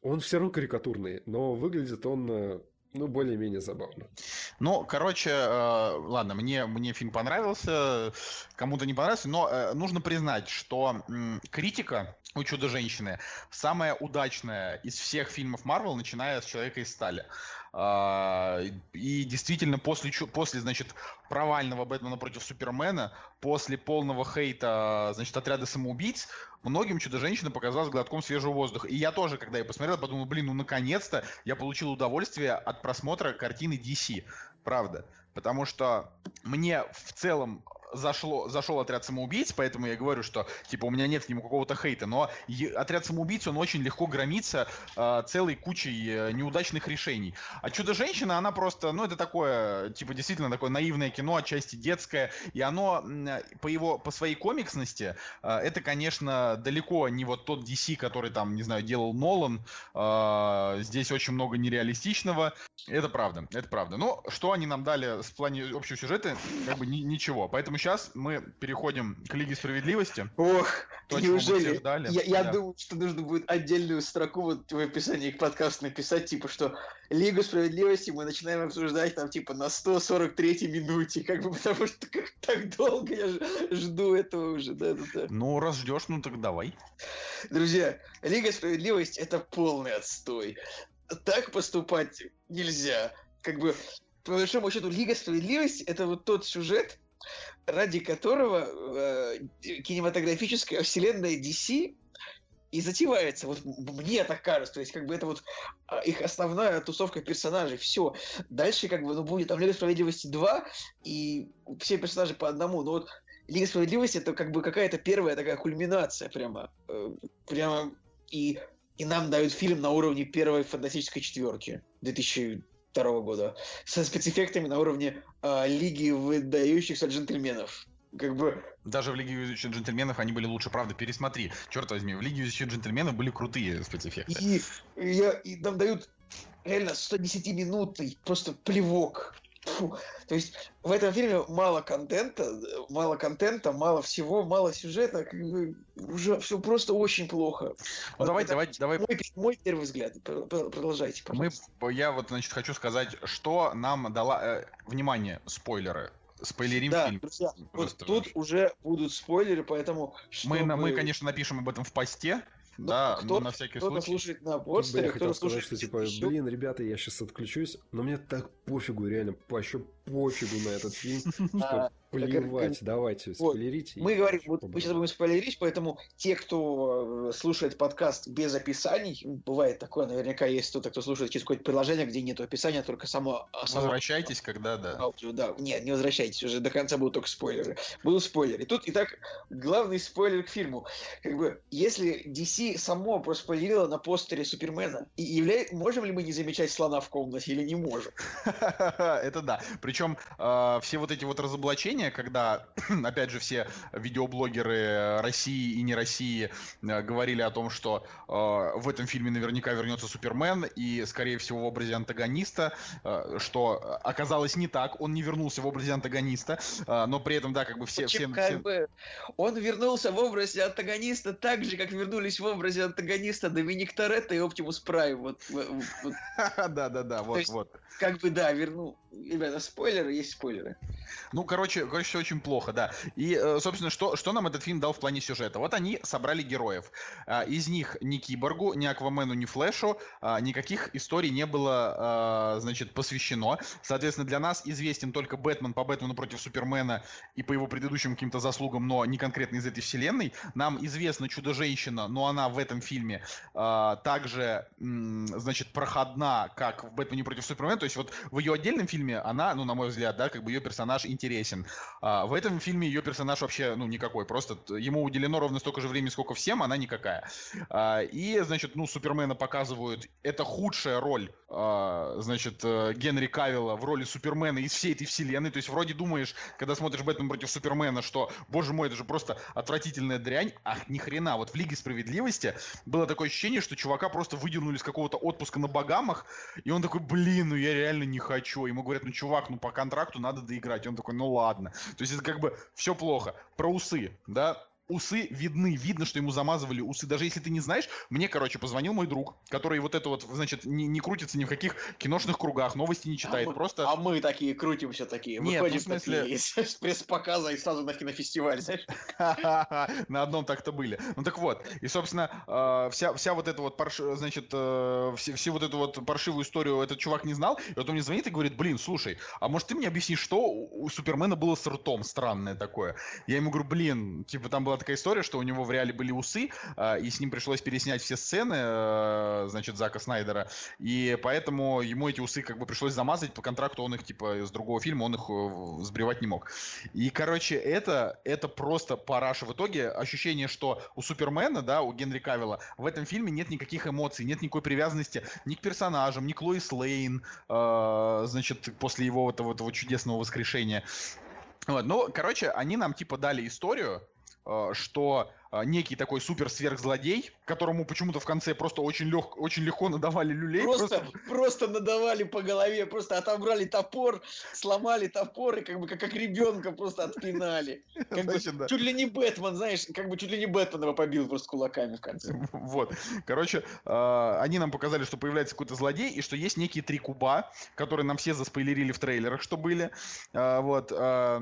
он все равно карикатурный, но выглядит он э, ну, более-менее забавно. Ну, короче, э, ладно, мне, мне фильм понравился, кому-то не понравился, но э, нужно признать, что э, критика у Чудо-женщины самая удачная из всех фильмов Марвел, начиная с Человека из стали. А, и действительно, после, после, значит, провального Бэтмена против Супермена, после полного хейта, значит, отряда самоубийц, многим Чудо-женщина показалась глотком свежего воздуха. И я тоже, когда я посмотрел, подумал, блин, ну наконец-то я получил удовольствие от просмотра картины DC. Правда. Потому что мне в целом зашло, зашел отряд самоубийц, поэтому я говорю, что типа у меня нет к нему какого-то хейта, но отряд самоубийц, он очень легко громится э, целой кучей э, неудачных решений. А Чудо-женщина, она просто, ну это такое, типа действительно такое наивное кино, отчасти детское, и оно по его, по своей комиксности, э, это, конечно, далеко не вот тот DC, который там, не знаю, делал Нолан, э, здесь очень много нереалистичного, это правда, это правда. Но что они нам дали в плане общего сюжета, как бы ни, ничего, поэтому сейчас мы переходим к Лиге Справедливости. Ох, то, неужели? Ждали. Я, я да. думаю, что нужно будет отдельную строку вот в описании к подкасту написать, типа, что Лигу Справедливости мы начинаем обсуждать там, типа, на 143 минуте, как бы, потому что как, так долго я жду этого уже, да, да, да. Ну, раз ждешь, ну так давай. Друзья, Лига Справедливости это полный отстой. Так поступать нельзя. Как бы, по большому счету, Лига Справедливости это вот тот сюжет, ради которого э, кинематографическая вселенная DC и затевается. Вот мне так кажется. То есть, как бы это вот а, их основная тусовка персонажей. Все. Дальше, как бы, ну, будет там Лига Справедливости 2, и все персонажи по одному. Но вот Лига Справедливости это как бы какая-то первая такая кульминация прямо. Э, прямо и, и нам дают фильм на уровне первой фантастической четверки 2000 второго года со спецэффектами на уровне э, Лиги выдающихся джентльменов. как бы... Даже в Лиге везучих джентльменов они были лучше, правда, пересмотри. Черт возьми, в Лиге везучих джентльменов были крутые спецэффекты. И, и, я, и нам дают реально 110-минутный просто плевок. Фу. То есть в этом фильме мало контента, мало контента, мало всего, мало сюжета, как бы уже все просто очень плохо. Ну вот давай, давай, давай. Мой, мой первый взгляд. Продолжайте, пожалуйста. Мы, я вот, значит, хочу сказать, что нам дала... Э, внимание, спойлеры спойлерим да, фильм. Друзья, вот тут уже будут спойлеры, поэтому... Чтобы... Мы, мы, конечно, напишем об этом в посте. Ну, да, кто, но на всякий кто случай. слушает на постере, кто слушает... Сказать, что, типа, блин, ребята, я сейчас отключусь, но мне так пофигу, реально, вообще пофигу на этот фильм, что плевать, давайте, спойлерите. Мы говорим, вот мы сейчас будем спойлерить, поэтому те, кто э, слушает подкаст без описаний, бывает такое, наверняка есть кто-то, кто слушает через какое-то приложение, где нет описания, только само... Возвращайтесь, когда, да. Да. Нет, не возвращайтесь, уже до конца будут только спойлеры. Будут спойлеры. И тут, итак, главный спойлер к фильму. Как бы, если DC само проспойлерило на постере Супермена, и являет... можем ли мы не замечать слона в комнате или не можем? Это да. Причем э, все вот эти вот разоблачения, когда, опять же, все видеоблогеры России и не России э, говорили о том, что э, в этом фильме наверняка вернется Супермен и, скорее всего, в образе антагониста, э, что оказалось не так, он не вернулся в образе антагониста, э, но при этом, да, как бы все... все, как все... бы он вернулся в образе антагониста так же, как вернулись в образе антагониста Доминик Торетто и Оптимус Прайм. Вот, Да-да-да, вот, вот. Как бы, да, вернул. Ребята, спойлеры есть спойлеры. Ну, короче, короче, все очень плохо, да. И, э, собственно, что, что нам этот фильм дал в плане сюжета? Вот они собрали героев. А, из них ни Киборгу, ни Аквамену, ни Флэшу а, никаких историй не было, а, значит, посвящено. Соответственно, для нас известен только Бэтмен по Бэтмену против Супермена и по его предыдущим каким-то заслугам, но не конкретно из этой вселенной. Нам известна Чудо-женщина, но она в этом фильме также, значит, проходна, как в Бэтмене против Супермена. То есть вот в ее отдельном фильме она, ну, на мой взгляд, да, как бы ее персонаж интересен. А, в этом фильме ее персонаж вообще, ну, никакой. Просто ему уделено ровно столько же времени, сколько всем, она никакая. А, и, значит, ну, Супермена показывают. Это худшая роль, а, значит, э, Генри Кавилла в роли Супермена из всей этой вселенной. То есть вроде думаешь, когда смотришь Бэтмен против Супермена, что, боже мой, это же просто отвратительная дрянь. Ах, ни хрена. Вот в Лиге Справедливости было такое ощущение, что чувака просто выдернули с какого-то отпуска на Багамах, и он такой, блин, ну я реально не хочу. Ему говорят, ну, чувак, ну, по контракту надо доиграть. Он такой, ну, ладно. То есть это как бы все плохо. Про усы, да, усы видны, видно, что ему замазывали усы. Даже если ты не знаешь, мне, короче, позвонил мой друг, который вот это вот, значит, не, не крутится ни в каких киношных кругах, новости не читает, а мы, просто... А мы такие крутимся такие, Нет, выходим ну, в смысле... такие с пресс-показа и сразу на кинофестиваль, знаешь? На одном так-то были. Ну так вот, и, собственно, э, вся, вся вот эта вот, значит, э, все, вот эту вот паршивую историю этот чувак не знал, и вот он мне звонит и говорит, блин, слушай, а может ты мне объяснишь, что у Супермена было с ртом странное такое? Я ему говорю, блин, типа там была такая история, что у него в реале были усы, э, и с ним пришлось переснять все сцены, э, значит, Зака Снайдера, и поэтому ему эти усы как бы пришлось замазать по контракту, он их типа с другого фильма, он их э, сбривать не мог. И, короче, это, это просто параша. В итоге ощущение, что у Супермена, да, у Генри Кавилла, в этом фильме нет никаких эмоций, нет никакой привязанности ни к персонажам, ни к Лоис Лейн, э, значит, после его этого, этого чудесного воскрешения. Вот, ну, короче, они нам типа дали историю, что а, некий такой супер сверхзлодей, которому почему-то в конце просто очень, лег, очень легко надавали люлей. Просто, просто... просто надавали по голове, просто отобрали топор, сломали топор и как бы как, как ребенка просто отпинали. Как Значит, бы, да. Чуть ли не Бэтмен, знаешь, как бы чуть ли не Бэтмен его побил просто кулаками в конце. Вот. Короче, э, они нам показали, что появляется какой-то злодей и что есть некие три куба, которые нам все заспойлерили в трейлерах, что были. Э, вот. Э,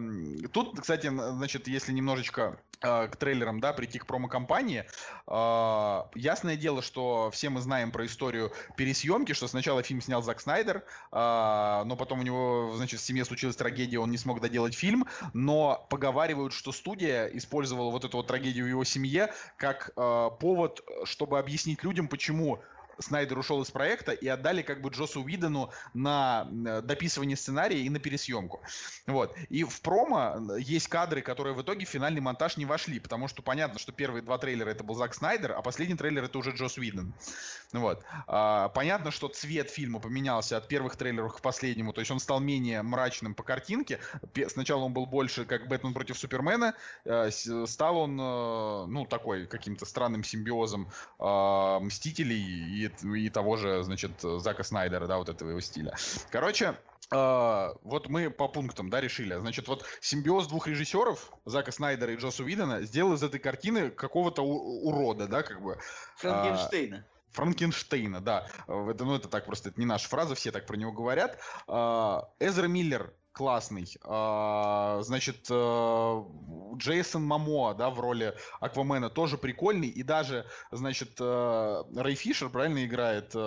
тут, кстати, значит, если немножечко к трейлерам, да, прийти к промо-компании. Э, ясное дело, что все мы знаем про историю пересъемки, что сначала фильм снял Зак Снайдер, э, но потом у него, значит, в семье случилась трагедия, он не смог доделать фильм, но поговаривают, что студия использовала вот эту вот трагедию в его семье как э, повод, чтобы объяснить людям, почему Снайдер ушел из проекта и отдали как бы Джосу Уидону на дописывание сценария и на пересъемку. Вот. И в промо есть кадры, которые в итоге в финальный монтаж не вошли, потому что понятно, что первые два трейлера это был Зак Снайдер, а последний трейлер это уже Джос Уидон. Вот. А, понятно, что цвет фильма поменялся от первых трейлеров к последнему, то есть он стал менее мрачным по картинке. Сначала он был больше как Бэтмен против Супермена, э, стал он, э, ну, такой каким-то странным симбиозом э, Мстителей и, и того же, значит, Зака Снайдера, да, вот этого его стиля. Короче, Uh, вот мы по пунктам, да, решили. Значит, вот симбиоз двух режиссеров, Зака Снайдера и Джосу Уидона, сделал из этой картины какого-то урода, да, как бы. Франкенштейна. Uh, Франкенштейна, да. Это, ну, это так просто, это не наша фраза, все так про него говорят. Uh, Эзра Миллер классный. А, значит, э, Джейсон Мамо, да, в роли Аквамена тоже прикольный. И даже, значит, э, Рэй Фишер, правильно играет, э,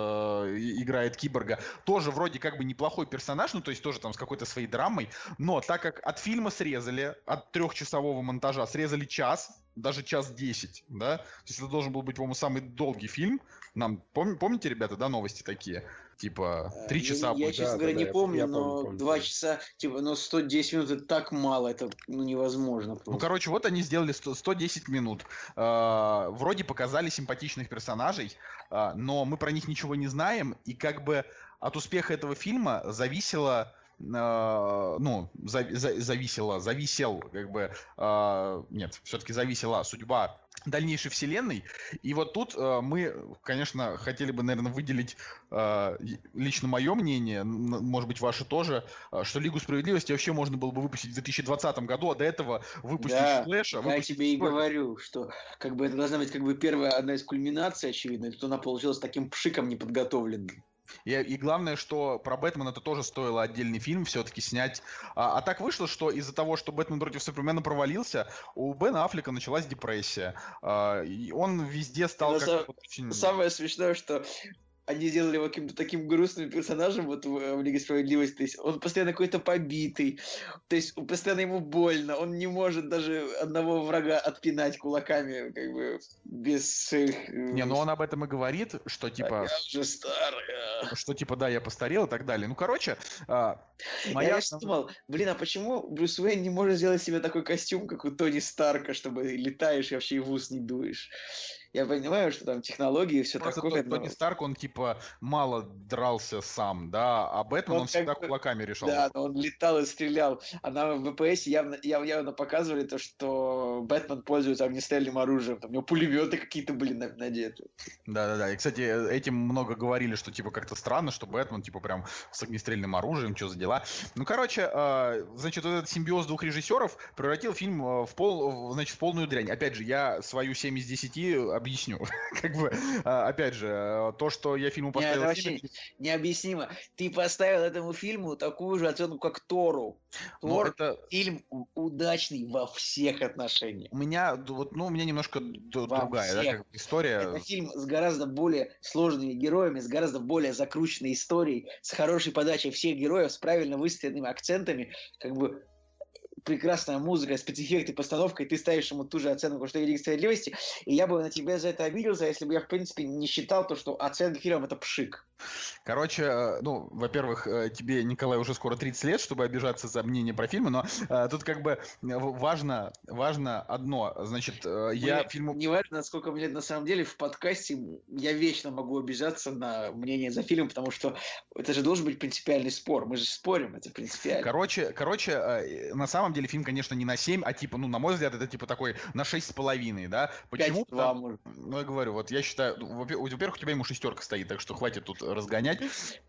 играет Киборга, тоже вроде как бы неплохой персонаж, ну, то есть тоже там с какой-то своей драмой. Но так как от фильма срезали, от трехчасового монтажа срезали час, даже час десять, да, то есть это должен был быть, по-моему, самый долгий фильм. Нам, пом- помните, ребята, да, новости такие? Типа, э, три часа Я, я честно да, говоря, да, не помню, я, но помню, два часа, типа, но 110 минут это так мало, это ну, невозможно. Просто. Ну, короче, вот они сделали 100, 110 минут. Э, вроде показали симпатичных персонажей, э, но мы про них ничего не знаем, и как бы от успеха этого фильма зависело ну, за, за, зависела, зависел, как бы, uh, нет, все-таки зависела судьба дальнейшей вселенной. И вот тут э, мы, конечно, хотели бы, наверное, выделить э, лично мое мнение, может быть, ваше тоже, что Лигу справедливости вообще можно было бы выпустить в 2020 году, а до этого выпустить да, Флэша. Я тебе и говорю, что как бы это должна быть как бы первая одна из кульминаций, очевидно, и тут она получилась таким пшиком неподготовленным. И, и главное, что про Бэтмена это тоже стоило отдельный фильм все-таки снять. А, а так вышло, что из-за того, что Бэтмен против Супермена провалился, у Бена Аффлека началась депрессия. А, и он везде стал... Как очень... Самое смешное, что они сделали его каким-то таким грустным персонажем вот в, в Лиге Справедливости. То есть он постоянно какой-то побитый, то есть постоянно ему больно, он не может даже одного врага отпинать кулаками, как бы без своих... Э, не, ну он об этом и говорит, что типа... А я уже старый. Что типа, да, я постарел и так далее. Ну, короче... А, моя... Я думал, блин, а почему Брюс Уэйн не может сделать себе такой костюм, как у Тони Старка, чтобы летаешь и вообще и в ус не дуешь? Я понимаю, что там технологии и все Просто такое. Тот, но... Тони Старк, он типа мало дрался сам, да, а Бэтмен он, он всегда бы... кулаками решал. Да, но он летал и стрелял. А на ВПС явно, явно показывали то, что Бэтмен пользуется огнестрельным оружием. Там у него пулеметы какие-то были надеты. Да-да-да. И, кстати, этим много говорили, что типа как-то странно, что Бэтмен типа прям с огнестрельным оружием, что за дела. Ну, короче, э, значит, вот этот симбиоз двух режиссеров превратил фильм э, в, пол, значит, в полную дрянь. Опять же, я свою 7 из 10 объясню. как бы, а, опять же, э, то, что я фильму поставил... Нет, это вообще необъяснимо. Ты поставил этому фильму такую же оценку, как Тору. Тор это... фильм удачный во всех отношениях. У меня, вот, ну, у меня немножко во другая всех. да, как история. Это фильм с гораздо более сложными героями, с гораздо более закрученной историей, с хорошей подачей всех героев, с правильно выстроенными акцентами, как бы прекрасная музыка, спецэффекты, постановка, и ты ставишь ему ту же оценку, что и Лига Справедливости, и я бы на тебя за это обиделся, если бы я, в принципе, не считал то, что оценка фильма – это пшик. Короче, э, ну, во-первых, э, тебе, Николай, уже скоро 30 лет, чтобы обижаться за мнение про фильмы, но э, тут как бы важно, важно одно. Значит, э, я Мне фильму... Не важно, сколько мне на самом деле в подкасте я вечно могу обижаться на мнение за фильм, потому что это же должен быть принципиальный спор. Мы же спорим, это принципиально. Короче, короче э, на самом деле фильм, конечно, не на 7, а типа, ну, на мой взгляд, это типа такой на 6,5, да? Почему? 5, 2, может. Ну, я говорю, вот я считаю, ну, во-первых, у тебя ему шестерка стоит, так что хватит тут разгонять.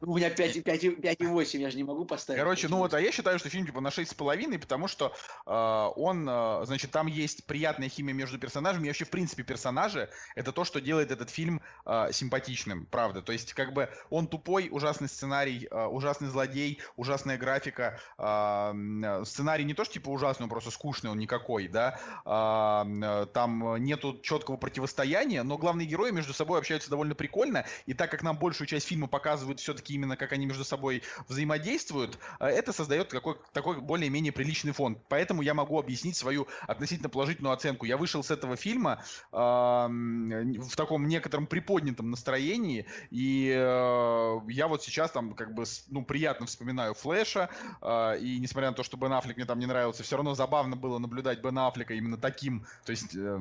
У меня 5,8, я же не могу поставить. Короче, ну вот, а я считаю, что фильм типа на 6,5, потому что э, он, э, значит, там есть приятная химия между персонажами, и вообще, в принципе, персонажи — это то, что делает этот фильм э, симпатичным, правда. То есть, как бы, он тупой, ужасный сценарий, э, ужасный злодей, ужасная графика, э, сценарий не то, что типа ужасный, он просто скучный, он никакой, да, а, там нету четкого противостояния, но главные герои между собой общаются довольно прикольно, и так как нам большую часть фильма показывают все-таки именно, как они между собой взаимодействуют, э, это создает какой, такой более-менее приличный фон. Поэтому я могу объяснить свою относительно положительную оценку. Я вышел с этого фильма э, в таком некотором приподнятом настроении, и э, я вот сейчас там как бы, ну, приятно вспоминаю Флэша, э, и несмотря на то, что Бен Аффлек мне там не нравился, все равно забавно было наблюдать Бен Аффлека именно таким, то есть... Э,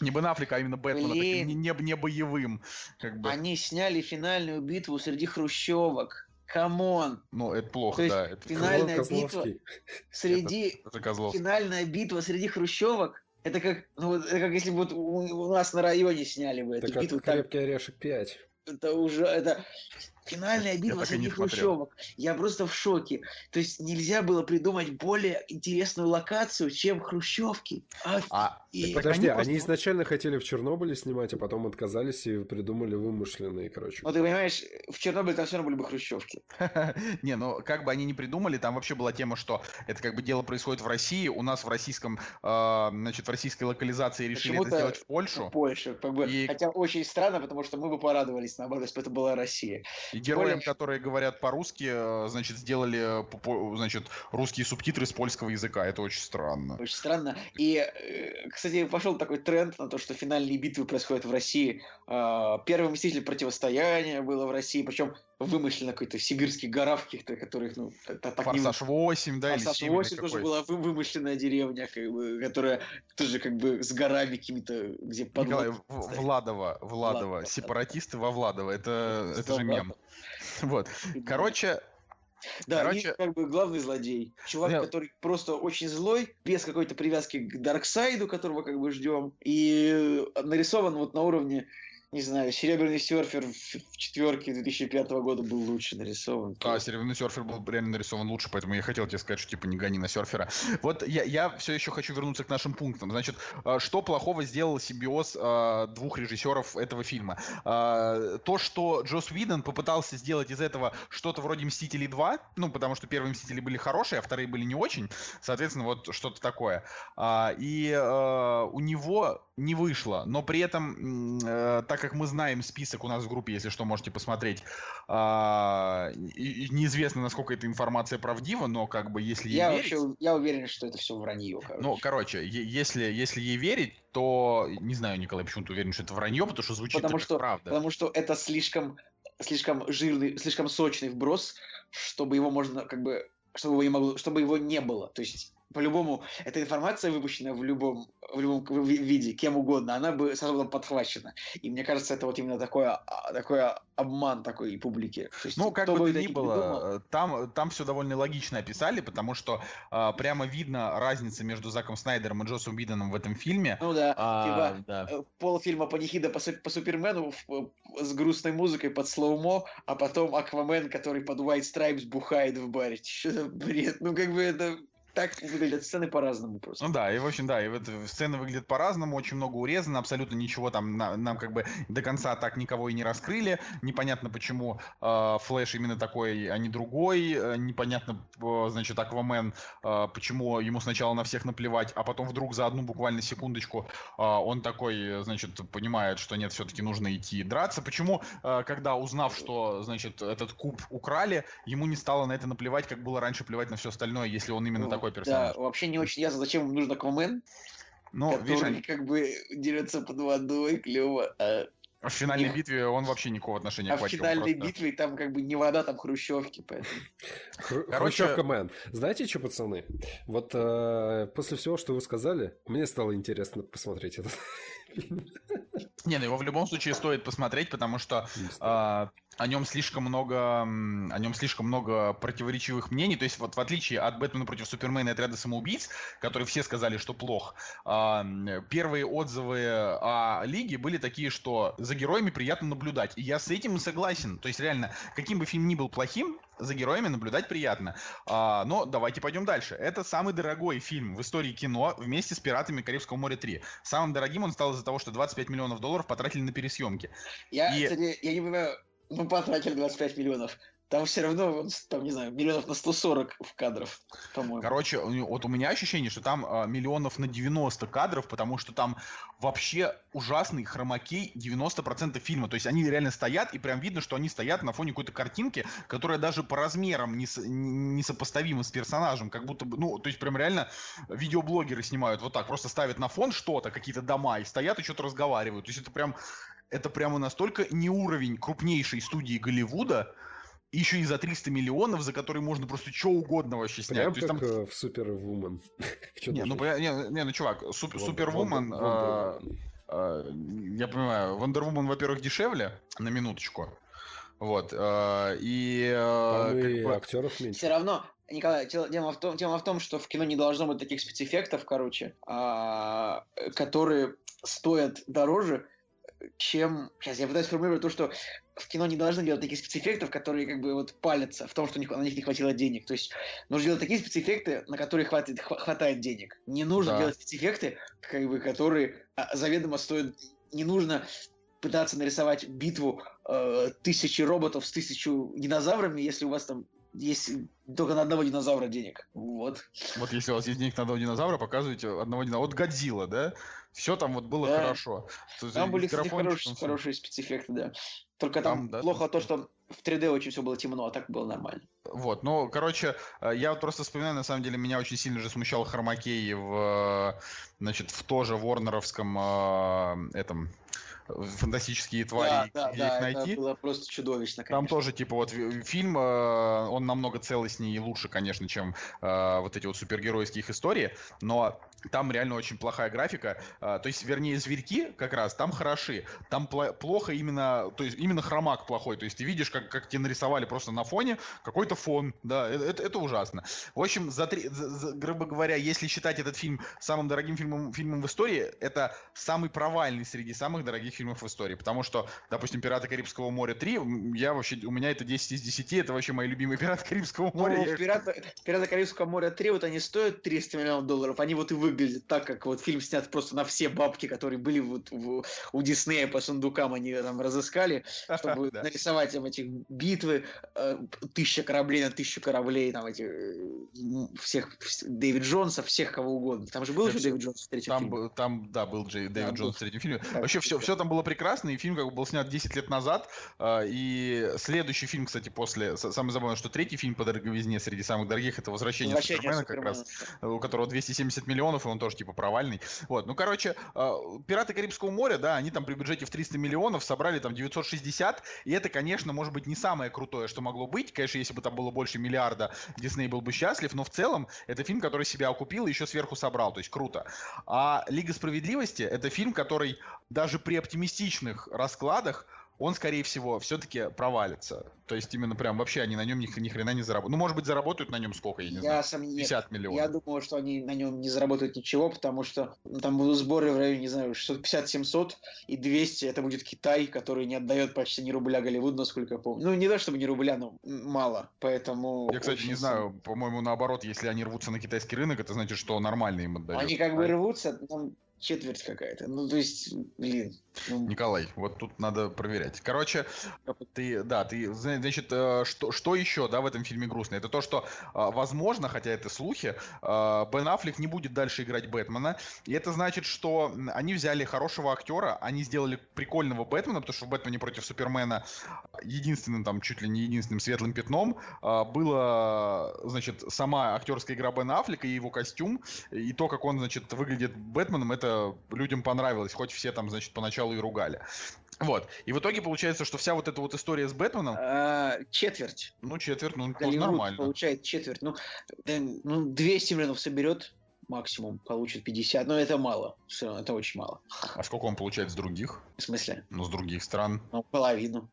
не Бен Аффлека, а именно Бэтмена, таким не, не, не боевым. Как бы. Они сняли финальную битву среди хрущевок. Come on. Ну, это плохо, То да. Это... Финальная битва среди... Это, это финальная битва среди хрущевок это как, ну, это как если бы вот у, у нас на районе сняли бы эту битву. Крепкий так... орешек 5. Это уже, это, Финальная битва среди хрущевок. Я просто в шоке. То есть нельзя было придумать более интересную локацию, чем хрущевки. А, а и... Подожди, они, они изначально хотели в Чернобыле снимать, а потом отказались и придумали вымышленные, короче. Ну ты понимаешь, в Чернобыле там все равно были бы хрущевки. Не, ну как бы они не придумали, там вообще была тема, что это как бы дело происходит в России, у нас в российском, а, значит, в российской локализации решили это сделать в Польшу. В Польшу, как бы. Хотя очень странно, потому что мы бы порадовались, наоборот, если бы это была Россия. И героям, которые говорят по-русски, э, значит, сделали, значит, русские субтитры с польского языка. Это очень странно. Очень странно. И, э, кстати, пошел такой тренд на то, что финальные битвы происходят в России. Первый мститель противостояния было в России, причем вымышленно какой-то сибирский гора в каких-то, которых, ну, так Форсаж 8, да, Форсаж или 8 тоже была вымышленная деревня, как бы, которая тоже как бы с горами какими-то, где под... Николай, Владова, Владова, Владова, сепаратисты во Владово, это, это же мем. Вот. Короче, да, Короче... и как бы главный злодей. Чувак, yeah. который просто очень злой, без какой-то привязки к Дарксайду, которого как бы ждем. И нарисован вот на уровне не знаю, Серебряный серфер в четверке 2005 года был лучше нарисован. А, Серебряный серфер был реально нарисован лучше, поэтому я хотел тебе сказать, что типа не гони на серфера. Вот я, я все еще хочу вернуться к нашим пунктам. Значит, а, что плохого сделал симбиоз а, двух режиссеров этого фильма? А, то, что Джос Уидон попытался сделать из этого что-то вроде Мстителей 2, ну, потому что первые Мстители были хорошие, а вторые были не очень, соответственно, вот что-то такое. И у него не вышло, но при этом, э, так как мы знаем список у нас в группе, если что, можете посмотреть, и, неизвестно, насколько эта информация правдива, но как бы если я ей верить... я уверен, что это все вранье. Короче. Ну, короче, если, если ей верить, то, не знаю, Николай, почему ты уверен, что это вранье, потому что звучит потому что, правда. Потому что это слишком, слишком жирный, слишком сочный вброс, чтобы его можно как бы чтобы его не могло, чтобы его не было. То есть по-любому, эта информация, выпущенная в любом, в любом виде, кем угодно, она бы сразу была подхвачена. И мне кажется, это вот именно такое, а, такое обман такой публики. Есть, ну, как бы то ни было, там, там все довольно логично описали, потому что а, прямо видно разница между Заком Снайдером и Джосом Биденом в этом фильме. Ну да, а, типа да. Э, полфильма панихида по, по Супермену с грустной музыкой под slow-mo, а потом Аквамен, который под White Stripes бухает в баре. Что за бред? Ну, как бы это так выглядят сцены по-разному просто. Ну да, и в общем, да, и вот сцены выглядят по-разному, очень много урезано, абсолютно ничего там на, нам как бы до конца так никого и не раскрыли. Непонятно, почему э, Флэш именно такой, а не другой. Э, непонятно, э, значит, Аквамен, э, почему ему сначала на всех наплевать, а потом вдруг за одну буквально секундочку э, он такой, значит, понимает, что нет, все-таки нужно идти драться. Почему, э, когда узнав, что, значит, этот куб украли, ему не стало на это наплевать, как было раньше плевать на все остальное, если он именно ну, такой персонаж. Да, вообще не очень ясно, зачем ему нужен Аквамен, ну, который видишь, как бы дерется под водой, клево. А... В финальной Нет. битве он вообще никакого отношения а к А в финальной просто... битве там как бы не вода, там хрущевки, поэтому... Короче... Хрущевка мэн. Знаете что, пацаны? Вот э, после всего, что вы сказали, мне стало интересно посмотреть этот фильм. Не, ну его в любом случае стоит посмотреть, потому что о нем слишком много, о нем слишком много противоречивых мнений. То есть вот в отличие от Бэтмена против Супермена и отряда самоубийц, которые все сказали, что плох, а, первые отзывы о Лиге были такие, что за героями приятно наблюдать. И я с этим согласен. То есть реально, каким бы фильм ни был плохим, за героями наблюдать приятно. А, но давайте пойдем дальше. Это самый дорогой фильм в истории кино вместе с «Пиратами Карибского моря 3». Самым дорогим он стал из-за того, что 25 миллионов долларов потратили на пересъемки. Я, и... кстати, я не понимаю, мы потратили 25 миллионов. там все равно, там, не знаю, миллионов на 140 в кадров, по-моему. Короче, вот у меня ощущение, что там а, миллионов на 90 кадров, потому что там вообще ужасный хромакей 90% фильма. То есть они реально стоят, и прям видно, что они стоят на фоне какой-то картинки, которая даже по размерам не, с, не сопоставима с персонажем. Как будто бы, ну, то есть прям реально видеоблогеры снимают вот так, просто ставят на фон что-то, какие-то дома, и стоят и что-то разговаривают. То есть это прям это прямо настолько не уровень крупнейшей студии Голливуда, еще и за 300 миллионов, за которые можно просто что угодно вообще снять. Прям То есть, как там... Э, в Супервумен. не, ну, не, не, ну, чувак, Супервумен... А, а, я понимаю, Вандервумен, во-первых, дешевле, на минуточку. Вот. А, и... Там и бы... актеров меньше. Все равно, Николай, тема в, том, тема в том, что в кино не должно быть таких спецэффектов, короче, которые стоят дороже, чем... Сейчас я пытаюсь сформулировать то, что в кино не должны делать таких спецэффектов, которые как бы вот палятся в том, что на них не хватило денег. То есть нужно делать такие спецэффекты, на которые хватит, хватает денег. Не нужно да. делать спецэффекты, как бы, которые а, заведомо стоят... Не нужно пытаться нарисовать битву э, тысячи роботов с тысячу динозаврами, если у вас там есть только на одного динозавра денег. Вот. Вот если у вас есть денег на одного динозавра, показываете одного динозавра. Вот Годзилла, да? Все там вот было да. хорошо. Там были, кстати, хорошие, хорошие спецэффекты, да. Только там, там да, плохо то, что в 3D очень все было темно, а так было нормально. Вот, ну, короче, э, я вот просто вспоминаю, на самом деле, меня очень сильно же смущал Хромакей в, э, значит, в тоже Ворнеровском э, этом фантастические твари, да, где да, их найти. Это было просто чудовищно. Конечно. Там тоже, типа, вот фильм, он намного целостнее и лучше, конечно, чем вот эти вот супергеройские их истории, но там реально очень плохая графика. А, то есть, вернее, зверьки как раз там хороши. Там плохо именно, то есть именно хромак плохой. То есть ты видишь, как, как тебе нарисовали просто на фоне какой-то фон. Да, это, это, это ужасно. В общем, за три, за, за, грубо говоря, если считать этот фильм самым дорогим фильмом, фильмом в истории, это самый провальный среди самых дорогих фильмов в истории. Потому что, допустим, «Пираты Карибского моря 3», я вообще, у меня это 10 из 10, это вообще мои любимые «Пираты Карибского моря». Ну, «Пираты, «Пираты Карибского моря 3», вот они стоят 300 миллионов долларов, они вот и вы выглядит так, как вот фильм снят просто на все бабки, которые были вот в, у Диснея по сундукам, они там разыскали, чтобы нарисовать там эти битвы, э, тысяча кораблей на тысячу кораблей, там эти всех Дэвид Джонса, всех кого угодно. Там же был уже Дэвид Джонс в третьем там, фильме. Там, да, был Джей, Дэвид Джонс в третьем фильме. Вообще все, все там было прекрасно, и фильм как бы был снят 10 лет назад, э, и следующий фильм, кстати, после, самое забавное, что третий фильм по дороговизне среди самых дорогих, это «Возвращение, Возвращение Супермена», как раз, у которого 270 миллионов, и он тоже типа провальный. Вот, ну, короче, э, «Пираты Карибского моря», да, они там при бюджете в 300 миллионов собрали там 960, и это, конечно, может быть не самое крутое, что могло быть. Конечно, если бы там было больше миллиарда, Дисней был бы счастлив, но в целом это фильм, который себя окупил и еще сверху собрал, то есть круто. А «Лига справедливости» — это фильм, который даже при оптимистичных раскладах он, скорее всего, все-таки провалится. То есть именно прям вообще они на нем ни, ни хрена не заработают. Ну, может быть, заработают на нем сколько, я не я знаю, сам... 50 миллионов. Я думаю, что они на нем не заработают ничего, потому что ну, там будут сборы в районе, не знаю, 650-700 и 200 это будет Китай, который не отдает почти ни рубля Голливуду, насколько я помню. Ну, не то чтобы не рубля, но мало, поэтому... Я, кстати, не знаю, по-моему, наоборот, если они рвутся на китайский рынок, это значит, что нормально им отдают. Они как бы рвутся, там четверть какая-то. Ну, то есть, блин. Ну... Николай, вот тут надо проверять. Короче, ты, да, ты, значит, э, что, что еще, да, в этом фильме грустно? Это то, что, а, возможно, хотя это слухи, а, Бен Аффлек не будет дальше играть Бэтмена. И это значит, что они взяли хорошего актера, они сделали прикольного Бэтмена, потому что в Бэтмене против Супермена единственным, там, чуть ли не единственным светлым пятном было, значит, сама актерская игра Бена Аффлека и его костюм, и то, как он, значит, выглядит Бэтменом, это людям понравилось, хоть все там, значит, поначалу и ругали. Вот. И в итоге получается, что вся вот эта вот история с Бэтменом... А, четверть. Ну, четверть, ну, Голливуд нормально. получает четверть. Ну, ну, 200 миллионов соберет максимум, получит 50. Но это мало. Все равно, это очень мало. А сколько он получает с других? В смысле? Ну, с других стран. Ну, половину.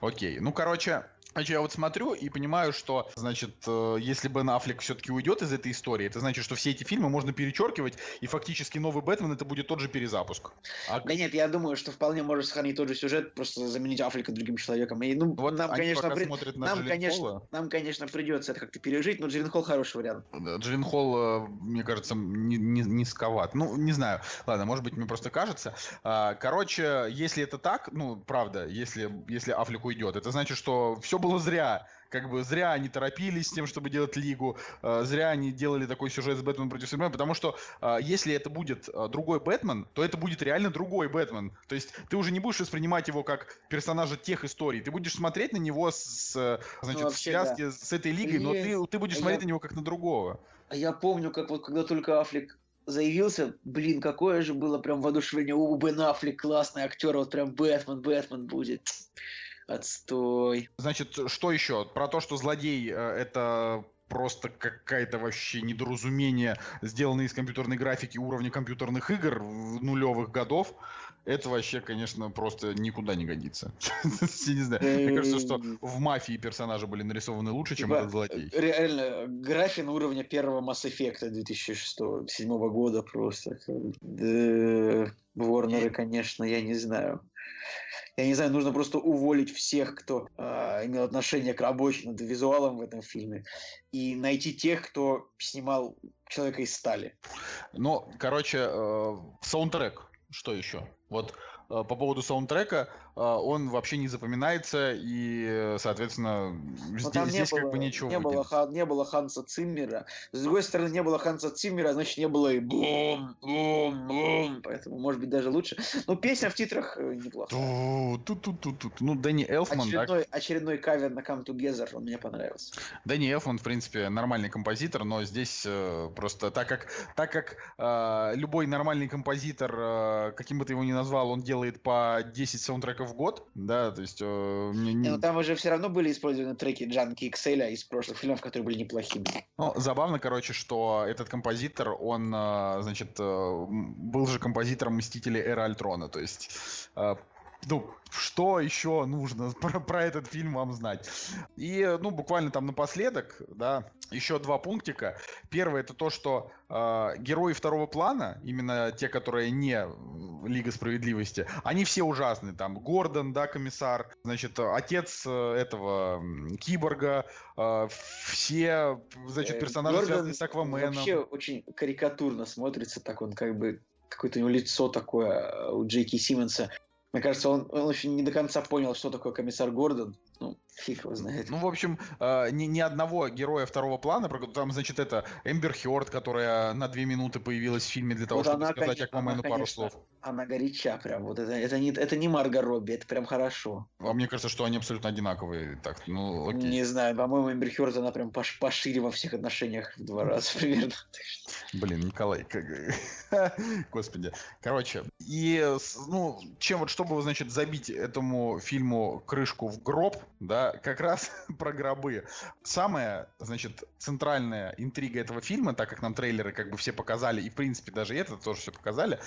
Окей. Ну, короче, Значит, я вот смотрю и понимаю, что, значит, э, если Бен Аффлек все-таки уйдет из этой истории, это значит, что все эти фильмы можно перечеркивать, и фактически новый Бэтмен это будет тот же перезапуск. А... Да нет, я думаю, что вполне может сохранить тот же сюжет, просто заменить Аффлека другим человеком. И, ну, вот нам, конечно, при... нам, конечно, нам, конечно, придется это как-то пережить, но Джиллен Холл хороший вариант. Джиллен Холл, э, мне кажется, не, не, низковат. Ну, не знаю. Ладно, может быть, мне просто кажется. А, короче, если это так, ну, правда, если, если Аффлек уйдет, это значит, что все было зря как бы зря они торопились с тем, чтобы делать лигу, э, зря они делали такой сюжет с Бэтменом против Супермена, потому что э, если это будет э, другой Бэтмен, то это будет реально другой Бэтмен. То есть ты уже не будешь воспринимать его как персонажа тех историй, ты будешь смотреть на него с, значит, ну, в связке да. с этой лигой, но ты, ты будешь смотреть я... на него как на другого. А я помню, как вот когда только Аффлек заявился, блин, какое же было прям воодушевление, у Бен Аффлек классный актер, вот прям Бэтмен, Бэтмен будет. Отстой. Значит, что еще? Про то, что злодей э, это просто какая-то вообще недоразумение, сделанное из компьютерной графики уровня компьютерных игр нулевых годов. Это вообще, конечно, просто никуда не годится. Я не знаю. Мне кажется, что в мафии персонажи были нарисованы лучше, чем типа, этот злодей. Реально, график на уровне первого Mass Effect 2006-2007 года просто. Ворнеры, конечно, я не знаю я не знаю, нужно просто уволить всех, кто э, имел отношение к рабочим над визуалом в этом фильме, и найти тех, кто снимал человека из стали. Ну, короче, э, саундтрек, что еще? Вот Э, по поводу саундтрека, он вообще не запоминается, и, соответственно, Но здесь, здесь было, как бы ничего не было, ха, не было Ханса Циммера. С другой стороны, не было Ханса Циммера, значит, не было и бум, бум, бум. Поэтому, может быть, даже лучше. Но песня в титрах э, неплохая. Тут, тут, тут, тут. Ну, Дэнни Элфман, очередной, так? очередной кавер на Come Together, он мне понравился. Дэнни Элфман, в принципе, нормальный композитор, но здесь э, просто так как, так как э, любой нормальный композитор, э, каким бы ты его ни назвал, он делает по 10 саундтреков в год, да, то есть... Э, не, не... Но там уже все равно были использованы треки Джанки Excel из прошлых фильмов, которые были неплохими. Ну, забавно, короче, что этот композитор, он, э, значит, э, был же композитором Мстителей Эра Альтрона, то есть... Ну, что еще нужно про, про этот фильм вам знать? И, ну, буквально там напоследок, да, еще два пунктика. Первое это то, что э, герои второго плана, именно те, которые не Лига справедливости, они все ужасные. Там Гордон, да, комиссар, значит, отец э, этого киборга, э, все, значит, э, персонажи, Гордон связанные с Акваменом. Вообще очень карикатурно смотрится, так он как бы какое-то у него лицо такое э, у Джейки Симмонса. Мне кажется, он, он еще не до конца понял, что такое комиссар Гордон. Ну, фиг его знает. Ну, в общем, э, ни, ни одного героя второго плана, там, значит, это Эмбер Хёрд, которая на две минуты появилась в фильме для того, вот чтобы она, сказать конечно, Аквамену пару слов. Она горяча прям, вот это, это, не, это не Марго Робби, это прям хорошо. А мне кажется, что они абсолютно одинаковые. Так, ну, окей. Не знаю, по-моему, Эмбер Хёрд, она прям пош, пошире во всех отношениях в два раза примерно. Блин, Николай, как... господи. Короче, и, ну, чем вот, чтобы, значит, забить этому фильму крышку в гроб, да, как раз про гробы. Самая, значит, центральная интрига этого фильма, так как нам трейлеры как бы все показали, и в принципе даже это тоже все показали,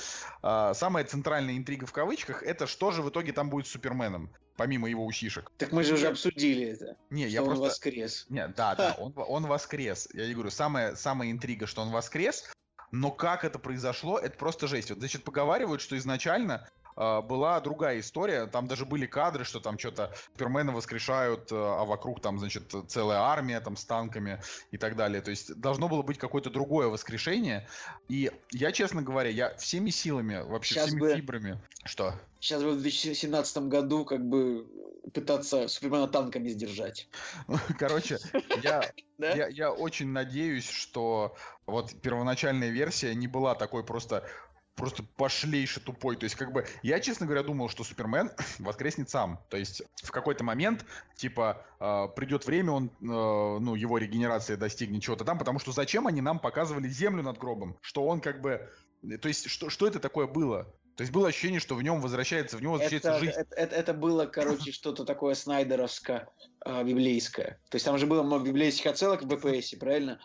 э, самая центральная интрига в кавычках, это что же в итоге там будет с Суперменом помимо его усишек. Так мы же уже обсудили это. Не, я он просто... воскрес. Не, да, да, он, он воскрес. Я не говорю, самая, самая интрига, что он воскрес, но как это произошло, это просто жесть. Вот, значит, поговаривают, что изначально была другая история. Там даже были кадры, что там что-то Супермена воскрешают, э, а вокруг там, значит, целая армия там с танками и так далее. То есть должно было быть какое-то другое воскрешение. И я, честно говоря, я всеми силами, вообще Сейчас всеми бы... фибрами... Что? Сейчас бы в 2017 году как бы пытаться Супермена танками сдержать. Короче, я, я, я очень надеюсь, что вот первоначальная версия не была такой просто просто пошлейше тупой. То есть, как бы, я, честно говоря, думал, что Супермен воскреснет сам. То есть, в какой-то момент, типа, э, придет время, он, э, ну, его регенерация достигнет чего-то там, потому что зачем они нам показывали землю над гробом? Что он, как бы, то есть, что, что это такое было? То есть было ощущение, что в нем возвращается, в него возвращается это, жизнь. Это, это, это было, короче, что-то такое снайдеровское, э. То есть там же было много библейских отсылок в БПСе, правильно?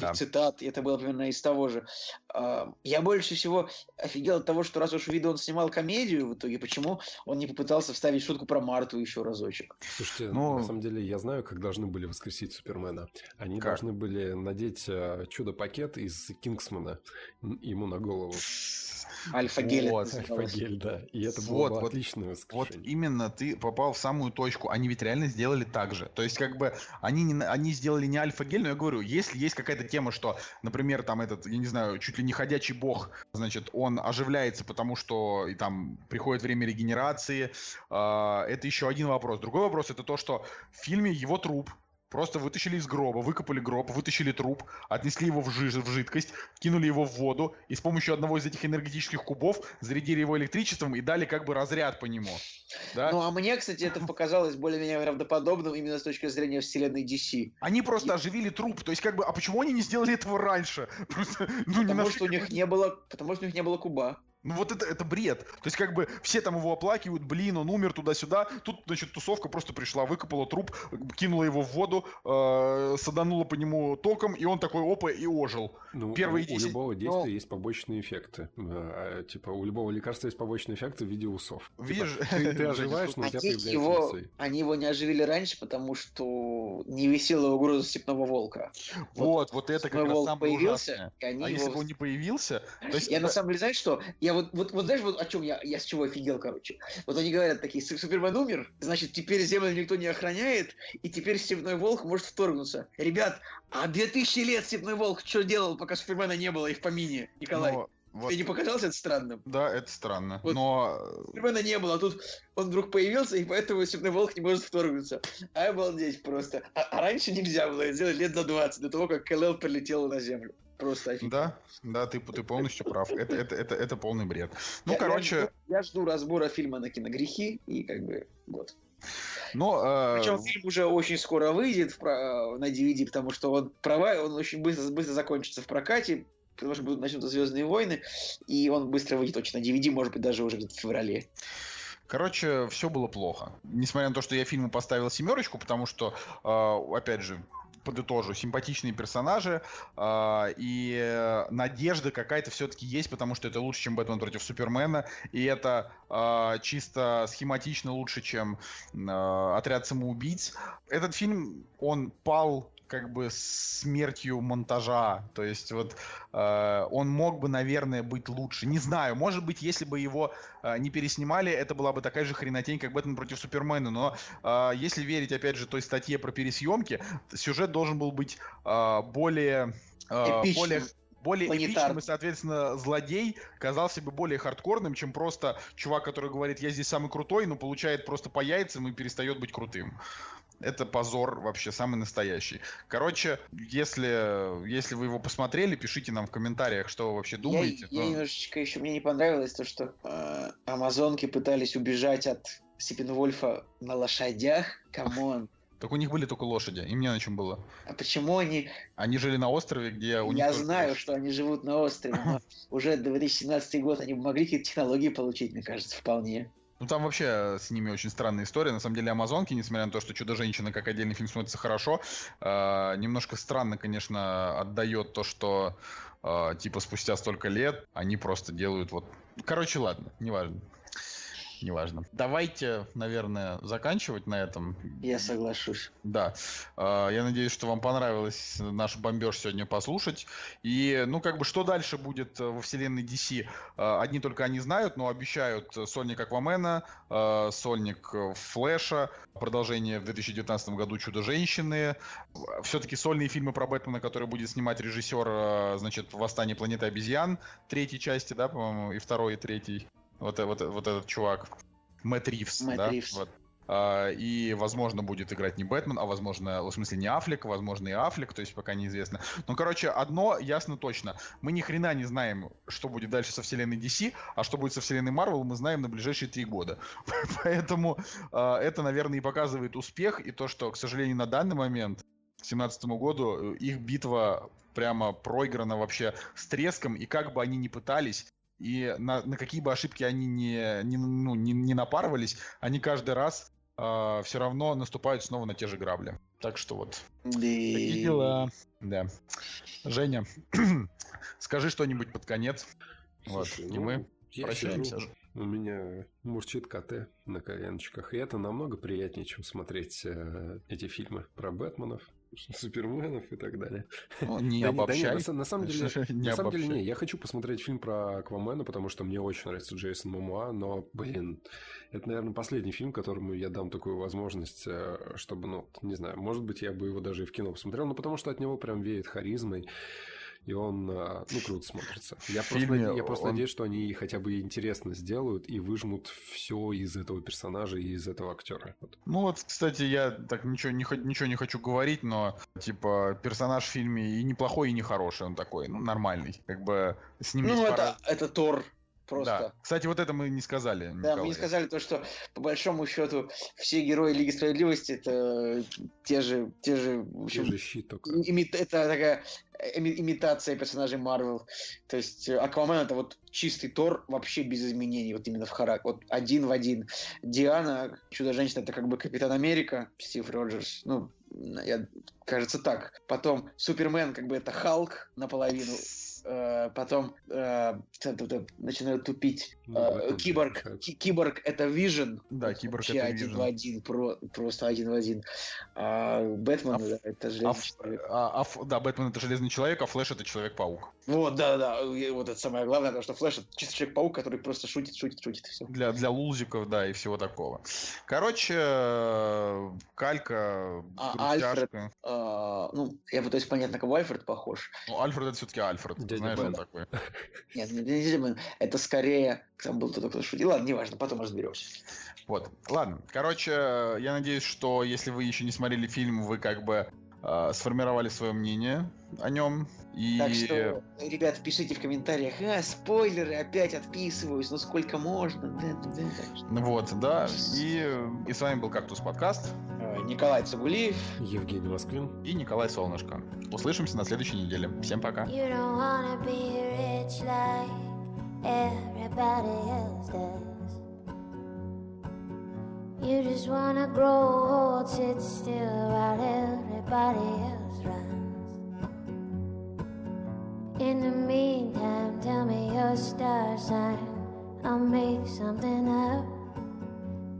да. цитат, это было примерно из того же. Я больше всего офигел от того, что раз уж видно он снимал комедию в итоге, почему он не попытался вставить шутку про Марту еще разочек? Слушайте, ну, на самом деле я знаю, как должны были воскресить Супермена. Они как? должны были надеть э, чудо-пакет из Кингсмана ему на голову. Альфа-гель. Вот, альфа-гель, да. И это вот, было вот, отличное Вот именно ты попал в самую точку. Они ведь реально сделали так же. То есть, как бы, они, не, они сделали не альфа-гель, но я говорю, если есть какая-то тема, что, например, там этот, я не знаю, чуть чуть ли не ходячий бог. Значит, он оживляется, потому что и там приходит время регенерации. Э, это еще один вопрос. Другой вопрос это то, что в фильме его труп Просто вытащили из гроба, выкопали гроб, вытащили труп, отнесли его в, жиж, в жидкость, кинули его в воду и с помощью одного из этих энергетических кубов зарядили его электричеством и дали как бы разряд по нему. Да? Ну, а мне, кстати, это показалось более-менее правдоподобным именно с точки зрения вселенной DC. Они просто и... оживили труп. То есть, как бы, а почему они не сделали этого раньше? Просто, ну, потому не что у них не было, потому что у них не было куба. Ну вот это, это бред. То есть как бы все там его оплакивают, блин, он умер туда-сюда. Тут, значит, тусовка просто пришла, выкопала труп, кинула его в воду, э, саданула по нему током, и он такой опа и ожил. Ну, Первые у, 10... у любого действия Но... есть побочные эффекты. А, типа у любого лекарства есть побочные эффекты в виде усов. Видишь? Типа, ты, ты оживаешь, но у тебя появляются его, усы. Они его не оживили раньше, потому что не висела угроза степного волка. Вот, вот, вот это как раз самое появился, ужасное. а его... если бы он не появился... То есть... Я на самом деле, знаешь что? Я вот, вот, вот знаешь, вот о чем я, я с чего офигел, короче. Вот они говорят такие, Супермен умер, значит, теперь Землю никто не охраняет, и теперь Степной Волк может вторгнуться. Ребят, а 2000 лет Степной Волк что делал, пока Супермена не было и в помине, Николай? Но... Вот. Тебе не показалось это странным? Да, это странно. Вот но... Супермена не было, а тут он вдруг появился, и поэтому Степной Волк не может вторгнуться. А обалдеть просто. А, а раньше нельзя было сделать лет за 20, до того, как КЛЛ прилетел на Землю. Просто офигенно. Да, да, ты, ты полностью прав. Это, это, это, это полный бред. Ну, я, короче... Я, я жду разбора фильма на киногрехи, и как бы вот. Но, э... Причем фильм уже очень скоро выйдет на DVD, потому что он права, он очень быстро, быстро закончится в прокате, потому что будут начнутся Звездные войны, и он быстро выйдет точно на DVD, может быть, даже уже где-то в феврале. Короче, все было плохо. Несмотря на то, что я фильму поставил семерочку, потому что, э, опять же, подытожу, симпатичные персонажи э, и надежда какая-то все-таки есть, потому что это лучше, чем Бэтмен против Супермена, и это э, чисто схематично лучше, чем э, Отряд самоубийц. Этот фильм, он пал как бы смертью монтажа. То есть вот э, он мог бы, наверное, быть лучше. Не знаю, может быть, если бы его э, не переснимали, это была бы такая же хренотень, как Бэтмен против Супермена. Но э, если верить, опять же, той статье про пересъемки, сюжет должен был быть э, более... Э, более более эпичным, и, соответственно, злодей казался бы более хардкорным, чем просто чувак, который говорит, я здесь самый крутой, но получает просто по яйцам и перестает быть крутым. Это позор вообще самый настоящий. Короче, если, если вы его посмотрели, пишите нам в комментариях, что вы вообще думаете. Я, то... я немножечко еще мне не понравилось то, что э, амазонки пытались убежать от Сипенвольфа на лошадях. Come on. Так у них были только лошади, им не на чем было. А почему они... Они жили на острове, где у них... Я знаю, лошадь. что они живут на острове, но уже 2017 год они могли какие-то технологии получить, мне кажется, вполне. Ну там вообще с ними очень странная история. На самом деле Амазонки, несмотря на то, что Чудо-женщина как отдельный фильм смотрится хорошо, э, немножко странно, конечно, отдает то, что э, типа спустя столько лет они просто делают вот. Короче, ладно, неважно неважно. Давайте, наверное, заканчивать на этом. Я соглашусь. Да. А, я надеюсь, что вам понравилось наш бомбеж сегодня послушать. И, ну, как бы, что дальше будет во вселенной DC? А, одни только они знают, но обещают сольник Аквамена, сольник Флэша, продолжение в 2019 году Чудо-женщины. Все-таки сольные фильмы про Бэтмена, которые будет снимать режиссер, значит, Восстание планеты обезьян, третьей части, да, по-моему, и второй, и третий. Вот, вот, вот этот чувак. Мэтт Ривз, Мэтт да? Ривз. Вот. Uh, и, возможно, будет играть не Бэтмен, а, возможно, в смысле, не Аффлек, возможно, и Аффлек, то есть пока неизвестно. Но, короче, одно ясно точно. Мы ни хрена не знаем, что будет дальше со вселенной DC, а что будет со вселенной Marvel, мы знаем на ближайшие три года. Поэтому uh, это, наверное, и показывает успех, и то, что, к сожалению, на данный момент, к 2017 году, их битва прямо проиграна вообще с треском, и как бы они ни пытались, и на, на какие бы ошибки они не, не, ну, не, не напарывались, они каждый раз э, а, все равно наступают снова на те же грабли. Так что вот. Да. Такие дела. Да. Женя, скажи что-нибудь под конец. Слушай, вот, ну, и мы прощаемся. Сижу, у меня мурчит КТ на коленочках. И это намного приятнее, чем смотреть э, эти фильмы про Бэтменов, суперменов и так далее. Ну, не да, обобщай. Да, на, на самом деле, не на самом деле, не. Я хочу посмотреть фильм про Аквамена, потому что мне очень нравится Джейсон Момуа, но, блин, это, наверное, последний фильм, которому я дам такую возможность, э, чтобы, ну, не знаю, может быть, я бы его даже и в кино посмотрел, но потому что от него прям веет харизмой. И он, а, ну, круто смотрится. Я просто, я просто он... надеюсь, что они хотя бы интересно сделают и выжмут все из этого персонажа и из этого актера. Вот. Ну вот, кстати, я так ничего не, ничего не хочу говорить, но, типа, персонаж в фильме и неплохой, и не хороший, он такой, ну, нормальный. Как бы с ним Ну, это, пара... это Тор Просто. Да. Кстати, вот это мы не сказали. Николай. Да, мы не сказали то, что по большому счету все герои Лиги Справедливости это те же, те же, в общем, те же щит только. Ими, это такая имитация персонажей Марвел. То есть Аквамен это вот чистый Тор вообще без изменений, вот именно в характере, вот один в один. Диана, Чудо-женщина, это как бы Капитан Америка, Стив Роджерс, ну, я, кажется так. Потом Супермен, как бы это Халк наполовину. Э, потом э, начинают тупить. Ну, э, киборг, киборг это Vision. Да, киборг это один в один, про, просто один в один. А Бэтмен а, да, это железный а, человек. А, а, да, Бэтмен это железный человек, а Флэш это человек-паук. Вот, да, да, вот это самое главное, потому что Флэш это чисто человек-паук, который просто шутит, шутит, шутит, и все. Для, для лузиков, да, и всего такого. Короче, э, калька, а, Альфред, а, ну, я пытаюсь понять, на кого Альфред похож. Ну, Альфред это все-таки Альфред. Дядя знаешь, он такой. Нет, не Дядя Бен. Это скорее... Там был кто-то, кто шутил. Ладно, неважно, потом разберемся. Вот. Ладно. Короче, я надеюсь, что если вы еще не смотрели фильм, вы как бы э, сформировали свое мнение о нем. И... Так что, ребят, пишите в комментариях, а, спойлеры, опять отписываюсь, ну сколько можно. Да, да, да. Ну вот, да. И, и с вами был Кактус Подкаст. Э, Николай Цугулиев. Евгений Москвин. И Николай Солнышко. Услышимся на следующей неделе. Всем пока. You just wanna grow old, sit still while everybody else runs. In the meantime, tell me your star sign. I'll make something up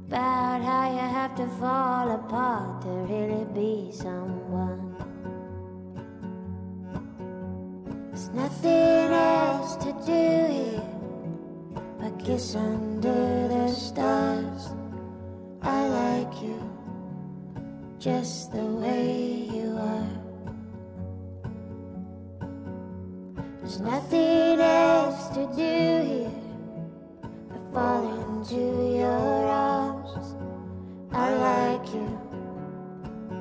about how you have to fall apart to really be someone. There's nothing else to do here but kiss under the stars. I like you just the way you are. There's nothing else to do here but fall into your arms. I like you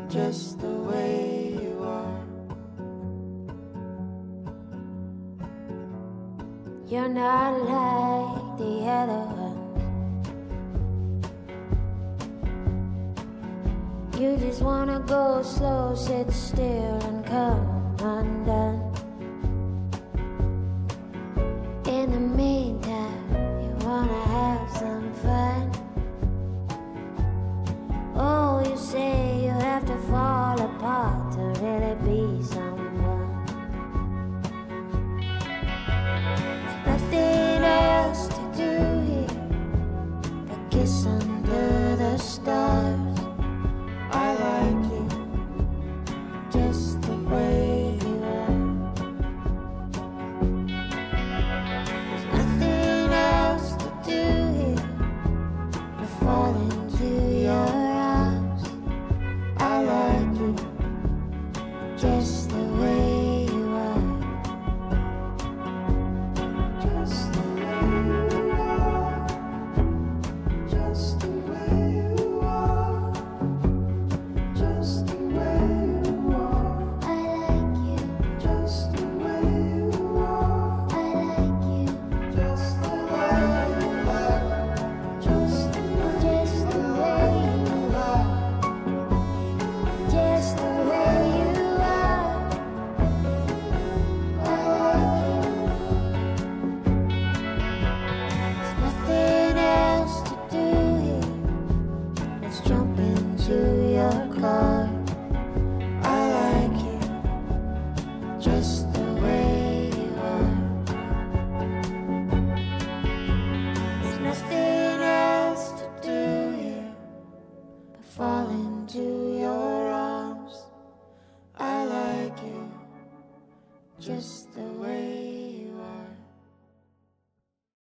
just the way you are. You're not like the other ones. You just wanna go slow, sit still, and come undone. In the meantime, you wanna have some fun. Oh, you say you have to fall apart to really be someone. There's nothing else to do here but kiss under the stars like